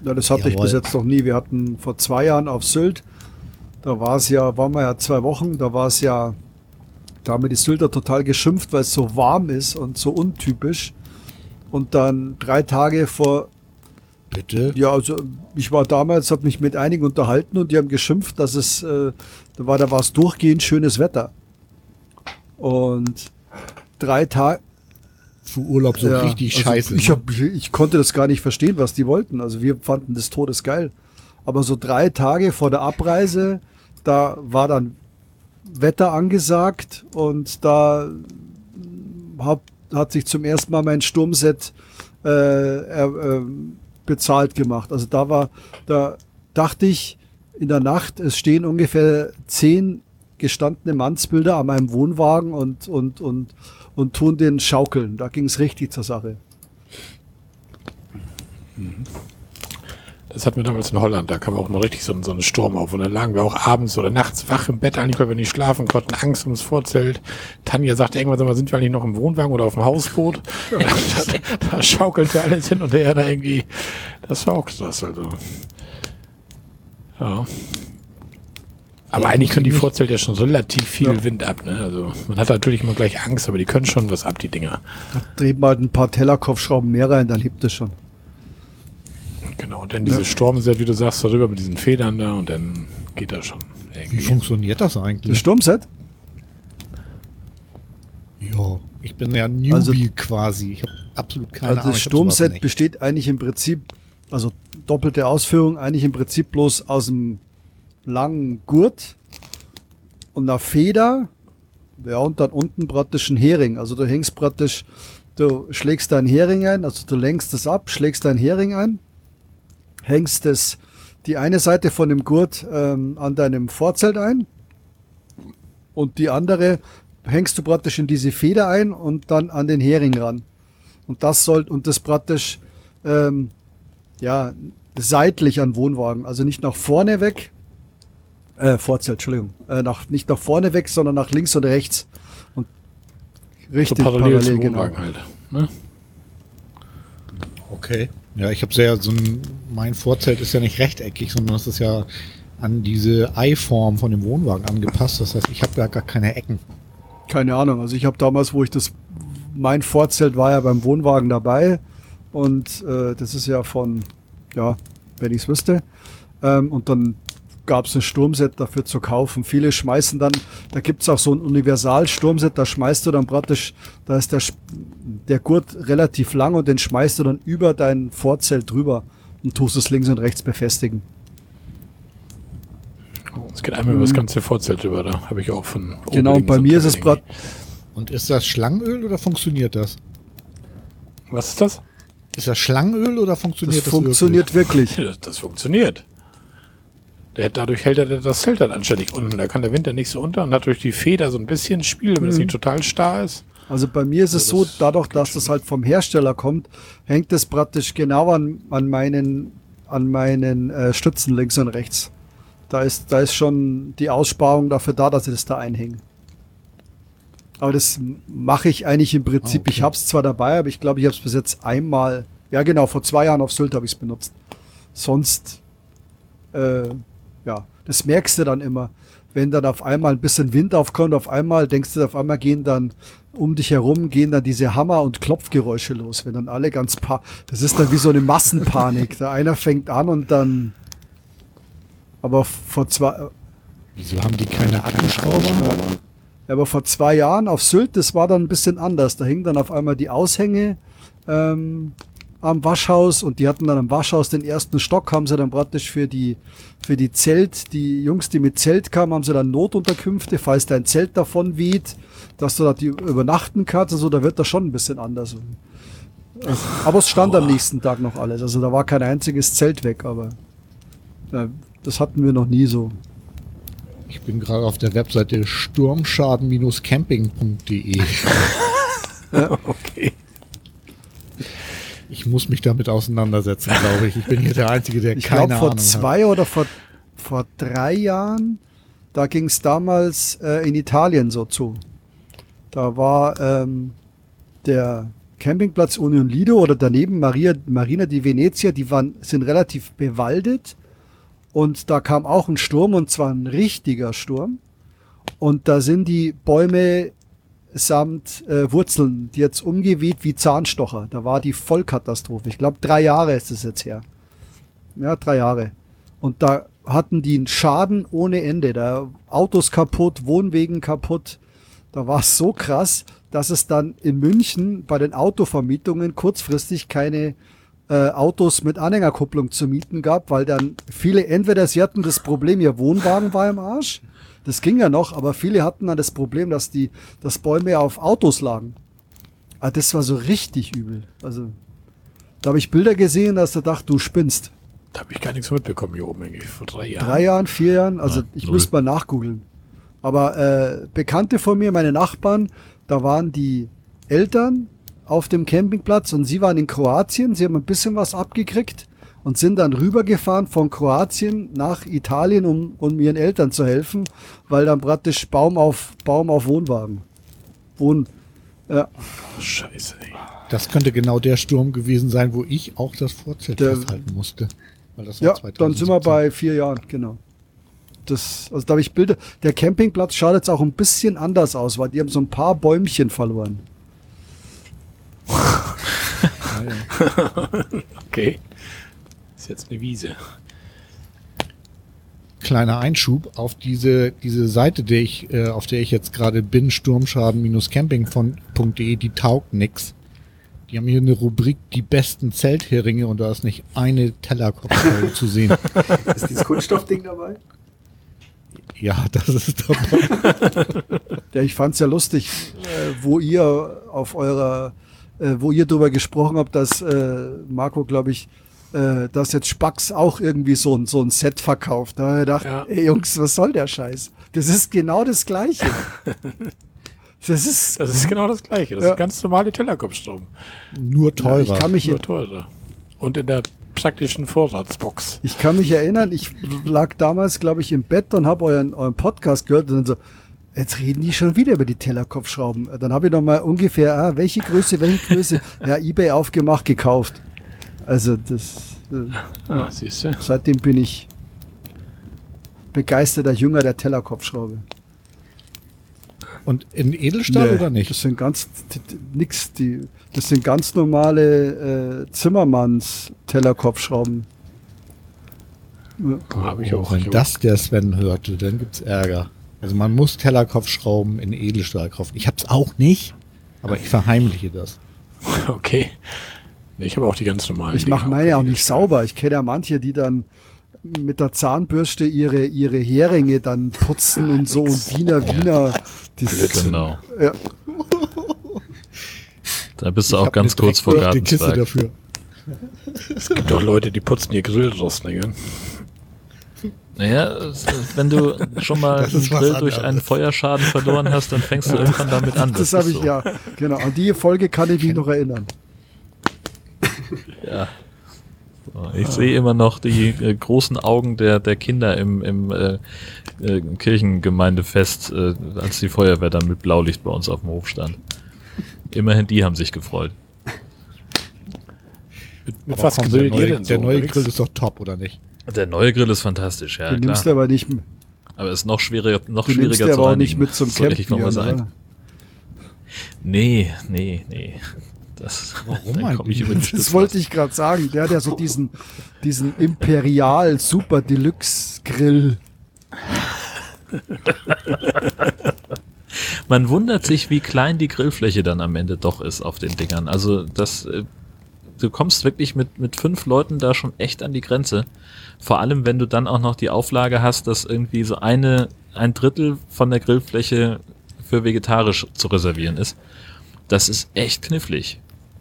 Ja, das hatte ich Jawohl. bis jetzt noch nie. Wir hatten vor zwei Jahren auf Sylt, da war es ja, waren wir ja zwei Wochen, da war es ja, da haben wir die Sylter total geschimpft, weil es so warm ist und so untypisch. Und dann drei Tage vor, Bitte? ja, also ich war damals, habe mich mit einigen unterhalten und die haben geschimpft, dass es, äh, da war, da war es durchgehend schönes Wetter. Und drei Tage. Für Urlaub so Ja, richtig also scheiße. Ich, ne? hab, ich konnte das gar nicht verstehen, was die wollten. Also wir fanden das Todes geil. Aber so drei Tage vor der Abreise, da war dann Wetter angesagt und da hab, hat sich zum ersten Mal mein Sturmset äh, er, ähm, bezahlt gemacht. Also da war, da dachte ich in der Nacht, es stehen ungefähr zehn gestandene Mannsbilder an meinem Wohnwagen und, und, und, und tun den schaukeln. Da ging es richtig zur Sache. Das hatten wir damals in Holland, da kam auch noch richtig so, ein- so ein Sturm auf. Und dann lagen wir auch abends oder nachts wach im Bett, eigentlich, weil wir nicht schlafen konnten, Angst ums Vorzelt. Tanja sagte irgendwann, sag mal, sind wir eigentlich noch im Wohnwagen oder auf dem Hausboot? [laughs] da, da schaukelte alles hin und her da irgendwie. Das war auch krass, also. Ja. Aber eigentlich können die Vorzelte ja schon relativ viel Wind ab, ne? Also man hat natürlich immer gleich Angst, aber die können schon was ab, die Dinger. Dreht mal ein paar Tellerkopfschrauben mehr rein, dann hebt es schon. Genau, und dann diese Sturmset, wie du sagst, darüber mit diesen Federn da und dann geht das schon. Wie Irgendwie. funktioniert das Das eigentlich? Sturmset? Ja, ich bin ja Newbie Also- quasi. Ich habe absolut keine Also Ahnung. das Sturmset besteht eigentlich im Prinzip, also doppelte Ausführung, eigentlich im Prinzip bloß aus einem langen Gurt und einer Feder, ja, und dann unten praktisch ein Hering. Also du hängst praktisch, du schlägst deinen Hering ein, also du lenkst es ab, schlägst deinen Hering ein, hängst es die eine Seite von dem Gurt ähm, an deinem Vorzelt ein und die andere hängst du praktisch in diese Feder ein und dann an den Hering ran. Und das soll und das praktisch ähm, ja seitlich an Wohnwagen, also nicht nach vorne weg, äh, Vorzelt, Entschuldigung, äh, nach, nicht nach vorne weg, sondern nach links und rechts und So richtig parallel, zum genau. Wohnwagen halt. Ne? Okay. Ja, ich habe sehr so ein, mein Vorzelt ist ja nicht rechteckig, sondern es ist ja an diese Eiform von dem Wohnwagen angepasst. Das heißt, ich habe da gar keine Ecken. Keine Ahnung. Also ich habe damals, wo ich das, mein Vorzelt war ja beim Wohnwagen dabei und äh, das ist ja von, ja, wenn ich es wüsste. Ähm, und dann gab es ein Sturmset dafür zu kaufen. Viele schmeißen dann, da gibt es auch so ein Universal-Sturmset, da schmeißt du dann praktisch, da ist der, der Gurt relativ lang und den schmeißt du dann über dein Vorzelt drüber und tust es links und rechts befestigen. Es geht einmal über das ganze Vorzelt über, da habe ich auch von. Mhm. Genau, und bei mir ist es praktisch, Und ist das Schlangenöl oder funktioniert das? Was ist das? Ist das Schlangenöl oder das funktioniert das, funktioniert wirklich. Das, [laughs] das funktioniert. Der, dadurch hält er das Zelt dann anständig unten. Da kann der Wind dann nicht so unter und hat durch die Feder so ein bisschen Spiel, wenn es Mhm. nicht total starr ist. Also bei mir ist es Also so, dadurch, dass das halt vom Hersteller kommt, hängt es praktisch genau an, an meinen, an meinen äh, Stützen links und rechts. Da ist, da ist schon die Aussparung dafür da, dass ich das da einhänge. Aber das mache ich eigentlich im Prinzip. Ah, okay. Ich habe es zwar dabei, aber ich glaube, ich habe es bis jetzt einmal, ja genau, vor zwei Jahren auf Sylt habe ich es benutzt. Sonst, äh, ja, das merkst du dann immer. Wenn dann auf einmal ein bisschen Wind aufkommt, auf einmal denkst du, auf einmal gehen dann um dich herum, gehen dann diese Hammer- und Klopfgeräusche los, wenn dann alle ganz pa Das ist dann wie so eine Massenpanik. Der einer fängt an und dann. Aber vor zwei, Wieso haben die keine Akkuschrauber? aber vor zwei Jahren auf Sylt, das war dann ein bisschen anders. Da hingen dann auf einmal die Aushänge ähm, am Waschhaus und die hatten dann am Waschhaus den ersten Stock, haben sie dann praktisch für die, für die Zelt, die Jungs, die mit Zelt kamen, haben sie dann Notunterkünfte, falls dein Zelt davon weht, dass du da die übernachten kannst. Also da wird das schon ein bisschen anders. Also, aber es stand am nächsten Tag noch alles. Also da war kein einziges Zelt weg, aber äh, das hatten wir noch nie so. Ich bin gerade auf der Webseite sturmschaden-camping.de. [laughs] [laughs] Okay. Ich muss mich damit auseinandersetzen, glaube ich. Ich bin hier der Einzige, der Ich keine glaube, vor Ahnung zwei oder vor, vor drei Jahren, da ging es damals äh, in Italien so zu. Da war ähm, der Campingplatz Union Lido oder daneben Maria, Marina di Venezia, die waren, sind relativ bewaldet. Und da kam auch ein Sturm und zwar ein richtiger Sturm. Und da sind die Bäume samt äh, Wurzeln, die jetzt umgeweht wie Zahnstocher. Da war die Vollkatastrophe. Ich glaube, drei Jahre ist es jetzt her. Ja, drei Jahre. Und da hatten die einen Schaden ohne Ende. Da Autos kaputt, Wohnwegen kaputt. da war es so krass, dass es dann in München bei den Autovermietungen kurzfristig keine äh, Autos mit Anhängerkupplung zu mieten gab, weil dann viele, entweder sie hatten das Problem, ihr Wohnwagen war im Arsch, das ging ja noch, aber viele hatten dann das Problem, dass die, dass Bäume auf Autos lagen. Ah, das war so richtig übel. Also, da habe ich Bilder gesehen, dass du dachte, du spinnst. Da habe ich gar nichts mitbekommen hier oben, irgendwie vor drei Jahren. Drei Jahren, vier Jahren, also Ja, ich null. müsste mal nachgoogeln. Aber äh, Bekannte von mir, meine Nachbarn, da waren die Eltern auf dem Campingplatz und sie waren in Kroatien. Sie haben ein bisschen was abgekriegt und sind dann rübergefahren von Kroatien nach Italien, um, um ihren Eltern zu helfen, weil dann praktisch Baum auf Baum auf Wohnwagen. Wohn, ja, Scheiße, ey. Das könnte genau der Sturm gewesen sein, wo ich auch das Vorzelt Der- festhalten musste. Weil das war ja dann sind wir 2017. bei vier Jahren, genau. Das, also da habe ich Bilder. Der Campingplatz schaut jetzt auch ein bisschen anders aus, weil die haben so ein paar Bäumchen verloren. [laughs] [laughs] Okay. Jetzt eine Wiese. Kleiner Einschub auf diese, diese Seite, der ich, äh, auf der ich jetzt gerade bin, sturmschaden-camping.de, die taugt nix. Die haben hier eine Rubrik, die besten Zeltheringe und da ist nicht eine Tellerkopfhaube zu sehen. [laughs] Ist dieses Kunststoffding dabei? Ja, das ist dabei. [laughs] Ja, ich fand's ja lustig, äh, wo ihr auf eurer, äh, wo ihr drüber gesprochen habt, dass äh, Marco, glaube ich, äh, dass jetzt Spax auch irgendwie so ein, so ein Set verkauft. Da habe ich gedacht, Ja. ey Jungs, was soll der Scheiß? Das ist genau das Gleiche. [laughs] Das ist, Das ist genau das Gleiche. Das Ja. ist ganz normale Tellerkopfstrom. Nur teurer. ich kann mich, Nur teurer. Und in der praktischen Vorratsbox. ich kann mich erinnern, ich lag damals, glaube ich, im Bett und habe euren, euren Podcast gehört und dann so, jetzt reden die schon wieder über die Tellerkopfschrauben. Dann habe ich noch mal ungefähr, ah, welche Größe, welche Größe, ja, Ebay aufgemacht, gekauft. Also das, äh, Ah, siehst du? seitdem bin ich begeisterter Jünger der Tellerkopfschraube. Und in Edelstahl Nee, oder nicht? Das sind ganz nix, die, das sind ganz normale äh, Zimmermanns Tellerkopfschrauben. Ja. Habe ich auch. Oh, Wenn das der Sven hörte, dann gibt's Ärger. Also man muss Tellerkopfschrauben in Edelstahl kaufen. Ich hab's auch nicht, aber ich verheimliche das. Okay. Ich habe auch die ganz normalen. Ich mache meine auch nicht sauber. Ich kenne ja manche, die dann mit der Zahnbürste ihre, ihre Heringe dann putzen und so und Wiener, Wiener. Das, Genau. ja, Da bist du Ich auch ganz kurz vor Dreckbürste Kiste Gartenzwerg. dafür. Es gibt doch Leute, die putzen ihr Grillrost, ne? Naja, wenn du schon mal [laughs] Das einen Grill durch einen Feuerschaden verloren hast, dann fängst du irgendwann damit an. das ist habe ich so. ja. Genau. An die Folge kann ich mich noch erinnern. Ja. So, Ich sehe immer noch die äh, großen Augen der, der Kinder im, im äh, äh, Kirchengemeindefest, äh, als die Feuerwehr dann mit Blaulicht bei uns auf dem Hof stand. Immerhin die haben sich gefreut. Mit, mit was grillt der ihr neue, denn so? Der neue? Grill ist doch top, oder nicht? Der neue Grill ist fantastisch, ja Den klar. nimmst du aber nicht, Aber ist noch schwieriger, noch nimmst schwieriger du zu aber auch nicht mit zum Campen. ich noch mal sagen. oder? Nee, nee, nee. Das, Warum eigentlich? Das Stützlast. wollte ich gerade sagen. Der hat ja so diesen, diesen Imperial Super Deluxe Grill. Man wundert sich, wie klein die Grillfläche dann am Ende doch ist auf den Dingern. Also das, äh, du kommst wirklich mit, mit fünf Leuten da schon echt an die Grenze. Vor allem, wenn du dann auch noch die Auflage hast, dass irgendwie so eine, ein Drittel von der Grillfläche für vegetarisch zu reservieren ist. Das ist echt knifflig.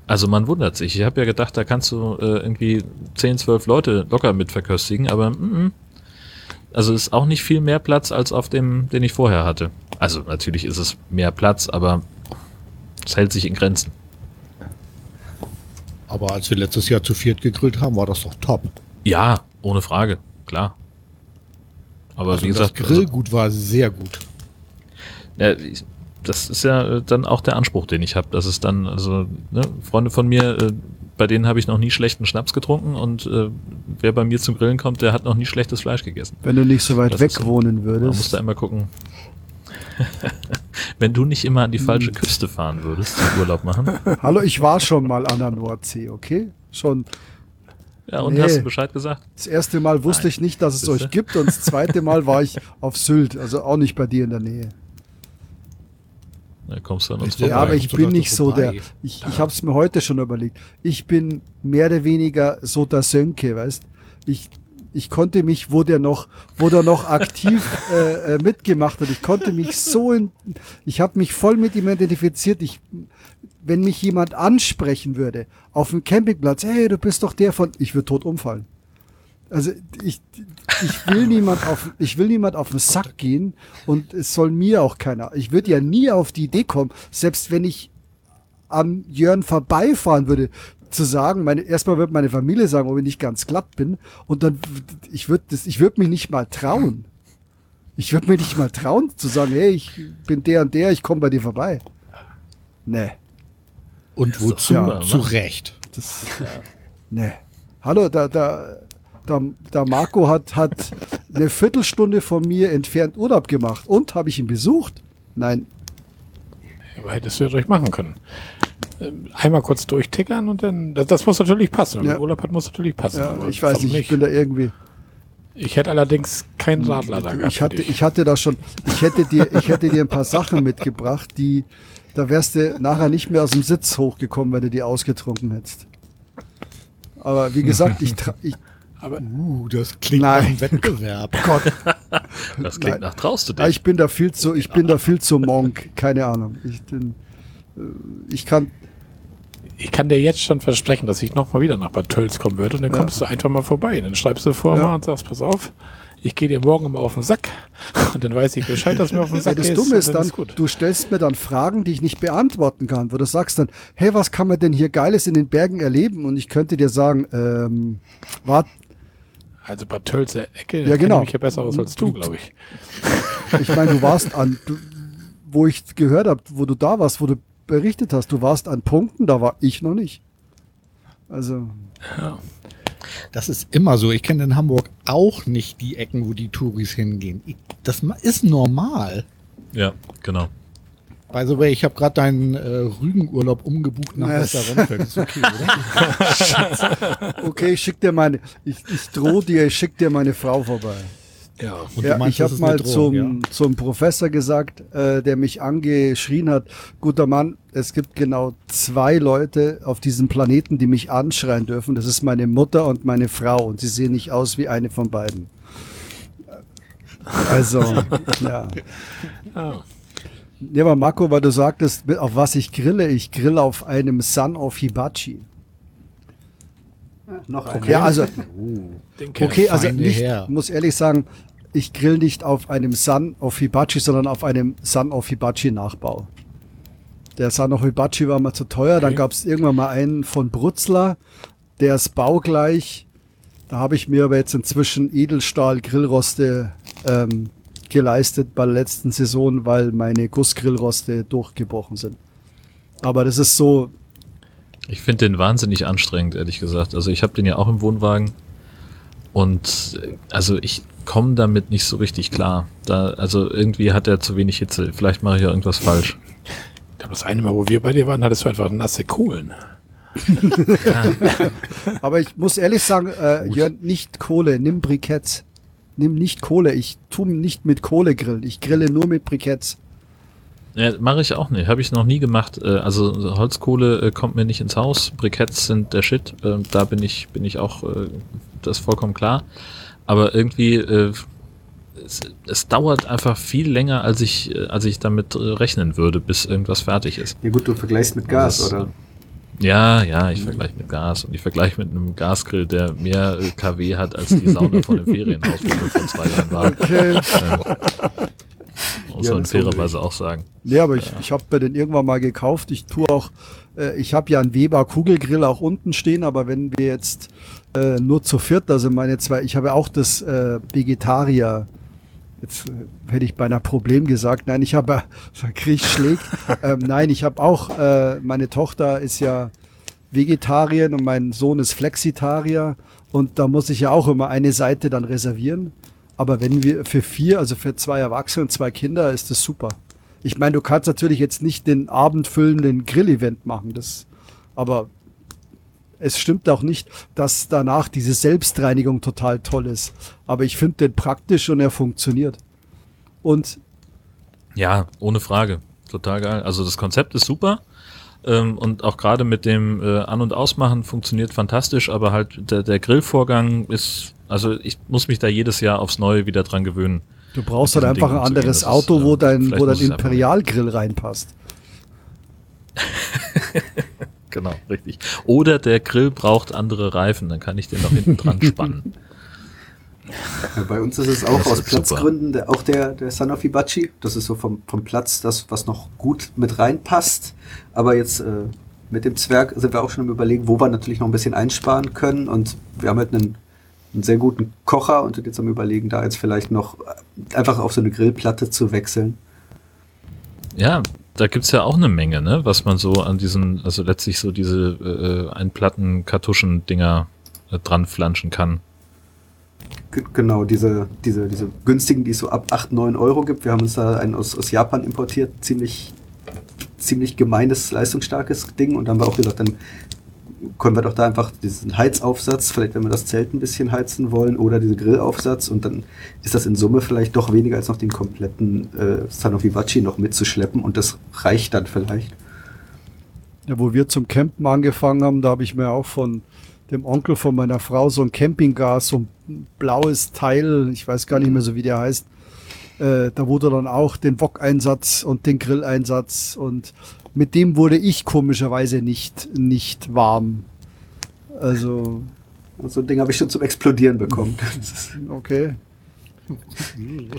Also man wundert sich. Ich habe ja gedacht, da kannst du äh, irgendwie 10, 12 Leute locker mit verköstigen, aber mm, mm. also ist auch nicht viel mehr Platz als auf dem, den ich vorher hatte. Also natürlich ist es mehr Platz, aber es hält sich in Grenzen. Aber als wir letztes Jahr zu viert gegrillt haben, war das doch top. Ja, ohne Frage, klar. Aber Also wie gesagt, das Grillgut war sehr gut. Ja, ich- das ist ja äh, dann auch der Anspruch, den ich habe. Das ist dann, also, ne, Freunde von mir, äh, bei denen habe ich noch nie schlechten Schnaps getrunken und äh, wer bei mir zum Grillen kommt, der hat noch nie schlechtes Fleisch gegessen. Wenn du nicht so weit Das weg ist wohnen Man würdest. muss da immer gucken. [laughs] Wenn du nicht immer an die falsche Küste fahren würdest, Urlaub machen. [laughs] Hallo, ich war schon mal an der Nordsee, okay? Schon Ja, und Nee. hast du Bescheid gesagt? das erste Mal wusste Nein. ich nicht, dass es Siehste? euch gibt und das zweite Mal war ich auf Sylt, also auch nicht bei dir in der Nähe. Da kommst du an uns Ja, aber ich bin nicht so der. Ich, ich habe es mir heute schon überlegt. Ich bin mehr oder weniger so der Sönke, weißt Ich, ich konnte mich, wo der noch, wo der noch aktiv [laughs] äh, äh, mitgemacht hat, ich konnte mich so in, ich habe mich voll mit ihm identifiziert. Ich, wenn mich jemand ansprechen würde auf dem Campingplatz, hey, du bist doch der von, ich würde tot umfallen. Also ich, ich will niemand auf, ich will niemand auf den Sack gehen und es soll mir auch keiner. Ich würde ja nie auf die Idee kommen, selbst wenn ich am Jörn vorbeifahren würde, zu sagen, meine, erstmal wird meine Familie sagen, ob ich nicht ganz glatt bin und dann, ich würde das, ich würde mich nicht mal trauen. Ich würde mir nicht mal trauen zu sagen, hey, ich bin der und der, ich komme bei dir vorbei. Nee, Und wozu? Ja, Zu Recht. das, nee. Hallo, da, da, da, da Marco hat, hat eine Viertelstunde von mir entfernt Urlaub gemacht und habe ich ihn besucht? Nein, Aber hättest du ja durch machen können. Ähm, Einmal kurz durchtickern und dann, das, das muss natürlich passen. Ja. Urlaub hat, muss natürlich passen. ja, ich weiß nicht, ich bin da irgendwie. Ich hätte allerdings keinen Radler da gehabt. Ich hatte, ich hatte da schon, ich hätte dir, ich hätte dir ein paar Sachen mitgebracht, die, da wärst du nachher nicht mehr aus dem Sitz hochgekommen, wenn du die ausgetrunken hättest. Aber wie gesagt, ich, ich aber Uh, das klingt Nein. nach einem Wettbewerb. [laughs] Gott, Das klingt nach traust du ja, dich. ich bin da viel zu, ich bin da viel zu Monk, keine Ahnung. Ich bin, äh, ich kann, ich kann dir jetzt schon versprechen, dass ich nochmal wieder nach Bad Tölz kommen würde und dann Ja. kommst du einfach mal vorbei. Dann schreibst du vor Ja. mal und sagst, pass auf, ich gehe dir morgen mal auf den Sack [laughs] und dann weiß ich Bescheid, dass mir auf den Ja, Sack das gehst Dumme ist dann, gut. du stellst mir dann Fragen, die ich nicht beantworten kann, wo du sagst dann, hey, was kann man denn hier Geiles in den Bergen erleben? Und ich könnte dir sagen, ähm, warte, Also Bad Tölzer Ecke, Ja, ja, genau. mich ja besser aus als du, glaube ich. [laughs] ich meine, du warst an, du, wo ich gehört habe, wo du da warst, wo du berichtet hast, du warst an Punkten, da war ich noch nicht. Also, Das ist immer so. Ich kenne in Hamburg auch nicht die Ecken, wo die Touris hingehen. Ich, das ist normal. Ja, genau. By the way, ich habe gerade deinen äh, Rügenurlaub umgebucht nach Yes. Westerrennfeld. Ist okay, oder? [laughs] okay, ich schick dir meine, ich, ich drohe dir, ich schick dir meine Frau vorbei. Ja. Und du ja, meinst, ich habe mal Drohung, zum, zum Professor gesagt, äh, der mich angeschrien hat, guter Mann, es gibt genau zwei Leute auf diesem Planeten, die mich anschreien dürfen. Das ist meine Mutter und meine Frau und sie sehen nicht aus wie eine von beiden. Also, ja. Ah. Ja, aber Marco, weil du sagtest, auf was ich grille, ich grille auf einem Sun of Hibachi. Noch ein. Ja, also, [laughs] Den kenn okay, ich. also nicht, muss ehrlich sagen, ich grill nicht auf einem Sun of Hibachi, sondern auf einem Sun of Hibachi Nachbau. Der Sun of Hibachi war mal zu teuer, dann Okay. gab es irgendwann mal einen von Brutzler, der ist baugleich. Da habe ich mir aber jetzt inzwischen Edelstahl Grillroste ähm, geleistet bei der letzten Saison, weil meine Gussgrillroste durchgebrochen sind. Aber das ist so, Ich finde den wahnsinnig anstrengend, ehrlich gesagt. Also ich habe den ja auch im Wohnwagen und äh, also ich komme damit nicht so richtig klar. Da, also irgendwie hat er zu wenig Hitze. Vielleicht mache ich ja irgendwas falsch. Ich glaube, das eine Mal, wo wir bei dir waren, hattest du einfach nasse Kohlen. [laughs] Aber ich muss ehrlich sagen, äh, Jörn, nicht Kohle, nimm Briketts. Nimm nicht Kohle. Ich tu nicht mit Kohle grillen. Ich grille nur mit Briketts. Ja, mache ich auch nicht. Habe ich noch nie gemacht. Äh, Also Holzkohle äh, kommt mir nicht ins Haus. Briketts sind der Shit. Ähm, Da bin ich, bin ich auch, äh, das ist vollkommen klar. Aber irgendwie, äh, es, es dauert einfach viel länger, als ich, äh, als ich damit äh, rechnen würde, bis irgendwas fertig ist. Ja gut, du vergleichst mit Gas, Das, oder? Ja, ja, ich vergleiche mit Gas und ich vergleiche mit einem Gasgrill, der mehr KW hat als die Sauna von dem Ferienhaus, wo wir vor zwei Jahren waren. Okay. Ähm, muss Ja, man fairerweise auch sagen. Nee, aber ich, ich habe mir den irgendwann mal gekauft. Ich tue auch, äh, ich habe ja einen Weber Kugelgrill auch unten stehen, aber wenn wir jetzt äh, nur zu viert, also meine zwei, ich habe auch das äh, Vegetarier, jetzt äh, hätte ich beinahe Problem gesagt, nein, ich habe, [laughs] äh, krieg ich schlägt, ähm, nein, ich habe auch, äh, meine Tochter ist ja Vegetarierin und mein Sohn ist Flexitarier und da muss ich ja auch immer eine Seite dann reservieren. Aber wenn wir für vier, also für zwei Erwachsene und zwei Kinder, ist das super. Ich meine, du kannst natürlich jetzt nicht den abendfüllenden Grill-Event machen, das, aber es stimmt auch nicht, dass danach diese Selbstreinigung total toll ist. Aber ich finde den praktisch und er funktioniert. Und Ja, ohne Frage. Total geil. Also das Konzept ist super. Ähm, und auch gerade mit dem äh, An- und Ausmachen funktioniert fantastisch, aber halt der, der Grillvorgang ist, also ich muss mich da jedes Jahr aufs Neue wieder dran gewöhnen. Du brauchst halt einfach ein anderes das ist, Auto, wo dein, wo dein Imperialgrill reinpasst. [laughs] Genau, richtig. Oder der Grill braucht andere Reifen, dann kann ich den noch hinten dran [laughs] spannen. Ja, bei uns ist es auch Das aus. Platzgründen, der, auch der, der Son of Hibachi. Das ist so vom, vom Platz das, was noch gut mit reinpasst. Aber jetzt äh, mit dem Zwerg sind wir auch schon im Überlegen, wo wir natürlich noch ein bisschen einsparen können. Und wir haben halt einen, einen sehr guten Kocher und sind jetzt am Überlegen, da jetzt vielleicht noch äh, einfach auf so eine Grillplatte zu wechseln. Ja, da gibt's ja auch eine Menge, ne? Was man so an diesen, also letztlich so diese äh, Einplatten-Kartuschen-Dinger äh, dran flanschen kann. Genau, diese, diese, diese günstigen, die es so ab 8, 9 Euro gibt. Wir haben uns da einen aus, aus Japan importiert. Ziemlich, ziemlich gemeines, leistungsstarkes Ding. Und dann haben wir auch gesagt, dann können wir doch da einfach diesen Heizaufsatz, vielleicht wenn wir das Zelt ein bisschen heizen wollen, oder diesen Grillaufsatz. Und dann ist das in Summe vielleicht doch weniger als noch den kompletten äh, Sanofivachi noch mitzuschleppen. Und das reicht dann vielleicht. Ja, wo wir zum Campen angefangen haben, da habe ich mir auch von dem Onkel von meiner Frau so ein Campinggas, so ein blaues Teil, ich weiß gar nicht mehr so, wie der heißt. Äh, da wurde dann auch den Wok-Einsatz und den Grilleinsatz und mit dem wurde ich komischerweise nicht, nicht warm. Also, Und so ein Ding habe ich schon zum Explodieren bekommen. Ist- okay.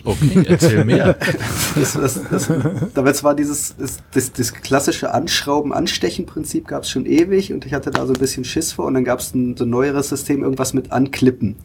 Okay, erzähl mehr. [laughs] Das, das, das, damals war dieses das, das, das klassische Anschrauben, Anstechen-Prinzip gab es schon ewig und ich hatte da so ein bisschen Schiss vor und dann gab es ein so ein neueres System, irgendwas mit Anklippen.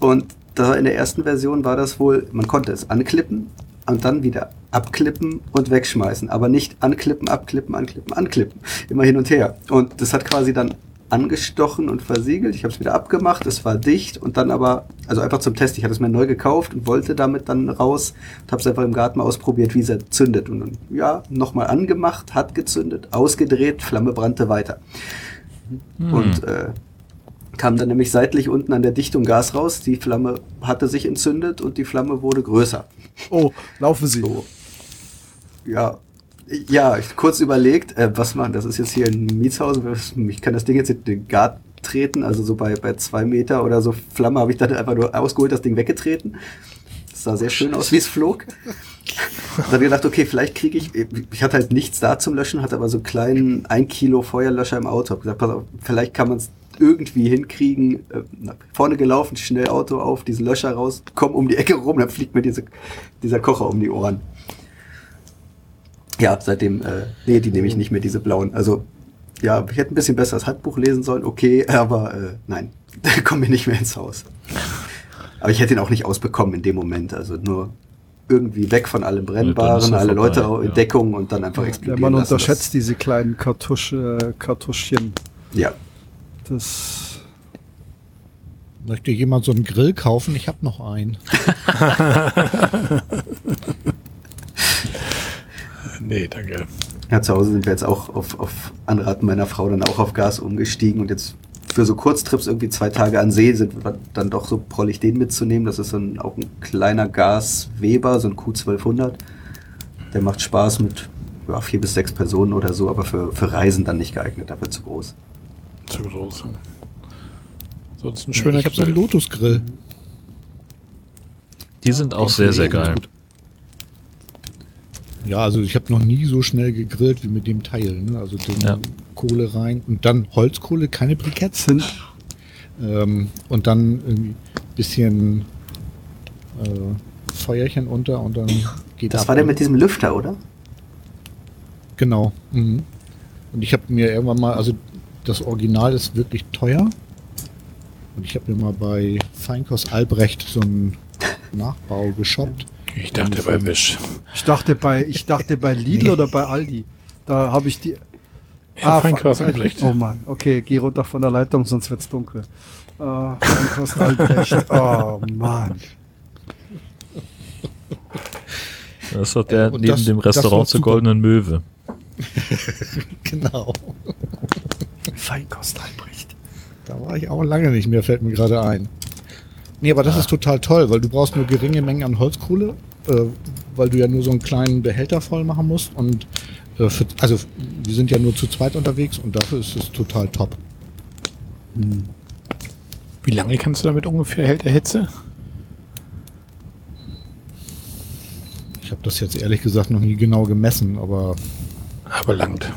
Und da in der ersten Version war das wohl, man konnte es anklippen und dann wieder abklippen und wegschmeißen, aber nicht anklippen, abklippen, anklippen, anklippen. Immer hin und her. Und das hat quasi dann angestochen und versiegelt. Ich habe es wieder abgemacht, es war dicht und dann aber, also einfach zum Test, ich hatte es mir neu gekauft und wollte damit dann raus und habe es einfach im Garten mal ausprobiert, wie es zündet. Und dann, ja, nochmal angemacht, hat gezündet, ausgedreht, Flamme brannte weiter. Und äh, kam dann nämlich seitlich unten an der Dichtung Gas raus, die Flamme hatte sich entzündet und die Flamme wurde größer. Oh, laufen Sie. So. Ja, ja, ich kurz überlegt, äh, was machen, das ist jetzt hier ein Mietshaus, ich kann das Ding jetzt in den Garten treten, also so bei, bei zwei Meter oder so Flamme habe ich dann einfach nur ausgeholt, das Ding weggetreten. Das sah sehr schön aus, wie es flog. Dann habe ich gedacht, okay, vielleicht kriege ich, ich hatte halt nichts da zum Löschen, hatte aber so einen kleinen 1 Kilo Feuerlöscher im Auto. Hab gesagt, pass auf, vielleicht kann man es irgendwie hinkriegen. Äh, vorne gelaufen, schnell Auto auf, diesen Löscher raus, komm um die Ecke rum, dann fliegt mir diese, dieser Kocher um die Ohren. Ja, seitdem, äh, nee, die nehme ich nicht mehr, diese blauen. Also, ja, ich hätte ein bisschen besser das Handbuch lesen sollen, okay, [laughs] aber äh, nein, [laughs] da kommen wir nicht mehr ins Haus. Aber ich hätte ihn auch nicht ausbekommen in dem Moment, also nur irgendwie weg von allem Brennbaren, alle vorbei, Leute auch in ja. Deckung und dann einfach Ja, explodieren man lassen. unterschätzt diese kleinen Kartusch, äh, Kartuschchen. Ja, Das, Möchte jemand so einen Grill kaufen? Ich habe noch einen. [laughs] Nee, danke. Ja, zu Hause sind wir jetzt auch auf, auf Anraten meiner Frau dann auch auf Gas umgestiegen und jetzt für so Kurztrips irgendwie zwei Tage an See sind wir dann doch so prollig den mitzunehmen. Das ist so ein, auch ein kleiner Gas-Weber, so ein Q1200. Der macht Spaß mit ja, vier bis sechs Personen oder so, aber für, für Reisen dann nicht geeignet, dafür zu groß. Zu groß. Sonst ein schöner ich habe so einen Grill. Lotus-Grill. Die sind auch sehr, sehr geil. Ja, also ich habe noch nie so schnell gegrillt wie mit dem Teil. Ne? Also den Ja. Kohle rein und dann Holzkohle, keine Briketts sind. Ähm, und dann irgendwie bisschen äh, Feuerchen unter und dann geht Das ab. war der mit diesem Lüfter, oder? Genau. Mhm. Und ich habe mir irgendwann mal, also das Original ist wirklich teuer. Und ich habe mir mal bei Feinkost Albrecht so einen Nachbau geshoppt. Ich dachte bei Wisch. ich dachte bei, ich dachte bei Lidl oder bei Aldi. Da habe ich die. Ja, Feinkost fuck. Albrecht. Oh Mann, okay, geh runter von der Leitung, sonst wird's dunkel. Äh, Feinkost Albrecht. [laughs] Oh Mann. Das ist doch der Äh, und neben das- dem Restaurant zur. Goldenen Möwe. [laughs] Genau. Feinkost Albrecht. Da war ich auch lange nicht mehr, fällt mir gerade ein. Nee, aber das ist total toll, weil du brauchst nur geringe Mengen an Holzkohle, äh, weil du ja nur so einen kleinen Behälter voll machen musst. Und äh, für, also wir sind ja nur zu zweit unterwegs und dafür ist es total top. Wie lange kannst du damit ungefähr hält der Hitze? Ich habe das jetzt ehrlich gesagt noch nie genau gemessen, aber Aber langt.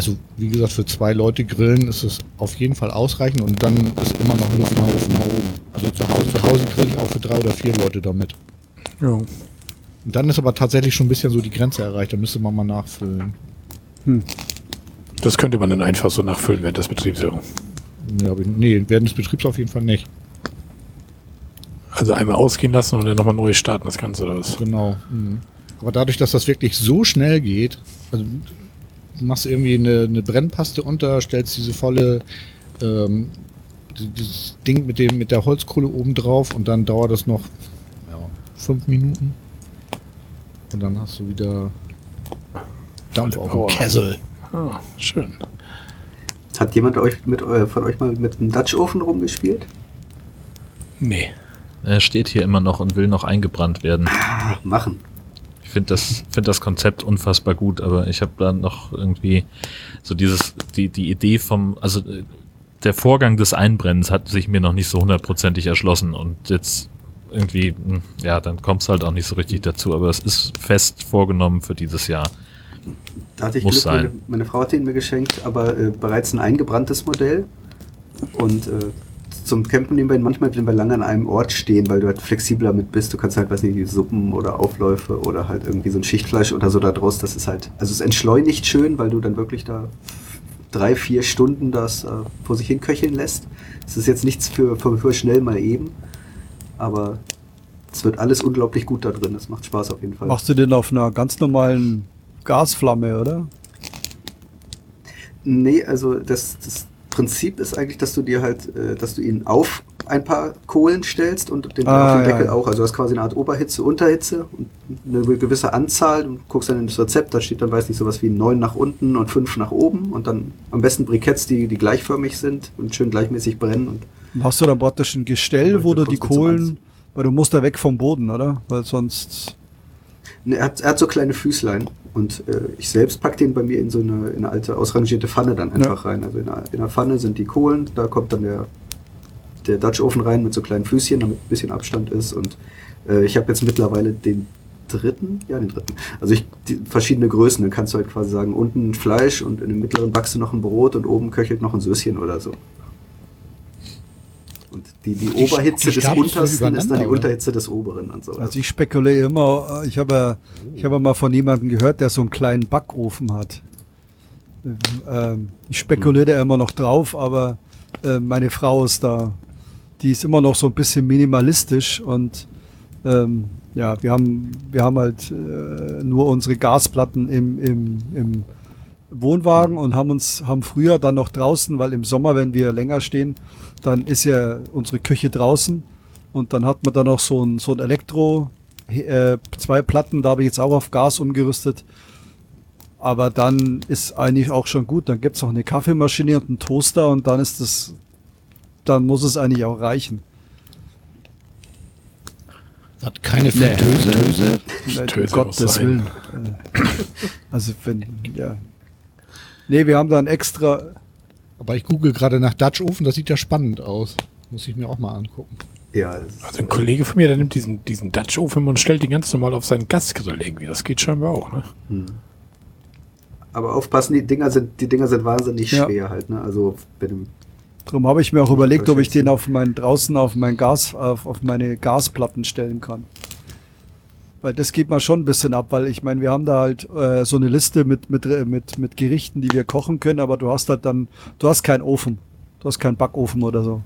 Also wie gesagt, für zwei Leute grillen ist es auf jeden Fall ausreichend und dann ist immer noch Luft nach oben. Also zu Hause, zu Hause grill ich auch für drei oder vier Leute damit. Ja. Und dann ist aber tatsächlich schon ein bisschen so die Grenze erreicht, da müsste man mal nachfüllen. Das könnte man dann einfach so nachfüllen während des Betriebs. ja. Nee, während des Betriebs auf jeden Fall nicht. Also einmal ausgehen lassen und dann nochmal neu starten, das Ganze oder was? Genau. Aber dadurch, dass das wirklich so schnell geht, also machst irgendwie eine, eine Brennpaste unter, stellst diese volle ähm, die- dieses Ding mit dem mit der Holzkohle oben drauf und dann dauert das noch ja, fünf Minuten und dann hast du wieder Dampf auf dem. Kessel. Ah, schön. Hat jemand euch mit, äh, von euch mal mit einem Dutch Ofen rumgespielt? Nee. Er steht hier immer noch und will noch eingebrannt werden. Ah, machen. Ich finde das, find das Konzept unfassbar gut, aber ich habe da noch irgendwie so dieses, die, die Idee vom, also der Vorgang des Einbrennens hat sich mir noch nicht so hundertprozentig erschlossen und jetzt irgendwie, hm, ja, dann kommt es halt auch nicht so richtig dazu, aber es ist fest vorgenommen für dieses Jahr. Da hatte ich Muss Glück, meine, sein. meine Frau hat ihn mir geschenkt, aber äh, bereits ein eingebranntes Modell. Und äh, zum Campen nehmen wir ihn manchmal, wenn wir lange an einem Ort stehen, weil du halt flexibler mit bist. Du kannst halt, weiß nicht, die Suppen oder Aufläufe oder halt irgendwie so ein Schichtfleisch oder so da draus. Das ist halt, also es entschleunigt schön, weil du dann wirklich da drei, vier Stunden das äh, vor sich hin köcheln lässt. Es ist jetzt nichts für, für, für schnell mal eben, aber es wird alles unglaublich gut da drin. Es macht Spaß auf jeden Fall. Machst du den auf einer ganz normalen Gasflamme, oder? Nee, also das, das Prinzip ist eigentlich, dass du dir halt, äh, dass du ihn auf ein paar Kohlen stellst und den, Ah, auf den ja, Deckel ja. auch. Also du hast quasi eine Art Oberhitze, Unterhitze und eine gewisse Anzahl und guckst dann in das Rezept, da steht dann, weiß nicht, sowas wie neun nach unten und fünf nach oben und dann am besten Briketts, die, die gleichförmig sind und schön gleichmäßig brennen und Hast du dann praktisch ein Gestell, wo du die Kohlen, weil du musst da weg vom Boden, oder? Weil sonst, Er hat, er hat so kleine Füßlein und äh, ich selbst pack den bei mir in so eine, in eine alte ausrangierte Pfanne dann einfach rein. Also in einer, in einer Pfanne sind die Kohlen, da kommt dann der, der Dutch Ofen rein mit so kleinen Füßchen, damit ein bisschen Abstand ist. Und äh, ich habe jetzt mittlerweile den dritten, ja den dritten. Also ich die verschiedene Größen, dann kannst du halt quasi sagen, unten Fleisch und in dem mittleren backst du noch ein Brot und oben köchelt noch ein Söschen oder so. Und die, die, Oberhitze die des untersten ist dann die? Unterhitze des oberen und so. also ich spekuliere immer, ich habe ich habe mal von jemandem gehört, der so einen kleinen Backofen hat. Ähm, ich spekuliere da immer noch drauf, aber äh, meine Frau ist da, die ist immer noch so ein bisschen minimalistisch und ähm, ja, wir haben, wir haben halt äh, nur unsere Gasplatten im, im, im Wohnwagen und haben uns, haben früher dann noch draußen, weil im Sommer, wenn wir länger stehen, dann ist ja unsere Küche draußen und dann hat man da noch so ein, so ein Elektro, äh, zwei Platten, da habe ich jetzt auch auf Gas umgerüstet. Aber dann ist eigentlich auch schon gut. Dann gibt's noch eine Kaffeemaschine und einen Toaster und dann ist das, dann muss es eigentlich auch reichen. Hat keine Fritteuse. Nein, Töse um muss Gottes. Willen. Äh, Also wenn, ja. Nee, wir haben dann extra, Aber ich google gerade nach Dutch Ofen, das sieht ja spannend aus. Muss ich mir auch mal angucken. ja, Also ein Kollege von mir, der nimmt diesen, diesen Dutch Ofen und stellt den ganz normal auf seinen Gasgrill irgendwie. Das geht scheinbar auch, ne? Hm. Aber aufpassen, die Dinger sind, die Dinger sind wahnsinnig Ja. schwer halt, ne? Also bei dem, darum habe ich mir auch überlegt, ob ich den auf mein, draußen auf mein Gas, auf, auf meine Gasplatten stellen kann. Weil das geht mal schon ein bisschen ab, weil ich meine, wir haben da halt äh, so eine Liste mit, mit, mit, mit Gerichten, die wir kochen können, aber du hast halt dann, du hast keinen Ofen. Du hast keinen Backofen oder so.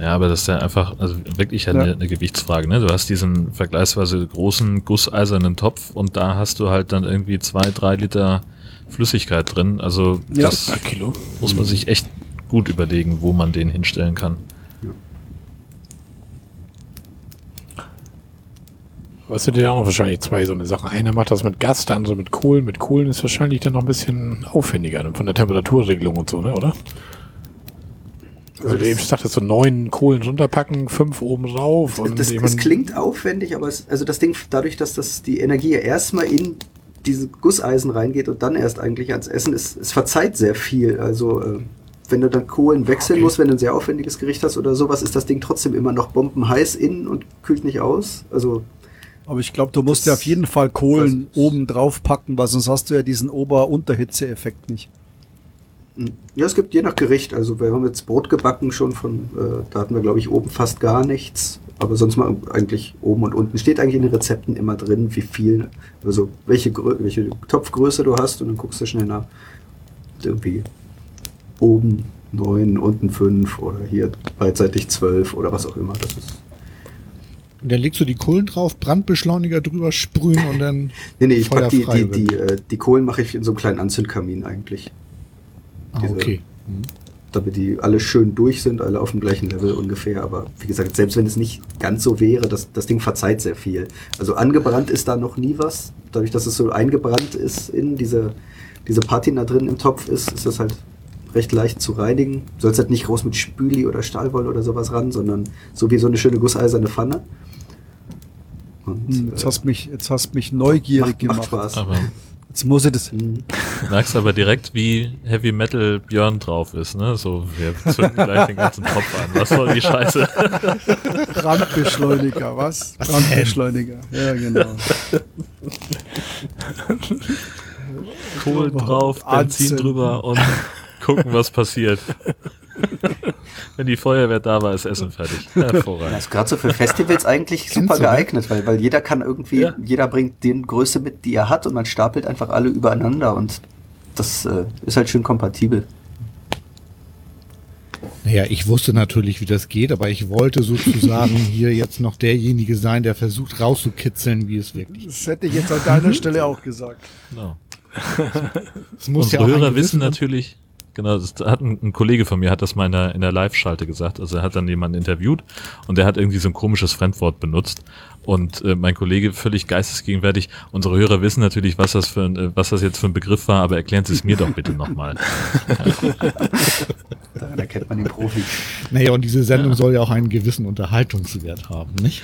Ja, aber das ist ja einfach, also wirklich eine, Ja. eine Gewichtsfrage. Ne? Du hast diesen vergleichsweise großen gusseisernen Topf und da hast du halt dann irgendwie zwei, drei Liter Flüssigkeit drin. Also Ja. das muss man sich echt gut überlegen, wo man den hinstellen kann. Was sind denn auch wahrscheinlich zwei so eine Sachen? Einer macht das mit Gas, der andere mit Kohlen. Mit Kohlen ist wahrscheinlich dann noch ein bisschen aufwendiger ne? von der Temperaturregelung und so, ne, oder? Also du eben sagtest, so neun Kohlen runterpacken, fünf oben drauf. Und das, das klingt aufwendig, aber es, also das Ding, dadurch, dass das die Energie ja erstmal in diese Gusseisen reingeht und dann erst eigentlich ans Essen, es, es verzeiht sehr viel. Also äh, wenn du dann Kohlen wechseln okay. musst, wenn du ein sehr aufwendiges Gericht hast oder sowas, ist das Ding trotzdem immer noch bombenheiß innen und kühlt nicht aus. Also aber ich glaube, du musst ja auf jeden Fall Kohlen oben drauf packen, weil sonst hast du ja diesen Ober-Unterhitze-Effekt nicht. Hm. Ja, es gibt je nach Gericht. Also wir haben jetzt Brot gebacken schon von, äh, da hatten wir glaube ich oben fast gar nichts. Aber sonst mal eigentlich oben und unten. Steht eigentlich in den Rezepten immer drin, wie viel, also welche, welche Topfgröße du hast und dann guckst du schnell nach. Irgendwie oben 9, unten 5 oder hier beidseitig 12 oder was auch immer. Das ist und dann legst du die Kohlen drauf, Brandbeschleuniger drüber sprühen und dann. [laughs] nee, nee, ich pack die, die, die, äh, die, Kohlen mache ich in so einem kleinen Anzündkamin eigentlich. Ah, Diese, okay. Mhm. Damit die alle schön durch sind, alle auf dem gleichen Level ungefähr. Aber wie gesagt, selbst wenn es nicht ganz so wäre, das, das Ding verzeiht sehr viel. Also angebrannt ist da noch nie was. Dadurch, dass es so eingebrannt ist in diese, diese Patina drin im Topf ist, ist das halt recht leicht zu reinigen. Du sollst halt nicht groß mit Spüli oder Stahlwolle oder sowas ran, sondern so wie so eine schöne gusseiserne Pfanne. Und, hm, jetzt, äh, hast mich, jetzt hast mich neugierig [laughs] macht, gemacht. Macht jetzt muss ich das. Hm. Du merkst aber direkt, wie Heavy Metal Björn drauf ist, ne? So, wir zünden gleich den ganzen Topf an. Was soll die Scheiße? [laughs] Brandbeschleuniger, was? Brandbeschleuniger. Ja, genau. Kohl drauf, Benzin drüber und gucken, was passiert. Wenn die Feuerwehr da war, ist Essen fertig. [laughs] Hervorragend. Das ist gerade so für Festivals eigentlich super geeignet, weil, weil jeder kann irgendwie, ja. jeder bringt den Größe mit, die er hat und man stapelt einfach alle übereinander und das äh, ist halt schön kompatibel. Naja, ich wusste natürlich, wie das geht, aber ich wollte sozusagen [laughs] hier jetzt noch derjenige sein, der versucht rauszukitzeln, wie es wirklich ist. Das hätte ich jetzt an deiner Stelle auch gesagt. No. Das muss Unsere ja Hörer wissen natürlich, Genau, das hat ein, ein, Kollege von mir hat das mal in der, in der Live-Schalte gesagt. Also er hat dann jemanden interviewt und der hat irgendwie so ein komisches Fremdwort benutzt. Und äh, mein Kollege völlig geistesgegenwärtig. Unsere Hörer wissen natürlich, was das für ein, äh, was das jetzt für ein Begriff war, aber erklären Sie es mir doch bitte nochmal. [laughs] Daran erkennt man den Profi. Naja, und diese Sendung ja. soll ja auch einen gewissen Unterhaltungswert haben, nicht?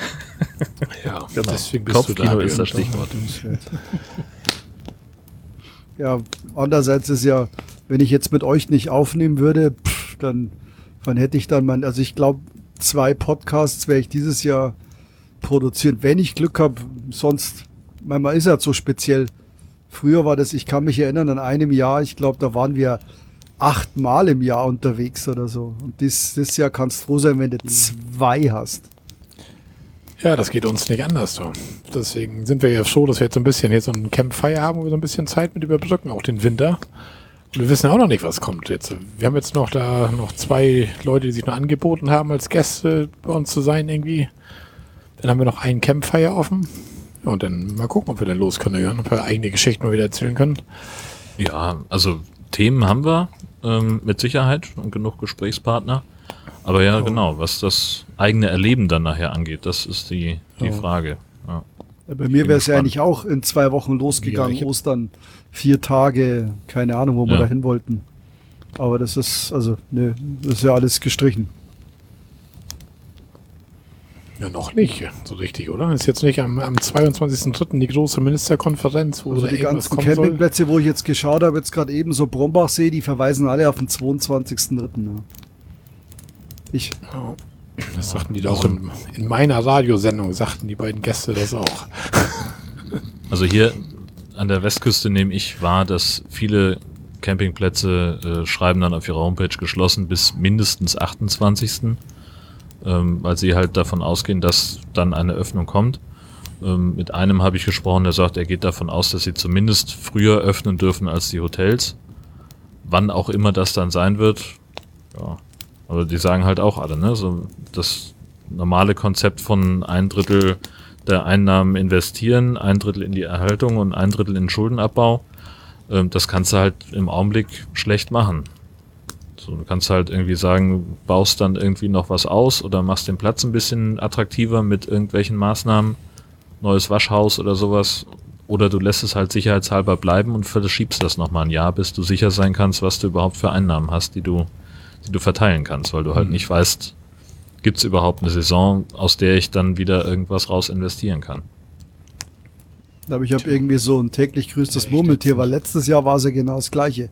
[laughs] ja, genau. deswegen bist Kopfkino du da ist das Stichwort. Ja, andererseits ist ja wenn ich jetzt mit euch nicht aufnehmen würde, pff, dann, dann hätte ich dann mein, also ich glaube, zwei Podcasts werde ich dieses Jahr produzieren, wenn ich Glück habe. Sonst, manchmal ist ja so speziell. Früher war das, ich kann mich erinnern, an einem Jahr, ich glaube, da waren wir achtmal im Jahr unterwegs oder so. Und dieses, dieses Jahr kannst du froh sein, wenn du zwei hast. Ja, das geht uns nicht anders. So. Deswegen sind wir ja froh, dass wir jetzt so ein bisschen jetzt so ein Campfire haben, wo wir so ein bisschen Zeit mit überbrücken, auch den Winter. Wir wissen ja auch noch nicht, was kommt jetzt. Wir haben jetzt noch da noch zwei Leute, die sich noch angeboten haben, als Gäste bei uns zu sein irgendwie. Dann haben wir noch einen Campfire offen. Und dann mal gucken, ob wir dann los können, ja, ob wir eigene Geschichten mal wieder erzählen können. Ja, also Themen haben wir ähm, mit Sicherheit und genug Gesprächspartner. Aber ja, oh. genau, was das eigene Erleben dann nachher angeht, das ist die, die oh. Frage. Ja. Bei mir wäre es ja eigentlich auch in zwei Wochen losgegangen, ja, Ostern vier Tage, keine Ahnung, wo wir ja. da hin wollten. Aber das ist, also, ne, das ist ja alles gestrichen. Ja, noch nicht, so richtig, oder? Ist jetzt nicht am, am 22.03. die große Ministerkonferenz, wo also die ganzen Campingplätze, wo ich jetzt geschaut habe, jetzt gerade eben so Brombachsee, die verweisen alle auf den 22.03. Ja. Ich. Ja, das sagten die doch in, in meiner Radiosendung, sagten die beiden Gäste das auch. Also hier an der Westküste nehme ich wahr, dass viele Campingplätze äh, schreiben dann auf ihrer Homepage geschlossen bis mindestens 28. Ähm, weil sie halt davon ausgehen, dass dann eine Öffnung kommt. Ähm, mit einem habe ich gesprochen, der sagt, er geht davon aus, dass sie zumindest früher öffnen dürfen als die Hotels. Wann auch immer das dann sein wird. Ja. Aber die sagen halt auch alle, ne? So das normale Konzept von ein Drittel der Einnahmen investieren, ein Drittel in die Erhaltung und ein Drittel in den Schuldenabbau. Ähm, das kannst du halt im Augenblick schlecht machen. So, du kannst halt irgendwie sagen, baust dann irgendwie noch was aus oder machst den Platz ein bisschen attraktiver mit irgendwelchen Maßnahmen, neues Waschhaus oder sowas. Oder du lässt es halt sicherheitshalber bleiben und verschiebst das nochmal ein Jahr, bis du sicher sein kannst, was du überhaupt für Einnahmen hast, die du, die du verteilen kannst, weil du halt nicht weißt, gibt es überhaupt eine Saison, aus der ich dann wieder irgendwas raus investieren kann. Aber ich habe irgendwie so ein täglich grüßt das Murmeltier, weil letztes Jahr war es ja genau das gleiche.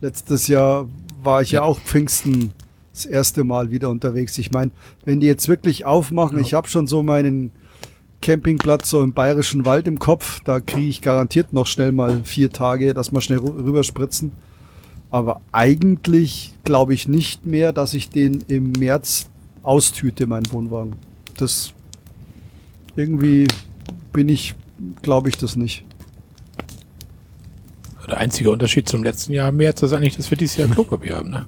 Letztes Jahr war ich ja, auch Pfingsten das erste Mal wieder unterwegs. Ich meine, wenn die jetzt wirklich aufmachen, ich habe schon so meinen Campingplatz so im bayerischen Wald im Kopf, da kriege ich garantiert noch schnell mal vier Tage, dass wir schnell rü- rüberspritzen. Aber eigentlich glaube ich nicht mehr, dass ich den im März austüte, meinen Wohnwagen. Das irgendwie bin ich, glaube ich das nicht. Der einzige Unterschied zum letzten Jahr im März ist eigentlich, dass wir dieses Jahr Klopapier haben. Ne?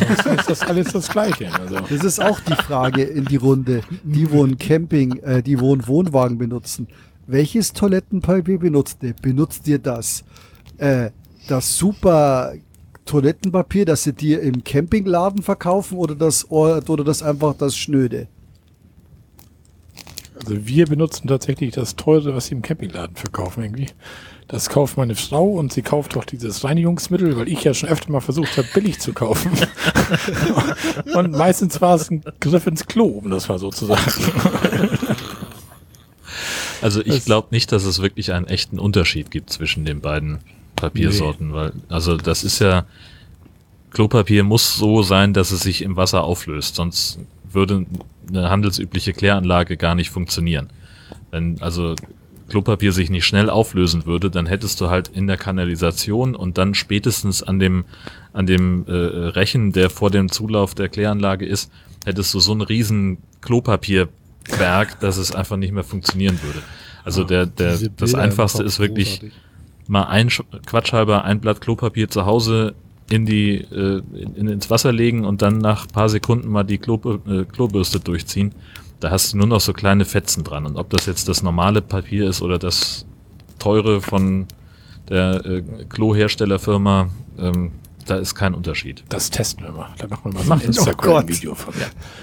Ansonsten ist das alles das Gleiche. Also, Das ist auch die Frage in die Runde. Die, wo ein Camping, äh, die, wo Wohnwagen benutzen. Welches Toilettenpapier benutzt ihr? Benutzt ihr das? Äh, das super Toilettenpapier, das sie dir im Campingladen verkaufen oder das, oder das einfach das Schnöde? also wir benutzen tatsächlich das teure, was sie im Campingladen verkaufen irgendwie. Das kauft meine Frau und sie kauft auch dieses Reinigungsmittel, weil ich ja schon öfter mal versucht habe, billig zu kaufen. [laughs] und meistens war es ein Griff ins Klo, um das mal so zu sagen. Also ich glaube nicht, dass es wirklich einen echten Unterschied gibt zwischen den beiden Papiersorten, weil also das ist ja Klopapier muss so sein, dass es sich im Wasser auflöst, sonst würde eine handelsübliche Kläranlage gar nicht funktionieren. Wenn also Klopapier sich nicht schnell auflösen würde, dann hättest du halt in der Kanalisation und dann spätestens an dem an dem äh, Rechen, der vor dem Zulauf der Kläranlage ist, hättest du so einen riesen Klopapierberg, dass es einfach nicht mehr funktionieren würde. Also der, der, das einfachste ist wirklich großartig. Mal ein Sch- quatschhalber ein Blatt Klopapier zu Hause in die äh, in, ins Wasser legen und dann nach paar Sekunden mal die Klo, äh, Klobürste durchziehen. Da hast du nur noch so kleine Fetzen dran. Und ob das jetzt das normale Papier ist oder das teure von der äh, Kloherstellerfirma, ähm, da ist kein Unterschied. Das testen wir mal. Da machen wir mal [laughs] ein Gott. Instagram-Video von.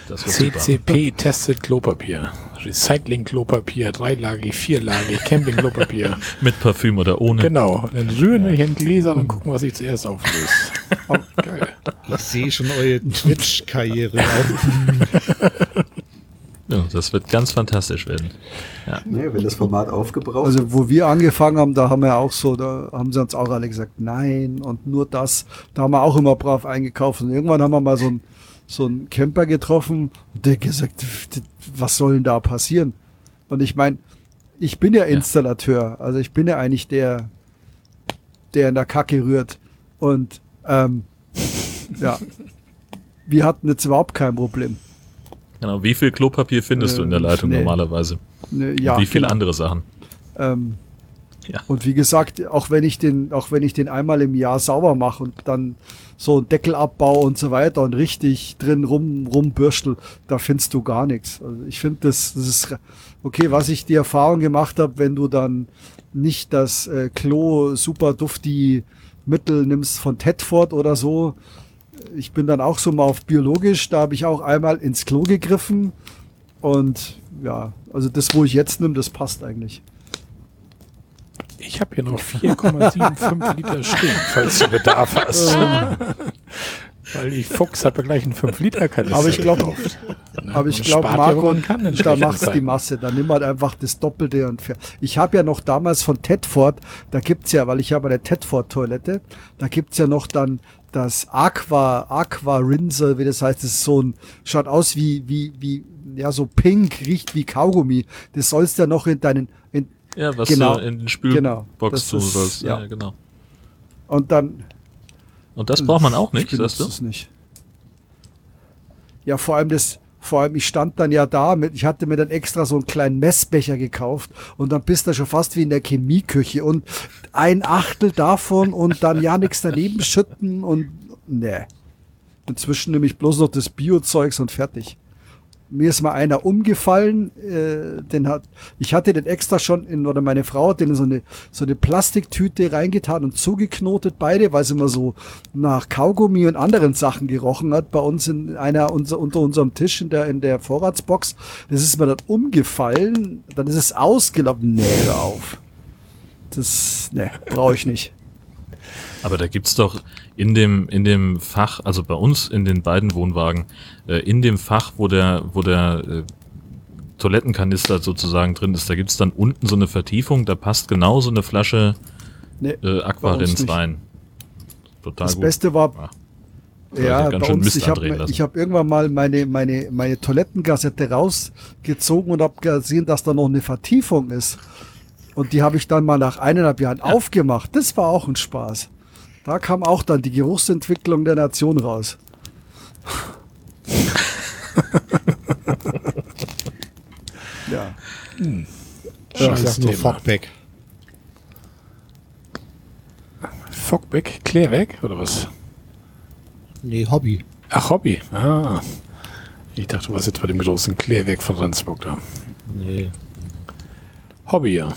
Das wird super. CCP testet Klopapier. Recycling-Klopapier, dreilagig, vierlagig, Camping-Klopapier. [laughs] Mit Parfüm oder ohne. Genau. Dann rühren wir hier in Gläser und gucken, was sich zuerst auflöst. [laughs] Oh, geil. Ich sehe schon eure Twitch-Karriere auf. Ja, das wird ganz fantastisch werden. Nee, wenn das Format aufgebraucht Also wo wir angefangen haben, da haben wir auch so, da haben sie uns auch alle gesagt, nein und nur das. Da haben wir auch immer brav eingekauft. Und irgendwann haben wir mal so einen so einen Camper getroffen und der gesagt, was soll denn da passieren? Und ich meine, ich bin ja Installateur, also ich bin ja eigentlich der, der in der Kacke rührt. Und ähm, ja, wir hatten jetzt überhaupt kein Problem. Genau. Wie viel Klopapier findest du in der Ähm, Leitung nee. normalerweise? Ne, Und Ja, wie viele genau. andere Sachen? Ähm, Ja. Und wie gesagt, auch wenn ich den, auch wenn ich den einmal im Jahr sauber mache und dann so einen Deckel abbaue und so weiter und richtig drin rum, rumbürstel, da findest du gar nichts. Also ich finde, das, das ist okay, was ich die Erfahrung gemacht habe, wenn du dann nicht das äh, Klo super dufti Mittel nimmst von Tedford oder so. Ich bin dann auch so mal auf biologisch, da habe ich auch einmal ins Klo gegriffen und ja, also das, wo ich jetzt nehme, das passt eigentlich. Ich habe hier noch 4,75 [laughs] Liter stehen, falls du Bedarf hast. [laughs] Weil ich Fuchs habe ja gleich einen 5 Liter Kanister Aber ich glaube, aber ich glaube, Marco, da machst du die. Masse. Dann nimm halt einfach das Doppelte und fer- Ich habe ja noch damals von Tedford, da gibt's ja, weil ich habe eine Tedford-Toilette, da gibt's ja noch dann das Aqua, Aqua Rinse, wie das heißt, das ist so ein, schaut aus wie, wie, wie, ja, so pink, riecht wie Kaugummi. Das sollst du ja noch in deinen, in, Ja, was Genau. du in den Genau. Spülbox Das tun sollst. Ja. ja. genau. und dann, Und das braucht man auch Ich nicht, sagst du? es nicht. Ja, vor allem das, vor allem ich stand dann ja da mit, ich hatte mir dann extra so einen kleinen Messbecher gekauft und dann bist du schon fast wie in der Chemieküche und ein Achtel davon und dann ja nichts daneben schütten und ne. Inzwischen nehme ich bloß noch das Biozeugs und fertig. Mir ist mal einer umgefallen, äh, den hat, ich hatte den extra schon in, oder meine Frau hat den in so eine, so eine Plastiktüte reingetan und zugeknotet beide, weil es immer so nach Kaugummi und anderen Sachen gerochen hat bei uns in einer, unser, unter unserem Tisch in der, in der Vorratsbox. Das ist mir dann umgefallen, dann ist es ausgelaufen. Nee, hör auf. Das, ne, brauche ich nicht. Aber da gibt's doch in dem, in dem Fach, also bei uns in den beiden Wohnwagen, äh, in dem Fach, wo der, wo der äh, Toilettenkanister sozusagen drin ist, da gibt's dann unten so eine Vertiefung, da passt genau so eine Flasche Nee, äh, Aquarins rein. Total das gut. Beste war, Ja. Soll ja, bei uns, ich habe hab irgendwann mal meine, meine, meine Toilettengassette rausgezogen und habe gesehen, dass da noch eine Vertiefung ist. Und die habe ich dann mal nach eineinhalb Jahren aufgemacht. Das war auch ein Spaß. Da kam auch dann die Geruchsentwicklung der Nation raus. [laughs] ja. Ich sag Scheiß nur Thema. Fogback. Fogbeck, Klärweg oder was? Nee, Hobby. Ach, Hobby. Ah. Ich dachte, du warst jetzt bei dem großen Klärweg von Rendsburg da. Nee. Hobby, ja.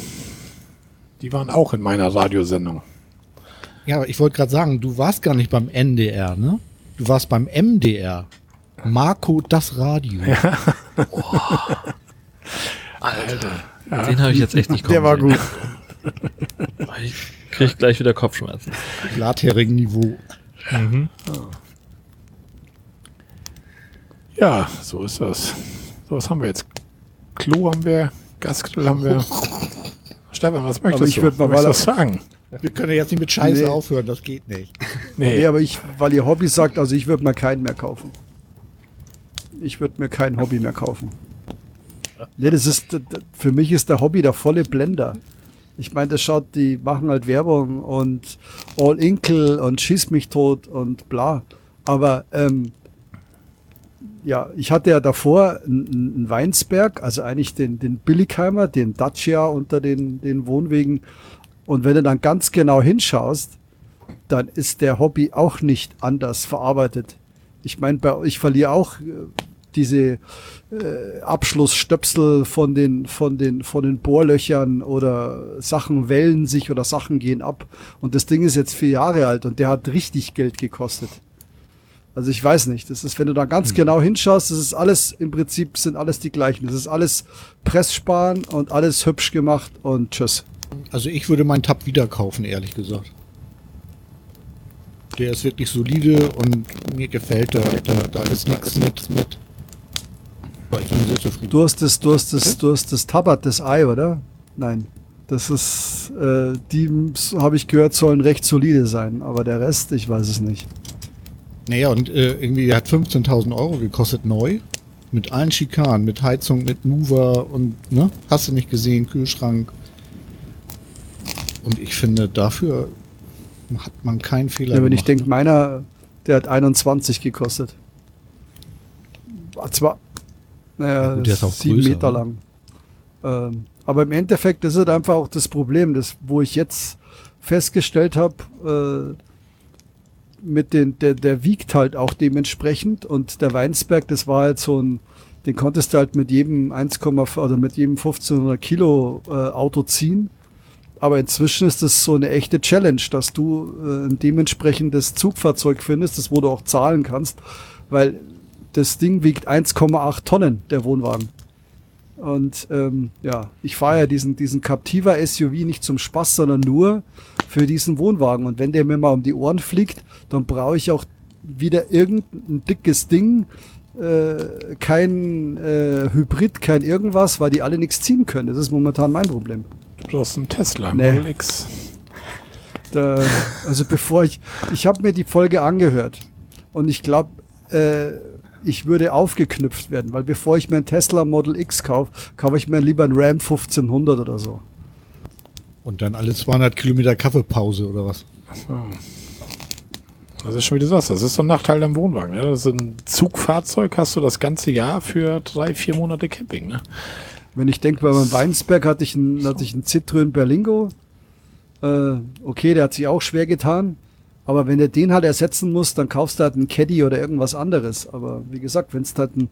Die waren auch in meiner Radiosendung. Ja, aber ich wollte gerade sagen, du warst gar nicht beim NDR, ne? Du warst beim MDR. Marco das Radio. Alter. Den habe ich jetzt echt nicht kommen Der war gut. Ich krieg gleich wieder Kopfschmerzen. Glathärigen Niveau. Ja, so ist das. So, was haben wir jetzt? Klo haben wir, Gasgrill haben wir. [laughs] Stefan, was möchtest Aber ich du? würd mal Du möchtest mal- was sagen? Wir können ja jetzt nicht mit Scheiße Nee. aufhören, das geht nicht. Nee, [laughs] Nee, aber ich, weil ihr Hobby sagt, also ich würde mir keinen mehr kaufen. Ich würde mir kein Hobby mehr kaufen. Nee, das ist, für mich ist der Hobby der volle Blender. Ich meine, das schaut, die machen halt Werbung und All Inkle und Schieß mich tot und bla. Aber ähm, ja, ich hatte ja davor einen einen Weinsberg, also eigentlich den, den Billigheimer, den Dacia unter den, den Wohnwegen. Und wenn du dann ganz genau hinschaust, dann ist der Hobby auch nicht anders verarbeitet. Ich meine, bei- ich verliere auch äh, diese äh, Abschlussstöpsel von den, von, den, von den Bohrlöchern oder Sachen wellen sich oder Sachen gehen ab. Und das Ding ist jetzt vier Jahre alt und der hat richtig Geld gekostet. Also ich weiß nicht. Das ist, wenn du da ganz genau hinschaust, das ist alles, im Prinzip sind alles die gleichen. Das ist alles Presssparen und alles hübsch gemacht und tschüss. Also ich würde meinen Tab wieder kaufen, ehrlich gesagt. Der ist wirklich solide und mir gefällt der. Da, da ist nichts mit, mit. Aber Ich bin sehr zufrieden. Du hast das, du hast das, du hast das Tabat, das Ei, oder? Nein. Das ist, äh, die habe ich gehört, sollen recht solide sein, aber der Rest, ich weiß es nicht. Naja, und äh, irgendwie hat 15.000 Euro gekostet neu. Mit allen Schikanen, mit Heizung, mit Mover und, ne? Hast du nicht gesehen, Kühlschrank. Und ich finde, dafür hat man keinen Fehler Ja, wenn ich denke, meiner, der hat 21 gekostet. War Zwar, naja, Ja, gut, der ist auch sieben größer, Meter ne? lang. Ähm, aber im Endeffekt ist es einfach auch das Problem, das, wo ich jetzt festgestellt habe, äh, mit den, der, der wiegt halt auch dementsprechend und der Weinsberg, das war halt so ein, den konntest du halt mit jedem 1,5 oder mit jedem 1500 Kilo äh, Auto ziehen. Aber inzwischen ist das so eine echte Challenge, dass du äh, ein dementsprechendes Zugfahrzeug findest, das wo du auch zahlen kannst, weil das Ding wiegt 1,8 Tonnen, der Wohnwagen. Und ähm, ja, ich fahre ja diesen, diesen Captiva SUV nicht zum Spaß, sondern nur für diesen Wohnwagen. Und wenn der mir mal um die Ohren fliegt, dann brauche ich auch wieder irgendein dickes Ding, äh, kein äh, Hybrid, kein irgendwas, weil die alle nichts ziehen können. Das ist momentan mein Problem. Du hast einen Tesla, Nee. Model X. Da, also bevor ich, ich habe mir die Folge angehört und ich glaube, äh, ich würde aufgeknüpft werden, weil bevor ich mir einen Tesla Model X kaufe, kaufe ich mir lieber einen Ram 1500 oder so. Und dann alle 200 Kilometer Kaffeepause oder was? Das ist schon wieder was. Das ist so ein Nachteil am Wohnwagen. Ja? Das ist ein Zugfahrzeug, hast du das ganze Jahr für drei, vier Monate Camping. Ne? Wenn ich denke, bei meinem Weinsberg hatte ich einen, hatte ich einen Citroën Berlingo. Äh, okay, der hat sich auch schwer getan. Aber wenn du den halt ersetzen musst, dann kaufst du halt einen Caddy oder irgendwas anderes. Aber wie gesagt, wenn es halt ein,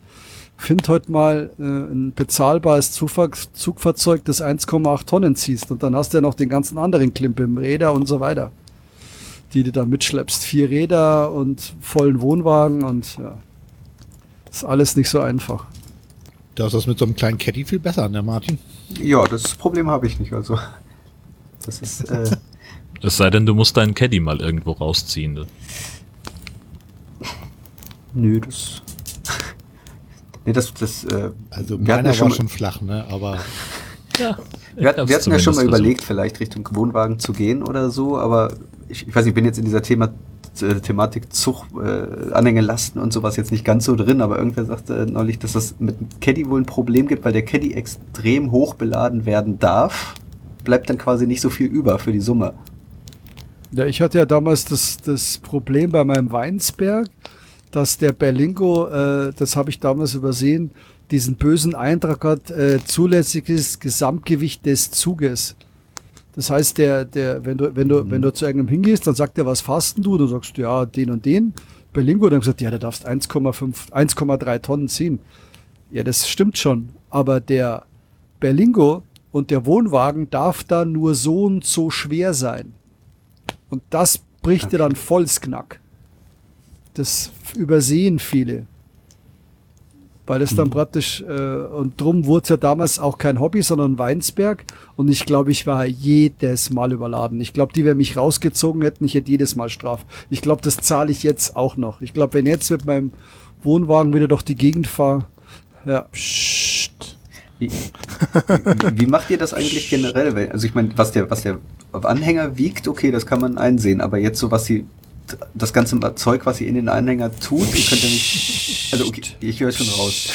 find heute mal äh, ein bezahlbares Zugfahr Zugfahrzeug, das 1,8 Tonnen ziehst und dann hast du ja noch den ganzen anderen Klimpim, Räder und so weiter, die du da mitschleppst. Vier Räder und vollen Wohnwagen und ja, ist alles nicht so einfach. Da ist das mit so einem kleinen Caddy viel besser, ne Martin? Ja, das Problem habe ich nicht. Also, das ist, äh, Es sei denn, du musst deinen Caddy mal irgendwo rausziehen. ne? Nö, das. nee, das. das äh, Also wir hatten meiner ja schon war schon flach, ne? Aber Ja. Wir, hatten- wir hatten ja schon mal zumindest überlegt, vielleicht Richtung Wohnwagen zu gehen oder so, aber ich, ich weiß nicht, ich bin jetzt in dieser Thema, Thematik Zug, äh, Anhängelasten und sowas jetzt nicht ganz so drin, aber irgendwer sagte neulich, dass das mit dem Caddy wohl ein Problem gibt, weil der Caddy extrem hoch beladen werden darf, bleibt dann quasi nicht so viel über für die Summe. Ja, ich hatte ja damals das, das Problem bei meinem Weinsberg, dass der Berlingo, äh, das habe ich damals übersehen, diesen bösen Eintrag hat, äh, zulässiges Gesamtgewicht des Zuges. Das heißt, der, der, wenn du, wenn du, wenn du zu irgendeinem hingehst, dann sagt er, was fasten du? Du sagst, ja, den und den. Berlingo dann gesagt, ja, du darfst 1,5, 1,3 Tonnen ziehen. Ja, das stimmt schon. Aber der Berlingo und der Wohnwagen darf da nur so und so schwer sein. Und das bricht dir dann volles Knack. Das übersehen viele. Weil es dann praktisch, äh, und drum wurde es ja damals auch kein Hobby, sondern ein Weinsberg. Und ich glaube, ich war jedes Mal überladen. Ich glaube, die, wenn mich rausgezogen hätten, ich hätte jedes Mal Straf. Ich glaube, das zahle ich jetzt auch noch. Ich glaube, wenn jetzt mit meinem Wohnwagen wieder durch die Gegend fahre, ja, Psst. Wie, wie macht ihr das eigentlich generell? Also ich meine, was der, was der Anhänger wiegt, okay, das kann man einsehen, aber jetzt so was sie das ganze Zeug, was sie in den Anhänger tut, ihr könnt ja nicht. Also okay, ich höre schon raus.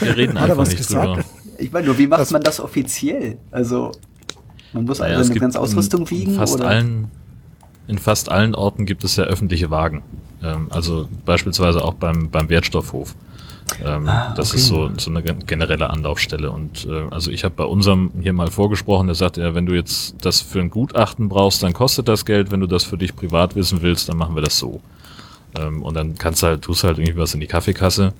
Wir reden [laughs] einfach was nicht gesagt? drüber. Ich meine nur, wie macht man das offiziell? Also man muss Naja, also eine ganze Ausrüstung in wiegen Fast oder? allen, in fast allen Orten gibt es ja öffentliche Wagen. Ähm, also beispielsweise auch beim, beim Wertstoffhof. Ähm, Ah, das okay. ist so, so eine gen- generelle Anlaufstelle. Und äh, also ich habe bei unserem hier mal vorgesprochen, der sagte ja, wenn du jetzt das für ein Gutachten brauchst, dann kostet das Geld. Wenn du das für dich privat wissen willst, dann machen wir das so. Ähm, und dann kannst du halt, tust halt irgendwie was in die Kaffeekasse.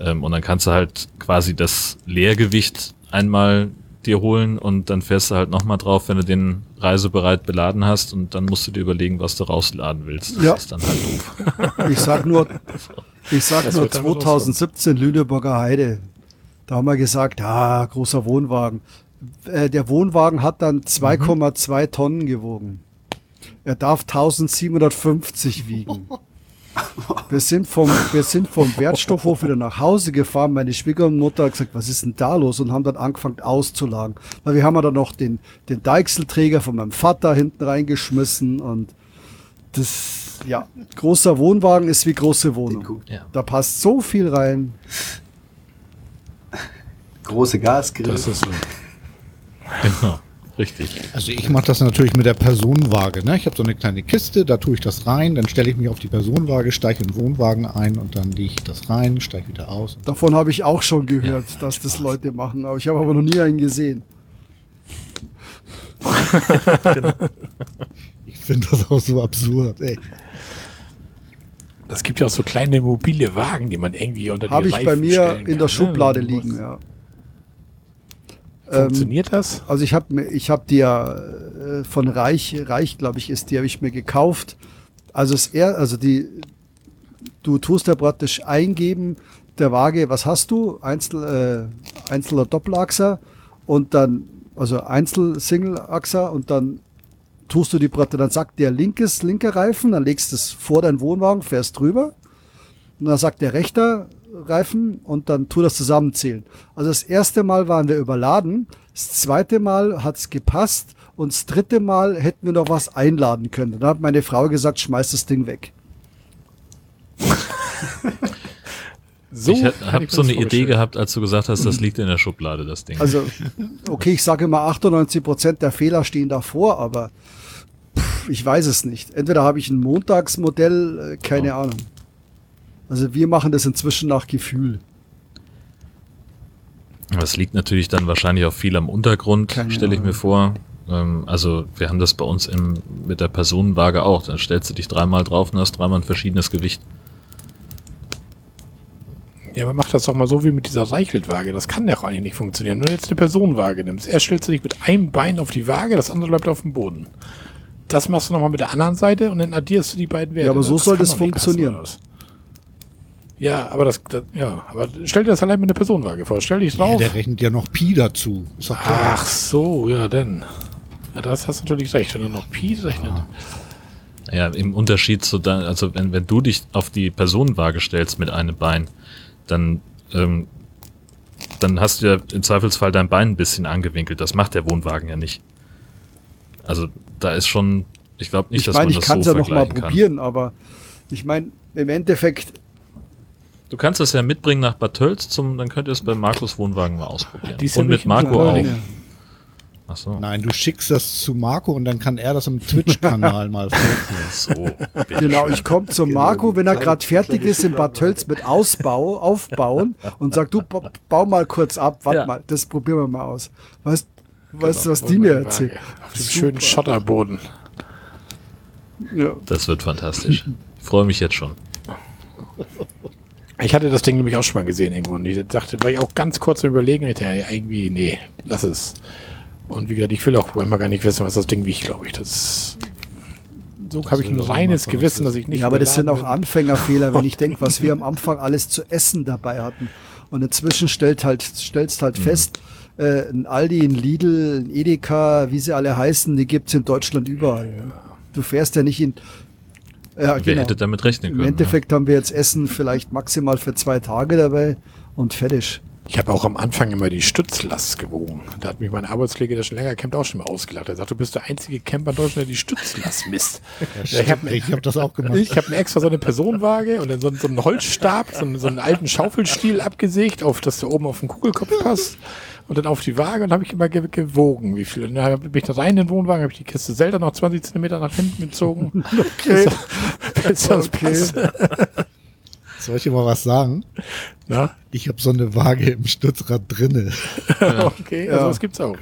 Ähm, und dann kannst du halt quasi das Leergewicht einmal dir holen und dann fährst du halt nochmal drauf, wenn du den reisebereit beladen hast und dann musst du dir überlegen, was du rausladen willst. Das Ja. ist dann halt doof. Ich sag nur, [laughs] ich sag Das nur wird dann was 2017 Lüneburger Heide. Da haben wir gesagt, ja, großer Wohnwagen. Äh, der Wohnwagen hat dann 2,2 Tonnen gewogen. Er darf 1750 wiegen. [laughs] Wir sind vom, wir sind vom Wertstoffhof wieder nach Hause gefahren. Meine Schwiegermutter hat gesagt, was ist denn da los? Und haben dann angefangen auszulagen. Weil wir haben ja dann noch den, den Deichselträger von meinem Vater hinten reingeschmissen und das, ja, großer Wohnwagen ist wie große Wohnung. Ja. Da passt so viel rein. Große Gasgrill. Das ist so. Genau. Richtig. Also ich mache das natürlich mit der Personenwaage. Ne? Ich habe so eine kleine Kiste, da tue ich das rein, dann stelle ich mich auf die Personenwaage, steige in den Wohnwagen ein und dann lege ich das rein, steige wieder aus. Davon habe ich auch schon gehört, dass das Leute machen, aber ich habe aber noch nie einen gesehen. [laughs] Ich finde das auch so absurd. Ey. Das gibt ja auch so kleine mobile Wagen, die man irgendwie unter die Habe ich bei mir in kann, der ne? Schublade Was- liegen, ja. Ähm, Funktioniert das? Also ich habe ich hab die ja äh, von Reich, Reich glaube ich ist die, habe ich mir gekauft. Also es er, also die, du tust ja praktisch eingeben der Waage, was hast du? Einzel, äh, Einzel- oder Doppelachser und dann, also Einzel, Single-Achser und dann tust du die praktisch, dann sagt der linkes, linker Reifen, dann legst du es vor deinen Wohnwagen, fährst drüber und dann sagt der rechter Reifen und dann tu das zusammenzählen. Also das erste Mal waren wir überladen, das zweite Mal hat es gepasst und das dritte Mal hätten wir noch was einladen können. Dann hat meine Frau gesagt, schmeiß das Ding weg. [laughs] So ich habe so eine Idee gehabt, als du gesagt hast, das [laughs] liegt in der Schublade, das Ding. Also, okay, ich sage immer 98 Prozent der Fehler stehen davor, aber pff, ich weiß es nicht. Entweder habe ich ein Montagsmodell, äh, keine Ahnung. Also wir machen das inzwischen nach Gefühl. Das liegt natürlich dann wahrscheinlich auch viel am Untergrund, stelle ich mir vor. Ähm, also wir haben das bei uns im, mit der Personenwaage auch. Dann stellst du dich dreimal drauf und hast dreimal ein verschiedenes Gewicht. Ja, aber mach das doch mal so wie mit dieser Reichelt-Waage. Das kann doch eigentlich nicht funktionieren. Wenn du jetzt eine Personenwaage nimmst, erst stellst du dich mit einem Bein auf die Waage, das andere bleibt auf dem Boden. Das machst du nochmal mit der anderen Seite und dann addierst du die beiden Werte. Ja, aber so soll kann das nicht passen, funktionieren. Ja, aber das, das, ja, aber stell dir das allein mit einer Personenwaage vor. Stell dich Ja, drauf. der rechnet ja noch Pi dazu. Ach so, ja, denn. Ja, das hast du natürlich recht. Wenn du noch Pi rechnet. Ja, im Unterschied zu dein, also wenn, wenn du dich auf die Personenwaage stellst mit einem Bein, dann, ähm, dann hast du ja im Zweifelsfall dein Bein ein bisschen angewinkelt. Das macht der Wohnwagen ja nicht. Also da ist schon, ich glaube nicht, ich dass meine, man ich das kann es so ja noch mal vergleichen kann. probieren, aber ich meine, im Endeffekt, Du kannst das ja mitbringen nach Bad Tölz, zum, dann könnt ihr es bei Markus Wohnwagen mal ausprobieren. Und ja mit Marco so auch. Ach so. Nein, du schickst das zu Marco und dann kann er das im Twitch-Kanal [laughs] mal vorführen. So. genau, ich komme zum Genau, Marco, wenn er gerade fertig ist in Bad Tölz mit Ausbau, Aufbauen und sagt, du ba- bau mal kurz ab, warte Ja. mal, das probieren wir mal aus. Weißt, weißt du, was Genau, die mir erzählt? Auf dem schönen Schotterboden. Ja. Das wird fantastisch. Ich freue mich jetzt schon. Ich hatte das Ding nämlich auch schon mal gesehen irgendwo. Und ich dachte, war ich auch ganz kurz am überlegen, ich dachte, ja, irgendwie, nee, lass es. Und wie gesagt, ich will auch immer gar nicht wissen, was das Ding wiegt, glaube ich. Das so habe ich ein reines Gewissen, dass ich nicht. ja, aber das sind auch Anfängerfehler, wenn ich denke, was wir [laughs] am Anfang alles zu essen dabei hatten. Und inzwischen stellt halt, stellst halt fest, äh, ein Aldi, ein Lidl, ein Edeka, wie sie alle heißen, die gibt's in Deutschland überall. Du fährst ja nicht in. Ja, Wer genau. hätte damit rechnen Im können? Endeffekt haben wir jetzt Essen vielleicht maximal für zwei Tage dabei und fertig. Ich habe auch am Anfang immer die Stützlast gewogen. Da hat mich mein Arbeitskollege, der schon länger campt, auch schon mal ausgelacht. Er sagt, du bist der einzige Camper in Deutschland, der die Stützlast misst. Ja, ich habe Ich habe das auch gemacht. Ich habe mir extra so eine Personenwaage und dann so, so einen Holzstab, so, einen- so einen alten Schaufelstiel abgesägt, auf dass der oben auf den Kugelkopf passt. Und dann auf die Waage und habe ich immer ge gewogen, wie viel. Und dann bin ich da rein in den Wohnwagen, habe ich die Kiste Zelda noch 20 Zentimeter nach hinten gezogen. [laughs] Okay. [laughs] Bis das Okay. [laughs] Soll ich dir mal was sagen? Na? Ich habe so eine Waage im Stützrad drinne. Okay, also Ja. das gibt's auch.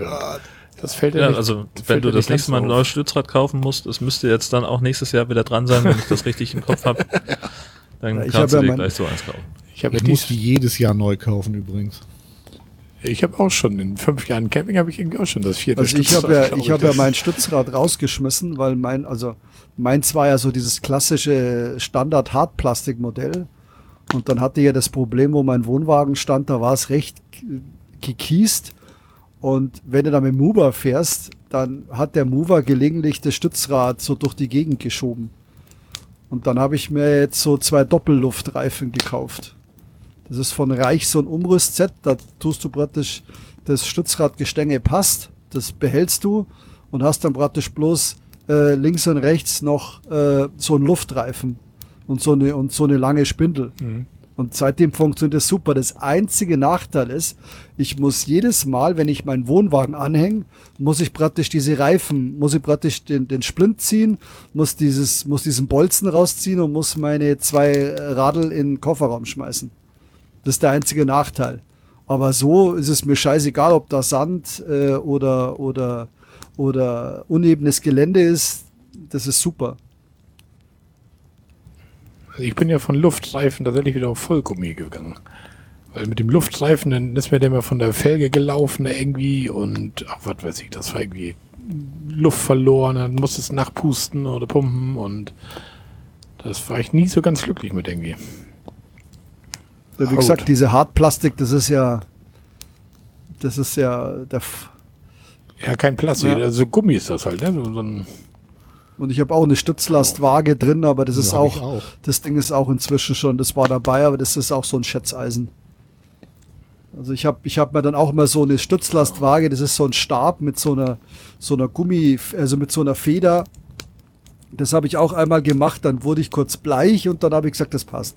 Das fällt ja, Ja, nicht, also wenn du ja das nächste Mal ein auf. neues Stützrad kaufen musst, es müsste jetzt dann auch nächstes Jahr wieder dran sein, wenn ich das richtig im Kopf habe. Dann Ja, ich kannst du ja dir mein- gleich so eins kaufen. Ich Ich ja muss die jedes Jahr neu kaufen übrigens. Ich habe auch schon in fünf Jahren Camping habe ich irgendwie auch schon das vierte Also ich habe Stützrad, ja, ich habe ja mein Stützrad rausgeschmissen, weil mein, also meins war ja so dieses klassische Standard Hartplastikmodell. Und dann hatte ich ja das Problem, wo mein Wohnwagen stand, da war es recht gekiest. Und wenn du da mit dem Mover fährst, dann hat der Mover gelegentlich das Stützrad so durch die Gegend geschoben. Und dann habe ich mir jetzt so zwei Doppelluftreifen gekauft. Das ist von Reich so ein Umrüstset. Da tust du praktisch das Stützradgestänge passt, das behältst du und hast dann praktisch bloß äh, links und rechts noch äh, so einen Luftreifen und so eine und so eine lange Spindel. Mhm. Und seitdem funktioniert das super. Das einzige Nachteil ist, ich muss jedes Mal, wenn ich meinen Wohnwagen anhänge, muss ich praktisch diese Reifen, muss ich praktisch den, den Splint ziehen, muss dieses, muss diesen Bolzen rausziehen und muss meine zwei Radl in den Kofferraum schmeißen. Das ist der einzige Nachteil. Aber so ist es mir scheißegal, ob da Sand äh, oder, oder, oder unebenes Gelände ist. Das ist super. Also ich bin ja von Luftreifen tatsächlich wieder auf Vollgummi gegangen. Weil mit dem Luftreifen, dann ist mir der mal von der Felge gelaufen irgendwie und ach, was weiß ich, das war irgendwie Luft verloren, dann musste es nachpusten oder pumpen und das war ich nie so ganz glücklich mit irgendwie. Wie Haut. gesagt, diese Hartplastik, das ist ja, das ist ja, der, F- Ja, kein Plastik, Ja. also Gummi ist das halt, ne? So, und ich habe auch eine Stützlastwaage drin, aber das ist Ja, auch, auch. das Ding ist auch inzwischen schon, das war dabei, aber das ist auch so ein Schätzeisen. Also ich habe ich hab mir dann auch immer so eine Stützlastwaage, das ist so ein Stab mit so einer, so einer Gummi, also mit so einer Feder. Das habe ich auch einmal gemacht, dann wurde ich kurz bleich und dann habe ich gesagt, das passt.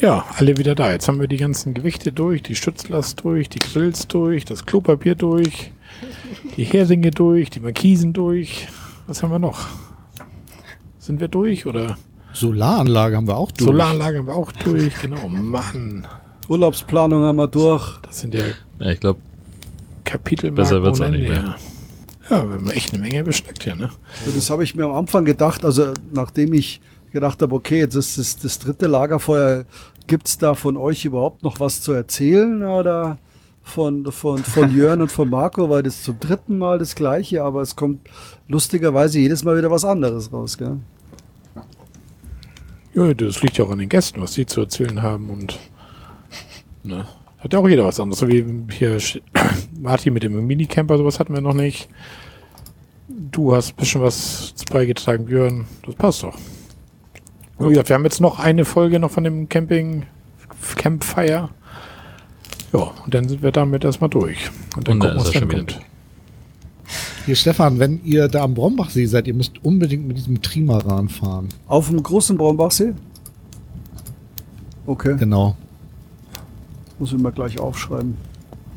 Ja, alle wieder da. Jetzt haben wir die ganzen Gewichte durch, die Stützlast durch, die Grills durch, das Klopapier durch, die Heringe durch, die Markisen durch. Was haben wir noch? Sind wir durch oder? Solaranlage haben wir auch durch. Solaranlage haben wir auch durch, genau. Mann, Urlaubsplanung haben wir durch. das sind ja Ja, ich glaube, Kapitel. Besser wird's auch nicht mehr. Ja, wir haben echt eine Menge beschnackt hier, ne? Das habe ich mir am Anfang gedacht, also nachdem ich gedacht habe, okay, jetzt ist das, das dritte Lagerfeuer, gibt es da von euch überhaupt noch was zu erzählen oder von, von, von [laughs] Jörn und von Marco, weil das zum dritten Mal das gleiche, aber es kommt lustigerweise jedes Mal wieder was anderes raus, gell? Ja, das liegt ja auch an den Gästen, was die zu erzählen haben und ne. Hat ja auch jeder was anderes. So wie hier [coughs] Martin mit dem Minicamper, sowas hatten wir noch nicht. Du hast ein bisschen was beigetragen, Björn. Das passt doch. Oh ja, wir haben jetzt noch eine Folge noch von dem Camping Campfire. Ja, und dann sind wir damit erstmal durch. Und dann Und gucken, was er dann schon wieder kommt. Hier, Stefan, wenn ihr da am Brombachsee seid, ihr müsst unbedingt mit diesem Trimaran fahren. Auf dem großen Braumbachsee? Okay, Genau. muss ich mal gleich aufschreiben.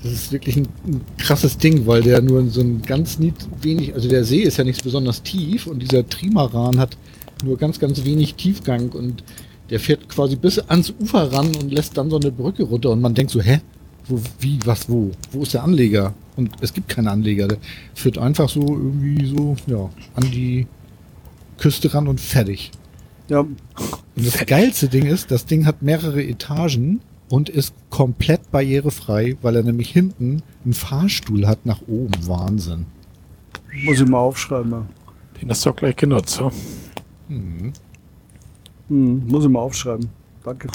Das ist wirklich ein, ein krasses Ding, weil der nur so ein ganz wenig, also der See ist ja nicht besonders tief und dieser Trimaran hat nur ganz, ganz wenig Tiefgang und der fährt quasi bis ans Ufer ran und lässt dann so eine Brücke runter und man denkt so, hä? Wo, wie, was, wo? Wo ist der Anleger? Und es gibt keinen Anleger. Der führt einfach so irgendwie so, ja, an die Küste ran und fertig. Ja, Und das geilste Ding ist, das Ding hat mehrere Etagen und ist komplett barrierefrei, weil er nämlich hinten einen Fahrstuhl hat nach oben. Wahnsinn. muss ich mal aufschreiben. Ja. Den hast du auch gleich genutzt. So. Hm. Hm, muss ich mal aufschreiben. Danke.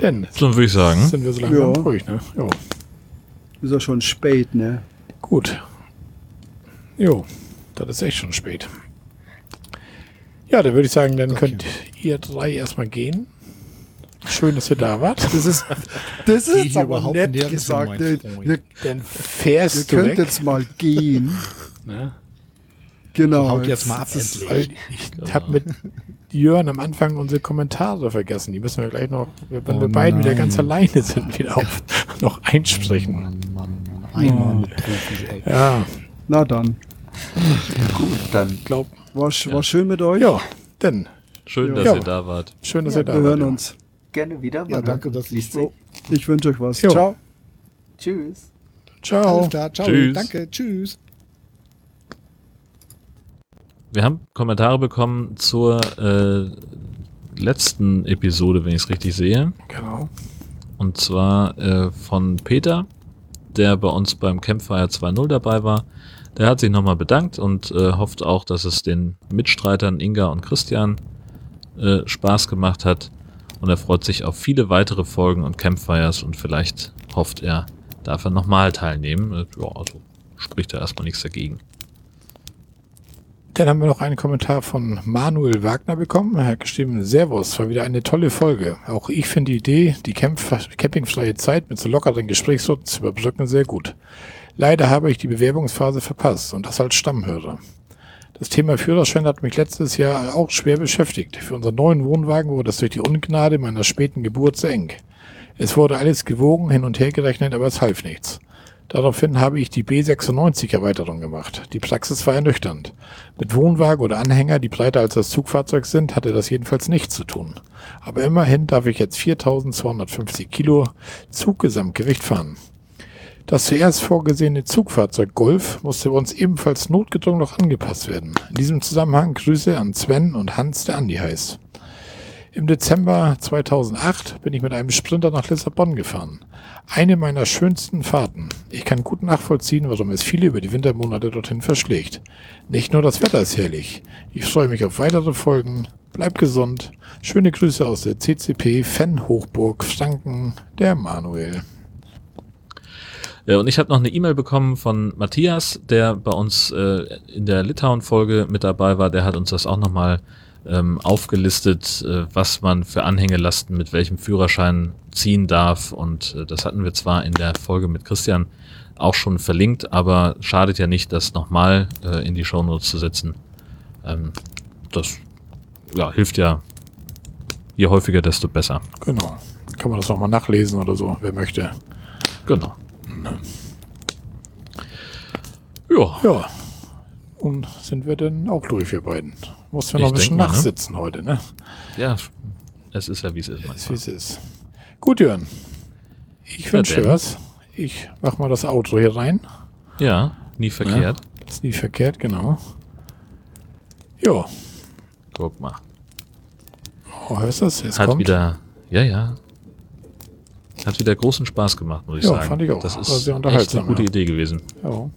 Denn So würde ich sagen. sind wir so langsam Ja. ruhig, ne? Jo. Ist ja schon spät, ne? Gut. Jo, das ist echt schon spät. Ja, dann würde ich sagen, dann Gottchen. könnt ihr drei erstmal gehen. Schön, dass ihr da wart. Das ist, das ist jetzt aber überhaupt nett gesagt. hin, mein Ihr, Freund. ihr, fährst du könnt weg. jetzt mal gehen. [laughs] Ne? Genau. Haut jetzt mal ab, Das ist- Weil ich habe mit Jörn am Anfang unsere Kommentare vergessen. Die müssen wir gleich noch, wenn Oh wir beiden wieder ganz alleine sind, wieder auf, [laughs] noch einsprechen. Mann, Mann, Mann. Einmal mit Profis, ey. Ja, Na dann. Gut, dann glaub, War, sch- war schön mit euch. ja, denn Schön, dass Ja. ihr da wart. schön, dass Wir ihr da hören wart. uns. gerne wieder. Ja, danke, dass liest ich sich. Ich wünsche euch was. Jo. Ciao. Tschüss. Ciao. Alles klar, ciao. Tschüss. Danke, tschüss. Wir haben Kommentare bekommen zur äh, letzten Episode, wenn ich es richtig sehe. Genau. Und zwar äh, von Peter, der bei uns beim Campfire 2.0 dabei war. Der hat sich nochmal bedankt und äh, hofft auch, dass es den Mitstreitern Inga und Christian äh, Spaß gemacht hat. Und er freut sich auf viele weitere Folgen und Campfires und vielleicht hofft er, darf er nochmal teilnehmen. Äh, ja, also spricht er erstmal nichts dagegen. Dann haben wir noch einen Kommentar von Manuel Wagner bekommen. Er hat geschrieben, Servus, war wieder eine tolle Folge. Auch ich finde die Idee, die Camp campingfreie Zeit mit so lockeren Gesprächsrunden zu überbrücken, sehr gut. Leider habe ich die Bewerbungsphase verpasst und das als Stammhörer. Das Thema Führerschein hat mich letztes Jahr auch schwer beschäftigt. Für unseren neuen Wohnwagen wurde es durch die Ungnade meiner späten Geburt sehr eng. Es wurde alles gewogen, hin und her gerechnet, aber es half nichts. Daraufhin habe ich die B96-Erweiterung gemacht. Die Praxis war ernüchternd. Mit Wohnwagen oder Anhänger, die breiter als das Zugfahrzeug sind, hatte das jedenfalls nichts zu tun. Aber immerhin darf ich jetzt 4250 Kilo Zuggesamtgewicht fahren. Das zuerst vorgesehene Zugfahrzeug Golf musste bei uns ebenfalls notgedrungen noch angepasst werden. In diesem Zusammenhang Grüße an Sven und Hans, der Andi heißt. Im Dezember 2008 bin ich mit einem Sprinter nach Lissabon gefahren. Eine meiner schönsten Fahrten. Ich kann gut nachvollziehen, warum es viele über die Wintermonate dorthin verschlägt. Nicht nur das Wetter ist herrlich. Ich freue mich auf weitere Folgen. Bleibt gesund. Schöne Grüße aus der CCP Fan Hochburg Franken, der Manuel. Und ich habe noch eine E-Mail bekommen von Matthias, der bei uns äh, in der Litauen-Folge mit dabei war. Der hat uns das auch nochmal ähm, aufgelistet, äh, was man für Anhängelasten mit welchem Führerschein ziehen darf. Und äh, das hatten wir zwar in der Folge mit Christian auch schon verlinkt, aber schadet ja nicht, das nochmal äh, in die Shownotes zu setzen. Ähm, das ja, hilft ja je häufiger, desto besser. Genau. Kann man das nochmal nachlesen oder so, wer möchte. Genau. Ja, Ja. Und sind wir denn auch durch, wir beiden? Mussten wir noch ein bisschen mal, ne? nachsitzen heute, ne? ja, es ist ja wie es ist. Ist, wie es ist. Gut, Jörn. Ich wünsche denn. dir was. Ich mach mal das Auto hier rein. Ja, nie verkehrt. Das ist nie verkehrt, genau. Jo. Guck mal. Oh, hörst du das? Jetzt Hat kommt. wieder, ja, ja. Hat wieder großen Spaß gemacht, muss ich Ja, sagen. fand ich auch. Das ist sehr echt eine gute ja. Idee gewesen. Ja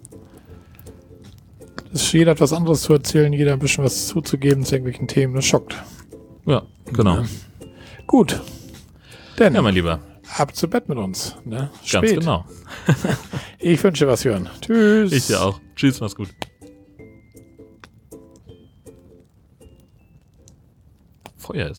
ist jeder etwas anderes zu erzählen, jeder ein bisschen was zuzugeben zu irgendwelchen Themen. Das schockt. Ja, genau. Ja. Gut. Denn, ja, mein Lieber. Ab zu Bett mit uns. Ne? Spät. Ganz genau. [laughs] [laughs] ich wünsche was hören. Tschüss. Ich dir auch. Tschüss, mach's gut. Feuer ist.